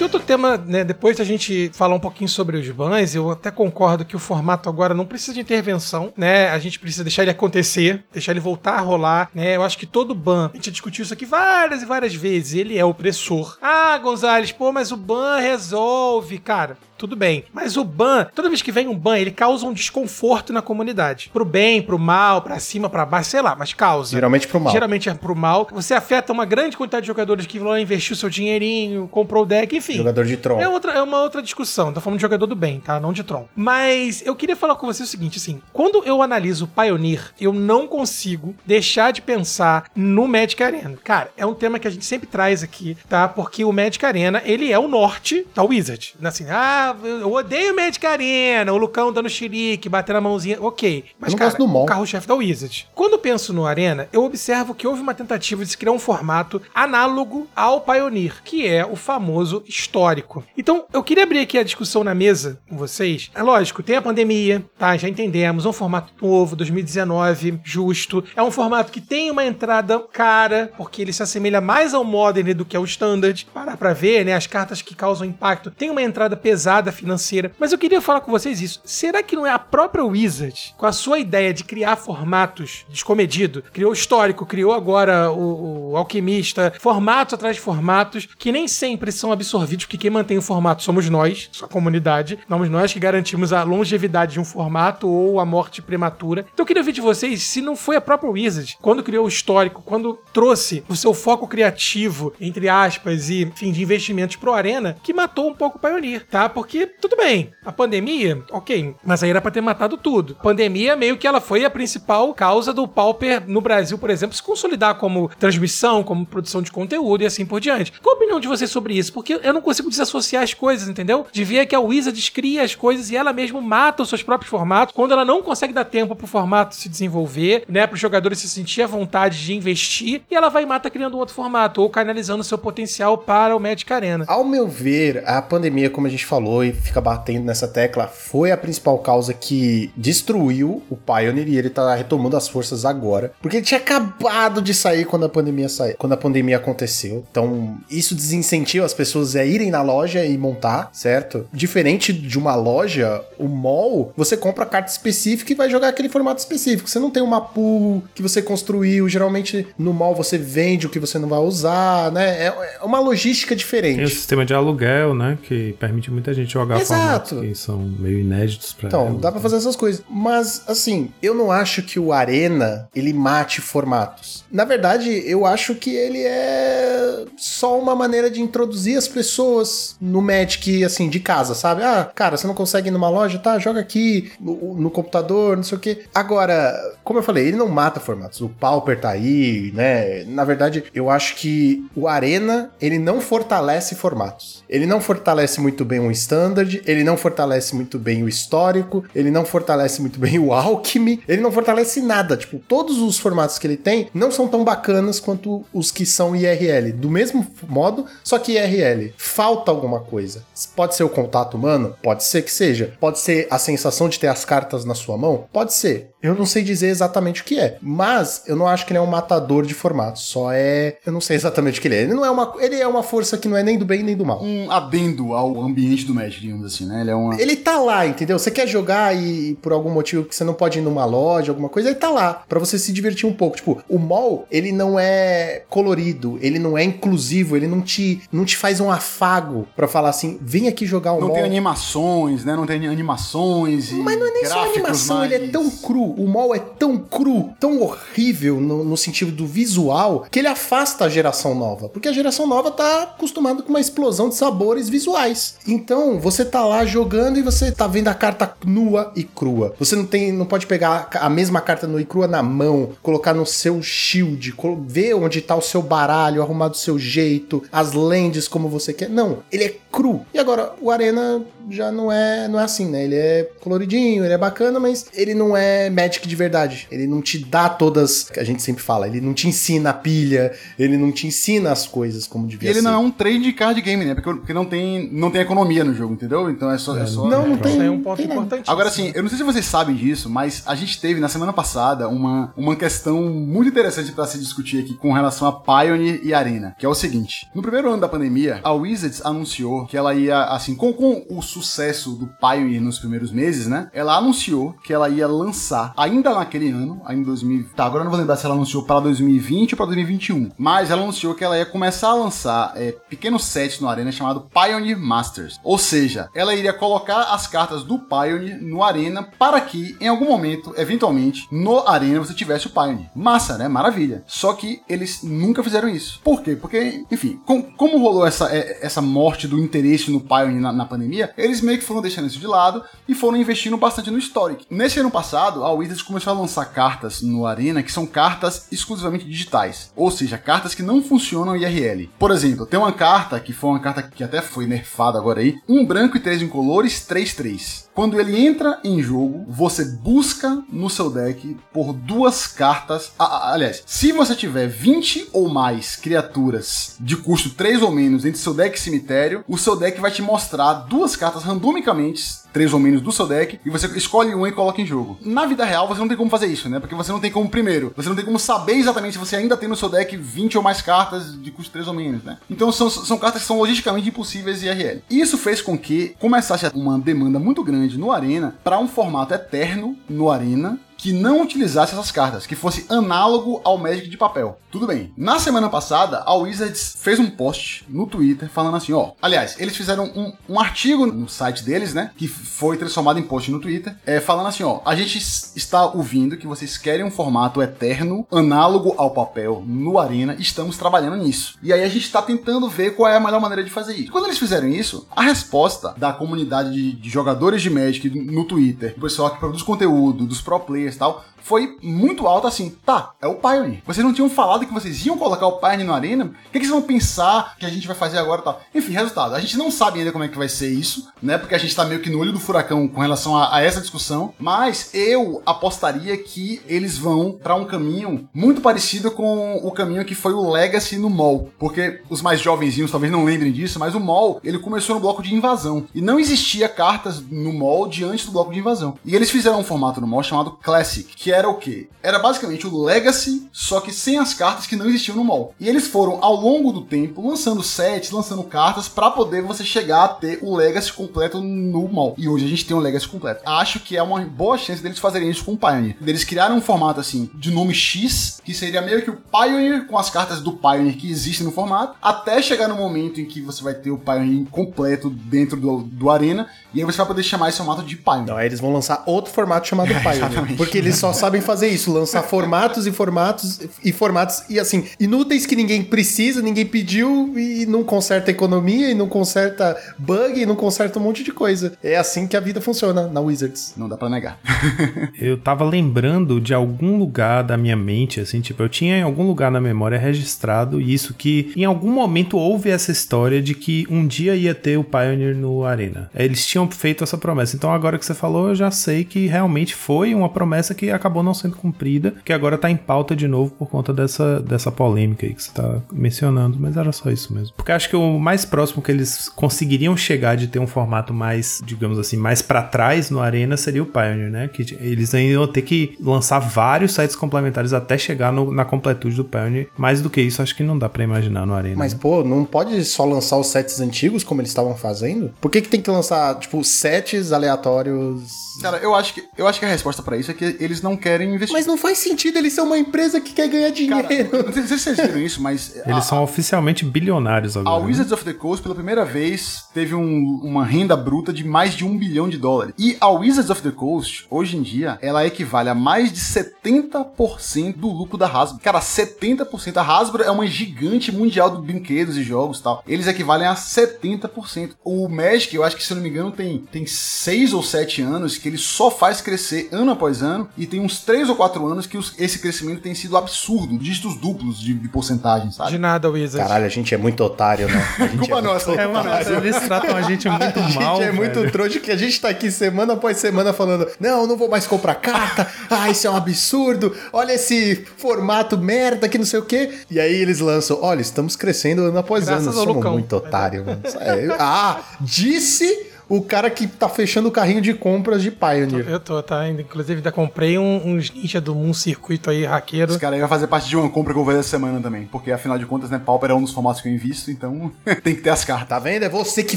Que outro tema, né? Depois da gente falar um pouquinho sobre os bans, eu até concordo que o formato agora não precisa de intervenção, né? A gente precisa deixar ele acontecer, deixar ele voltar a rolar, né? Eu acho que todo ban, a gente discutiu isso aqui várias e várias vezes, ele é opressor. Ah, Gonzalez, pô, mas o ban resolve, cara. Tudo bem. Mas o ban, toda vez que vem um ban, ele causa um desconforto na comunidade. Pro bem, pro mal, pra cima, pra baixo, sei lá, mas causa. Geralmente pro mal. Geralmente é pro mal. Você afeta uma grande quantidade de jogadores que vão investir o seu dinheirinho, comprou o deck, enfim. Jogador de Tron. É, outra, é uma outra discussão. Tô falando de jogador do bem, tá? Não de Tron. Mas eu queria falar com você o seguinte, assim. Quando eu analiso o Pioneer, eu não consigo deixar de pensar no Magic Arena. Cara, é um tema que a gente sempre traz aqui, tá? Porque o Magic Arena, ele é o norte da Wizard. Assim, ah, ah, eu odeio Magic Arena, o Lucão dando xerique, batendo a mãozinha, ok. Mas, Eu não cara, gosto do mall. o carro-chefe da Wizard. Quando penso no Arena, eu observo que houve uma tentativa de se criar um formato análogo ao Pioneer, que é o famoso histórico. Então, eu queria abrir aqui a discussão na mesa com vocês. É lógico, tem a pandemia, tá? Já entendemos, é um formato novo, 2019, justo. É um formato que tem uma entrada cara, porque ele se assemelha mais ao Modern do que ao Standard. Parar pra ver, né? As cartas que causam impacto tem uma entrada pesada financeira. Mas eu queria falar com vocês isso. Será que não é a própria Wizard, com a sua ideia de criar formatos descomedido, criou histórico, criou agora o, o alquimista, formatos atrás de formatos, que nem sempre são absorvidos, porque quem mantém o formato somos nós, sua comunidade. Somos nós que garantimos a longevidade de um formato ou a morte prematura. Então eu queria ouvir de vocês se não foi a própria Wizard, quando criou o histórico, quando trouxe o seu foco criativo, entre aspas, e enfim, de investimentos pro Arena, que matou um pouco o Pioneer, tá? Porque, tudo bem, a pandemia, ok, mas aí era pra ter matado tudo. Pandemia, meio que ela foi a principal causa do Pauper no Brasil, por exemplo, se consolidar como transmissão, como produção de conteúdo e assim por diante. Qual a opinião de vocês sobre isso? Porque eu não consigo desassociar as coisas, entendeu? De ver que a Wizards cria as coisas e ela mesmo mata os seus próprios formatos quando ela não consegue dar tempo pro formato se desenvolver, né? Para os jogadores se sentir à vontade de investir e ela vai e mata criando um outro formato ou canalizando seu potencial para o Magic Arena. Ao meu ver, a pandemia, como a gente falou e fica batendo nessa tecla, foi a principal causa que destruiu o Pioneer e ele tá retomando as forças agora. Porque ele tinha acabado de sair quando a pandemia saiu, quando a pandemia aconteceu. Então, isso desincentiva as pessoas a irem na loja e montar, certo? Diferente de uma loja, o mall, você compra a carta específica e vai jogar aquele formato específico. Você não tem uma pool que você construiu. Geralmente no mall você vende o que você não vai usar, né? É é uma logística Tem o diferente. sistema de aluguel, né? Que permite muita gente jogar Exato. formatos que são meio inéditos pra Então, ela. dá pra fazer essas coisas. Mas, assim, eu não acho que o Arena, ele mate formatos. Na verdade, eu acho que ele é só uma maneira de introduzir as pessoas no Magic, assim, de casa, sabe? Ah, cara, você não consegue ir numa loja? Tá, joga aqui, no, no computador, não sei o quê. Agora, como eu falei, ele não mata formatos. O Pauper tá aí, né? Na verdade, eu acho que o Arena, ele não fortalece formatos. Ele não fortalece muito bem o Standard, ele não fortalece muito bem o histórico, ele não fortalece muito bem o Alchemy, ele não fortalece nada. Tipo, todos os formatos que ele tem não são tão bacanas quanto os que são IRL. Do mesmo modo, só que IRL. Falta alguma coisa. Pode ser o contato humano? Pode ser que seja. Pode ser a sensação de ter as cartas na sua mão? Pode ser. Eu não sei dizer exatamente o que é, mas eu não acho que ele é um matador de formatos. Só é, eu não sei exatamente o que ele é. Ele não é uma, ele é uma força que não é nem do bem nem do mal. Um adendo ao ambiente do Magic, digamos assim, né? Ele é uma. Ele tá lá, entendeu? Você quer jogar e por algum motivo que você não pode ir numa loja, alguma coisa, ele tá lá pra você se divertir um pouco. Tipo, o mall, ele não é colorido, ele não é inclusivo, ele não te não te faz um afago pra falar assim, vem aqui jogar um Não mall. tem animações, né? Não tem animações e Mas não é nem só animação, ele é mais- tão cru. O mall é tão cru, tão horrível no, no sentido do visual, que ele afasta a geração nova. Porque a geração nova tá acostumada com uma explosão de sabores visuais. Então, você tá lá jogando e você tá vendo a carta nua e crua. Você não tem, não pode pegar a mesma carta nua e crua na mão, colocar no seu shield, ver onde tá o seu baralho, arrumar do seu jeito, as lentes como você quer. Não, ele é cru. E agora, o Arena já não é, não é assim, né? Ele é coloridinho, ele é bacana, mas ele não é Magic de verdade. Ele não te dá todas, que a gente sempre fala, ele não te ensina a pilha, ele não te ensina as coisas como E devia ele ser. não é um trade card game, né? Porque, porque não, tem, não tem economia no jogo, entendeu? Então é só. É só Não, não tem. Isso é um ponto importante. Agora sim, eu não sei se vocês sabem disso, mas a gente teve na semana passada uma, uma questão muito interessante pra se discutir aqui com relação a Pioneer e Arena, que é o seguinte: no primeiro ano da pandemia, a Wizards anunciou que ela ia, assim, com, com o sucesso do Pioneer nos primeiros meses, né? Ela anunciou que ela ia lançar ainda naquele ano, ainda em 2000. Tá, agora eu não vou lembrar se ela anunciou para 2020 ou para 2021, mas ela anunciou que ela ia começar a lançar é, pequenos sets no Arena chamado Pioneer Masters. Ou seja, ela iria colocar as cartas do Pioneer no Arena para que, em algum momento, eventualmente, no Arena você tivesse o Pioneer. Massa, né? Maravilha. Só que eles nunca fizeram isso. Por quê? Porque, enfim, com- como rolou essa, é, essa morte do interesse no Pioneer na, na pandemia, eles meio que foram deixando isso de lado e foram investindo bastante no Historic. Nesse ano passado, a Wizards começou a lançar cartas no Arena que são cartas exclusivamente digitais, ou seja, cartas que não funcionam IRL. Por exemplo, tem uma carta que foi uma carta que até foi nerfada agora aí, um branco e três incolores, 3-3. Quando ele entra em jogo, você busca no seu deck por duas cartas. aliás, se você tiver 20 ou mais criaturas de custo 3 ou menos entre seu deck e cemitério, o seu deck vai te mostrar duas cartas randomicamente três ou menos do seu deck, e você escolhe uma e coloca em jogo. Na vida real, você não tem como fazer isso, né? Porque você não tem como, primeiro, você não tem como saber exatamente se você ainda tem no seu deck 20 ou mais cartas de custo 3 ou menos, né? Então são, são cartas que são logisticamente impossíveis IRL. Isso fez com que começasse uma demanda muito grande no Arena para um formato eterno no Arena que não utilizasse essas cartas, que fosse análogo ao Magic de papel. Tudo bem. Na semana passada, a Wizards fez um post no Twitter falando assim, ó. Aliás, eles fizeram um, um artigo no site deles, né? Que foi transformado em post no Twitter, é, falando assim, ó. A gente está ouvindo que vocês querem um formato eterno, análogo ao papel, no Arena. Estamos trabalhando nisso. E aí a gente está tentando ver qual é a melhor maneira de fazer isso. Quando eles fizeram isso, a resposta da comunidade de, de jogadores de Magic no Twitter, do pessoal que produz conteúdo, dos pro players tal, foi muito alta assim. Tá, é o Pioneer. Vocês não tinham falado que vocês iam colocar o Pioneer no Arena? O que, que vocês vão pensar que a gente vai fazer agora e tal? Enfim, resultado. A gente não sabe ainda como é que vai ser isso, né? Porque a gente tá meio que no olho do furacão com relação a, a essa discussão. Mas eu apostaria que eles vão para um caminho muito parecido com o caminho que foi o Legacy no mall. Porque os mais jovenzinhos talvez não lembrem disso, mas o mall ele começou no bloco de invasão. E não existia cartas no mall diante do bloco de invasão. E eles fizeram um formato no mall chamado Classic, que era o quê? Era basicamente o Legacy, só que sem as cartas que não existiam no mall. E eles foram, ao longo do tempo, lançando sets, lançando cartas, para poder você chegar a ter o Legacy completo no mall. E hoje a gente tem o Legacy completo. Acho que é uma boa chance deles fazerem isso com o Pioneer. Eles criaram um formato assim, de nome X, que seria meio que o Pioneer com as cartas do Pioneer que existem no formato, até chegar no momento em que você vai ter o Pioneer completo dentro do, do Arena, e aí você vai poder chamar esse formato de Pioneer. Não, aí eles vão lançar outro formato chamado Pioneer. porque eles só sabem fazer isso, lançar formatos e formatos e formatos e assim, inúteis que ninguém precisa, ninguém pediu e não conserta economia e não conserta bug e não conserta um monte de coisa. É assim que a vida funciona na Wizards. Não dá para negar. eu tava lembrando de algum lugar da minha mente, assim, tipo, eu tinha em algum lugar na memória registrado isso que em algum momento houve essa história de que um dia ia ter o Pioneer no Arena. Eles tinham feito essa promessa. Então agora que você falou, eu já sei que realmente foi uma promessa que acabou não sendo cumprida, que agora tá em pauta de novo por conta dessa, dessa polêmica aí que você tá mencionando, mas era só isso mesmo. Porque acho que o mais próximo que eles conseguiriam chegar de ter um formato mais, digamos assim, mais para trás no Arena seria o Pioneer, né? Que eles ainda iam ter que lançar vários sites complementares até chegar no, na completude do Pioneer. Mais do que isso, acho que não dá para imaginar no Arena. Mas, né? pô, não pode só lançar os sets antigos como eles estavam fazendo? Por que, que tem que lançar, tipo, sets aleatórios? Cara, eu acho que, eu acho que a resposta para isso é que eles não querem investir. Mas não faz sentido eles são uma empresa que quer ganhar dinheiro. Cara, não sei se vocês viram isso, mas. Eles a, são oficialmente bilionários agora. A né? Wizards of the Coast, pela primeira vez, teve um, uma renda bruta de mais de um bilhão de dólares. E a Wizards of the Coast, hoje em dia, ela equivale a mais de 70% do lucro da Hasbro. Cara, 70%. A Hasbro é uma gigante mundial de brinquedos e jogos e tal. Eles equivalem a 70%. O Magic, eu acho que, se eu não me engano, tem, tem 6 ou 7 anos que ele só faz crescer ano após ano. E tem uns 3 ou 4 anos que os, esse crescimento tem sido absurdo. Dígitos duplos de, de porcentagem, sabe? De nada, Wizards. Caralho, a gente é muito otário, né? A gente Culpa é nossa. É, mano, eles tratam a gente muito a mal. A gente é velho. muito trouxa que a gente tá aqui semana após semana falando: não, não vou mais comprar carta. Ah, isso é um absurdo. Olha esse formato merda que não sei o quê. E aí eles lançam: olha, estamos crescendo ano após Graças ano. Somos Lucão. muito otário, mano. É, ah, disse o cara que tá fechando o carrinho de compras de Pioneer. Eu tô, tá? Ainda- Inclusive, ainda comprei um- uns ninja do Moon Circuito aí, raqueiro. Esse cara aí vai fazer parte de uma compra que eu vou fazer essa semana também. Porque afinal de contas, né, Pauper é um dos formatos que eu invisto, então tem que ter as cartas. Tá vendo? É você que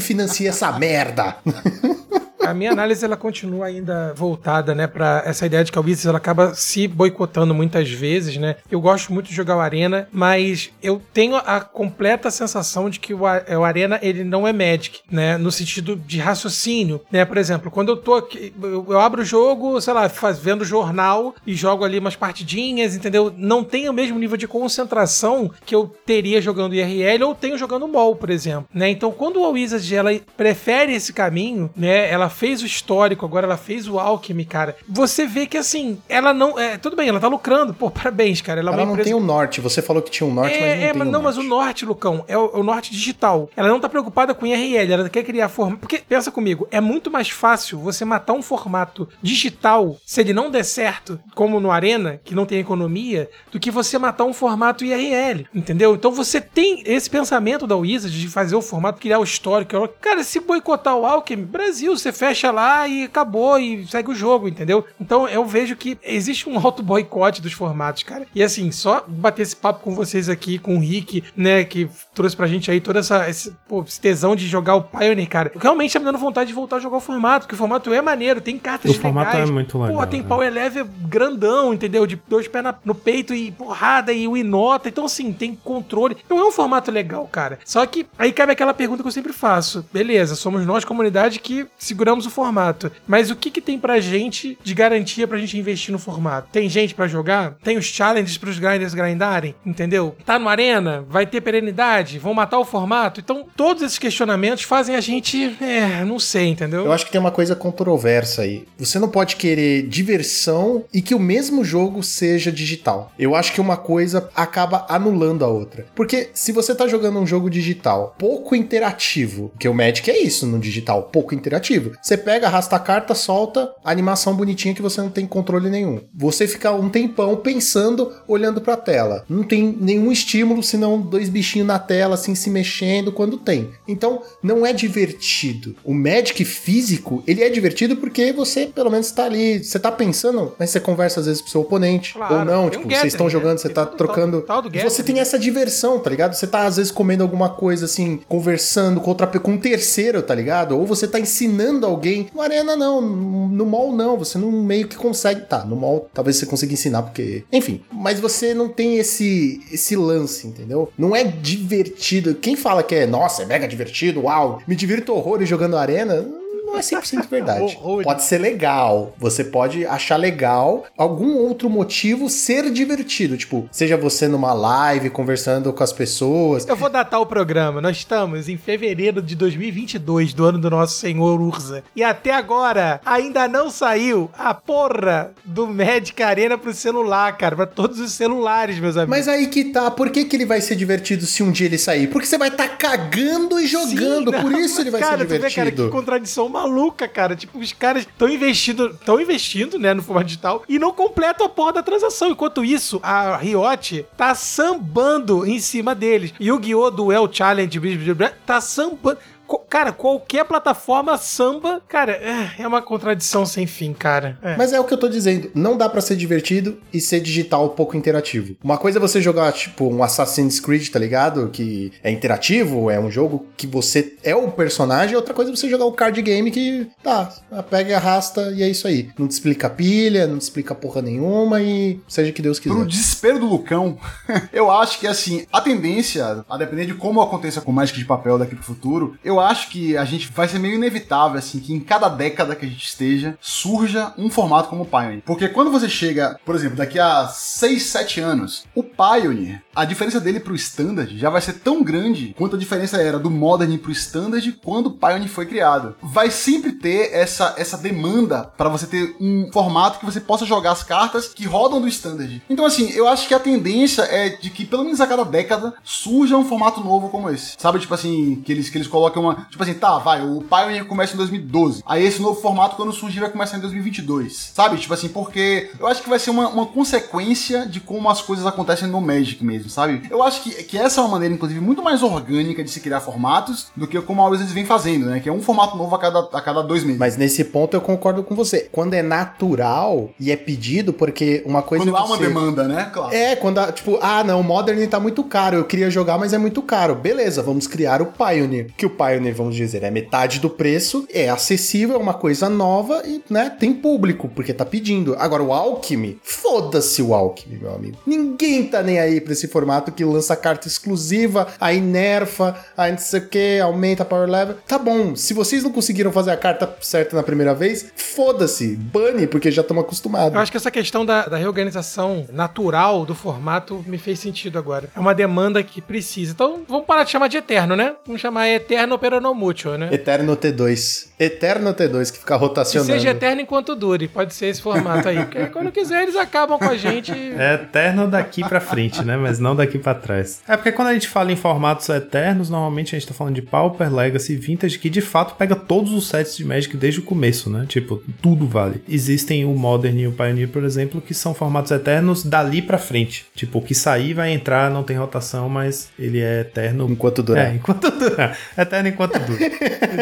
financia essa merda. a minha análise ela continua ainda voltada, né, para essa ideia de que a Wizards ela acaba se boicotando muitas vezes, né? Eu gosto muito de jogar o Arena, mas eu tenho a completa sensação de que o, o Arena ele não é Magic, né, no sentido de raciocínio, né? Por exemplo, quando eu tô aqui, eu, eu abro o jogo, sei lá, faz, vendo jornal e jogo ali umas partidinhas, entendeu? Não tem o mesmo nível de concentração que eu teria jogando IRL ou tenho jogando MOL, por exemplo, né? Então, quando a Wizards ela prefere esse caminho, né? Ela fez o histórico, agora ela fez o Alchemy, cara. Você vê que assim, ela não. É, tudo bem, ela tá lucrando. Pô, parabéns, cara. Ela, é ela não tem o norte. Você falou que tinha um norte, é, mas não é, tem mas o não, norte. mas o norte, Lucão, é o, é o norte digital. Ela não tá preocupada com IRL, ela quer criar forma. Porque, pensa comigo, é muito mais fácil você matar um formato digital se ele não der certo, como no Arena, que não tem economia, do que você matar um formato IRL, entendeu? Então você tem esse pensamento da Wizard de fazer o formato, criar o histórico. Cara, se boicotar o Alchemy, Brasil, você fecha lá e acabou e segue o jogo, entendeu? Então eu vejo que existe um alto boicote dos formatos, cara. E assim, só bater esse papo com vocês aqui, com o Rick, né, que trouxe pra gente aí toda essa esse, pô, esse tesão de jogar o Pioneer, cara. Realmente tá me dando vontade de voltar a jogar o formato, porque o formato é maneiro, tem cartas O formato legais. é muito legal, Pô, tem né? power level grandão, entendeu? De dois pés na- no peito e porrada e o inota. Então, assim, tem controle. Não é um formato legal, cara. Só que aí cabe aquela pergunta que eu sempre faço. Beleza, somos nós, comunidade, que seguramos o formato. Mas o que que tem pra gente de garantia pra gente investir no formato? Tem gente pra jogar? Tem os challenges pros grinders grindarem? Entendeu? Tá no Arena? Vai ter perenidade? Vão matar o formato? Então, todos esses questionamentos fazem a gente. É, não sei, entendeu? Eu acho que tem uma coisa controversa aí. Você não pode querer diversão e que o mesmo jogo seja digital. Eu acho que uma coisa acaba anulando a outra. Porque se você tá jogando um jogo digital pouco interativo, que o Magic é isso no digital, pouco interativo. Você pega, arrasta a carta, solta, animação bonitinha que você não tem controle nenhum. Você fica um tempão pensando, olhando pra tela. Não tem nenhum estímulo, senão dois bichinhos na tela, assim, se mexendo quando tem. Então, não é divertido. O Magic físico, ele é divertido porque você, pelo menos, tá ali, você tá pensando, mas você conversa às vezes com o seu oponente, Claro, ou não, um tipo, gathering, vocês estão né? jogando, você tá trocando. tal do você tem essa diversão, tá ligado? Você tá, às vezes, comendo alguma coisa, assim, conversando com outra com um terceiro, tá ligado? Ou você tá ensinando alguém. No Arena, não. No mall, não. Você não meio que consegue. Tá, no mall, talvez você consiga ensinar, porque. Enfim. Mas você não tem esse, esse lance, entendeu? Não é divertido. Quem fala que é, nossa, é mega divertido, uau, me divirto horrores jogando Arena. Não é 100% verdade. Pode ser legal. Você pode achar legal algum outro motivo ser divertido. Tipo, seja você numa live conversando com as pessoas. Eu vou datar o programa. Nós estamos em fevereiro de 2022, do ano do nosso senhor Urza. E até agora, ainda não saiu a porra do Magic Arena pro celular, cara. Pra todos os celulares, meus amigos. Mas aí que tá, por que, que ele vai ser divertido se um dia ele sair? Porque você vai estar cagando e jogando, Sim, por isso ele vai cara, ser tu vê, cara, que divertido. contradição maluca, cara. Tipo, os caras estão investindo, estão investindo, né, no formato digital e não completam a porra da transação. Enquanto isso, a Riot tá sambando em cima deles. E o Guiô Duel Challenge blá, blá, blá, tá sambando. Cara, qualquer plataforma samba, cara, é- é uma contradição sem fim, cara. É. Mas é o que eu tô dizendo, não dá pra ser divertido e ser digital pouco interativo. Uma coisa é você jogar, tipo, um Assassin's Creed, tá ligado? Que é interativo, é um jogo que você é o personagem, outra coisa é você jogar um card game que, tá, pega e arrasta e é isso aí. Não te explica pilha, não te explica porra nenhuma e seja que Deus quiser. Pro desespero do Lucão, eu acho que assim, a tendência, a depender de como aconteça com Magic de papel daqui pro futuro, eu acho que a gente vai ser meio inevitável, assim, que em cada década que a gente esteja, surja um formato como o Pioneer. Porque quando você chega, por exemplo, daqui a 6, 7 anos, o Pioneer, a diferença dele pro Standard já vai ser tão grande quanto a diferença era do Modern pro Standard quando o Pioneer foi criado. Vai sempre ter essa, essa demanda para você ter um formato que você possa jogar as cartas que rodam do Standard. Então, assim, eu acho que a tendência é de que pelo menos a cada década surja um formato novo como esse. Sabe, tipo assim, que eles, que eles colocam uma. Tipo assim, tá, vai, o Pioneer começa em 2012. Aí esse novo formato, quando surgir, vai começar em 2022. Sabe, tipo assim, porque eu acho que vai ser uma, uma consequência de como as coisas acontecem no Magic mesmo, sabe? Eu acho que, que essa é uma maneira, inclusive, muito mais orgânica de se criar formatos do que como a Wizards vem fazendo, né? Que é um formato novo a cada, a cada dois meses. Mas nesse ponto eu concordo com você. Quando é natural e é pedido, porque uma coisa quando há uma você- demanda, né? Claro. É, quando, a- tipo, ah, não, o Modern tá muito caro, eu queria jogar, mas é muito caro. Beleza, vamos criar o Pioneer. Que o Pioneer Pioneer, vamos dizer, é metade do preço, é acessível, é uma coisa nova e, né, tem público, porque tá pedindo. Agora, o Alchemy, foda-se o Alchemy, meu amigo. Ninguém tá nem aí pra esse formato que lança carta exclusiva, aí nerfa, aí não sei o que, aumenta a power level. Tá bom, se vocês não conseguiram fazer a carta certa na primeira vez, foda-se, bane, porque já estamos acostumados. Eu acho que essa questão da, da reorganização natural do formato me fez sentido agora. É uma demanda que precisa. Então, vamos parar de chamar de Eterno, né? Vamos chamar Eterno Peronomútil, né? Eterno T2. Eterno T2, que fica rotacionando. Que seja eterno enquanto dure. Pode ser esse formato aí. Porque quando quiser, eles acabam com a gente. É eterno daqui pra frente, né? Mas não daqui pra trás. É porque quando a gente fala em formatos eternos, normalmente a gente tá falando de Pauper, Legacy, Vintage, que de fato pega todos os sets de Magic desde o começo, né? Tipo, tudo vale. Existem o Modern e o Pioneer, por exemplo, que são formatos eternos dali pra frente. Tipo, o que sair vai entrar, não tem rotação, mas ele é eterno. Enquanto durar. É, enquanto durar. Eterno enquanto dura.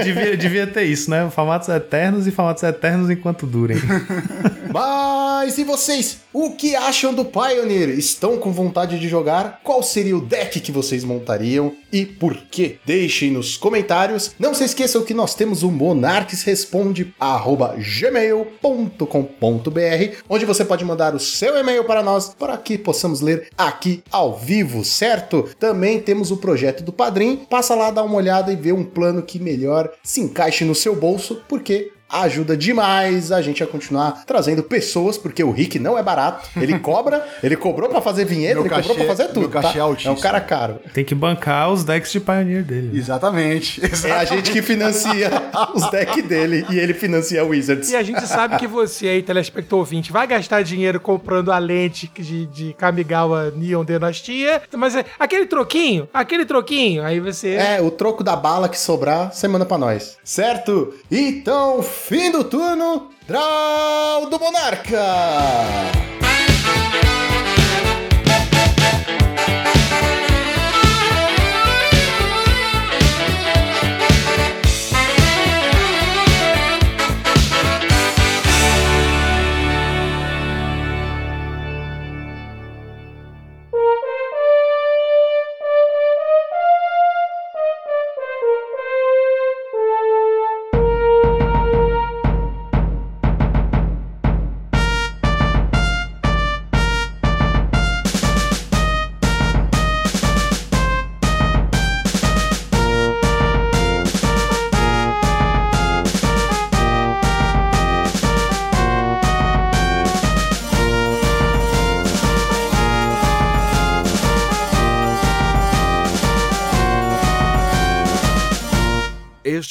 devia, devia ter isso, né? Formatos eternos e formatos eternos enquanto durem. Mas e vocês? O que acham do Pioneer? Estão com vontade de jogar? Qual seria o deck que vocês montariam e por quê? Deixem nos comentários. Não se esqueçam que nós temos o monarquesresponde@gmail.com.br, onde você pode mandar o seu e-mail para nós para que possamos ler aqui ao vivo, certo? Também temos o projeto do Padrim. Passa lá, dá uma olhada e vê um plano que melhor se encaixe no seu bolso, porque ajuda demais a gente a continuar trazendo pessoas, porque o Rick não é barato. Ele cobra, ele cobrou pra fazer vinheta, Meu ele cobrou cachê- pra fazer tudo. tá? é. É um cara caro. Tem que bancar os decks de Pioneer dele. né? Exatamente. É a gente que financia os decks dele e ele financia o Wizards. E a gente sabe que você aí, telespectador ouvinte, vai gastar dinheiro comprando a lente de, de Kamigawa Neon Dinastia, mas é, aquele troquinho, aquele troquinho, aí você... É, o troco da bala que sobrar, você manda pra nós. Certo? Então, fim do turno, Draw do Monarca!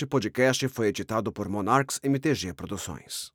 Este podcast foi editado por Monarchs MTG Produções.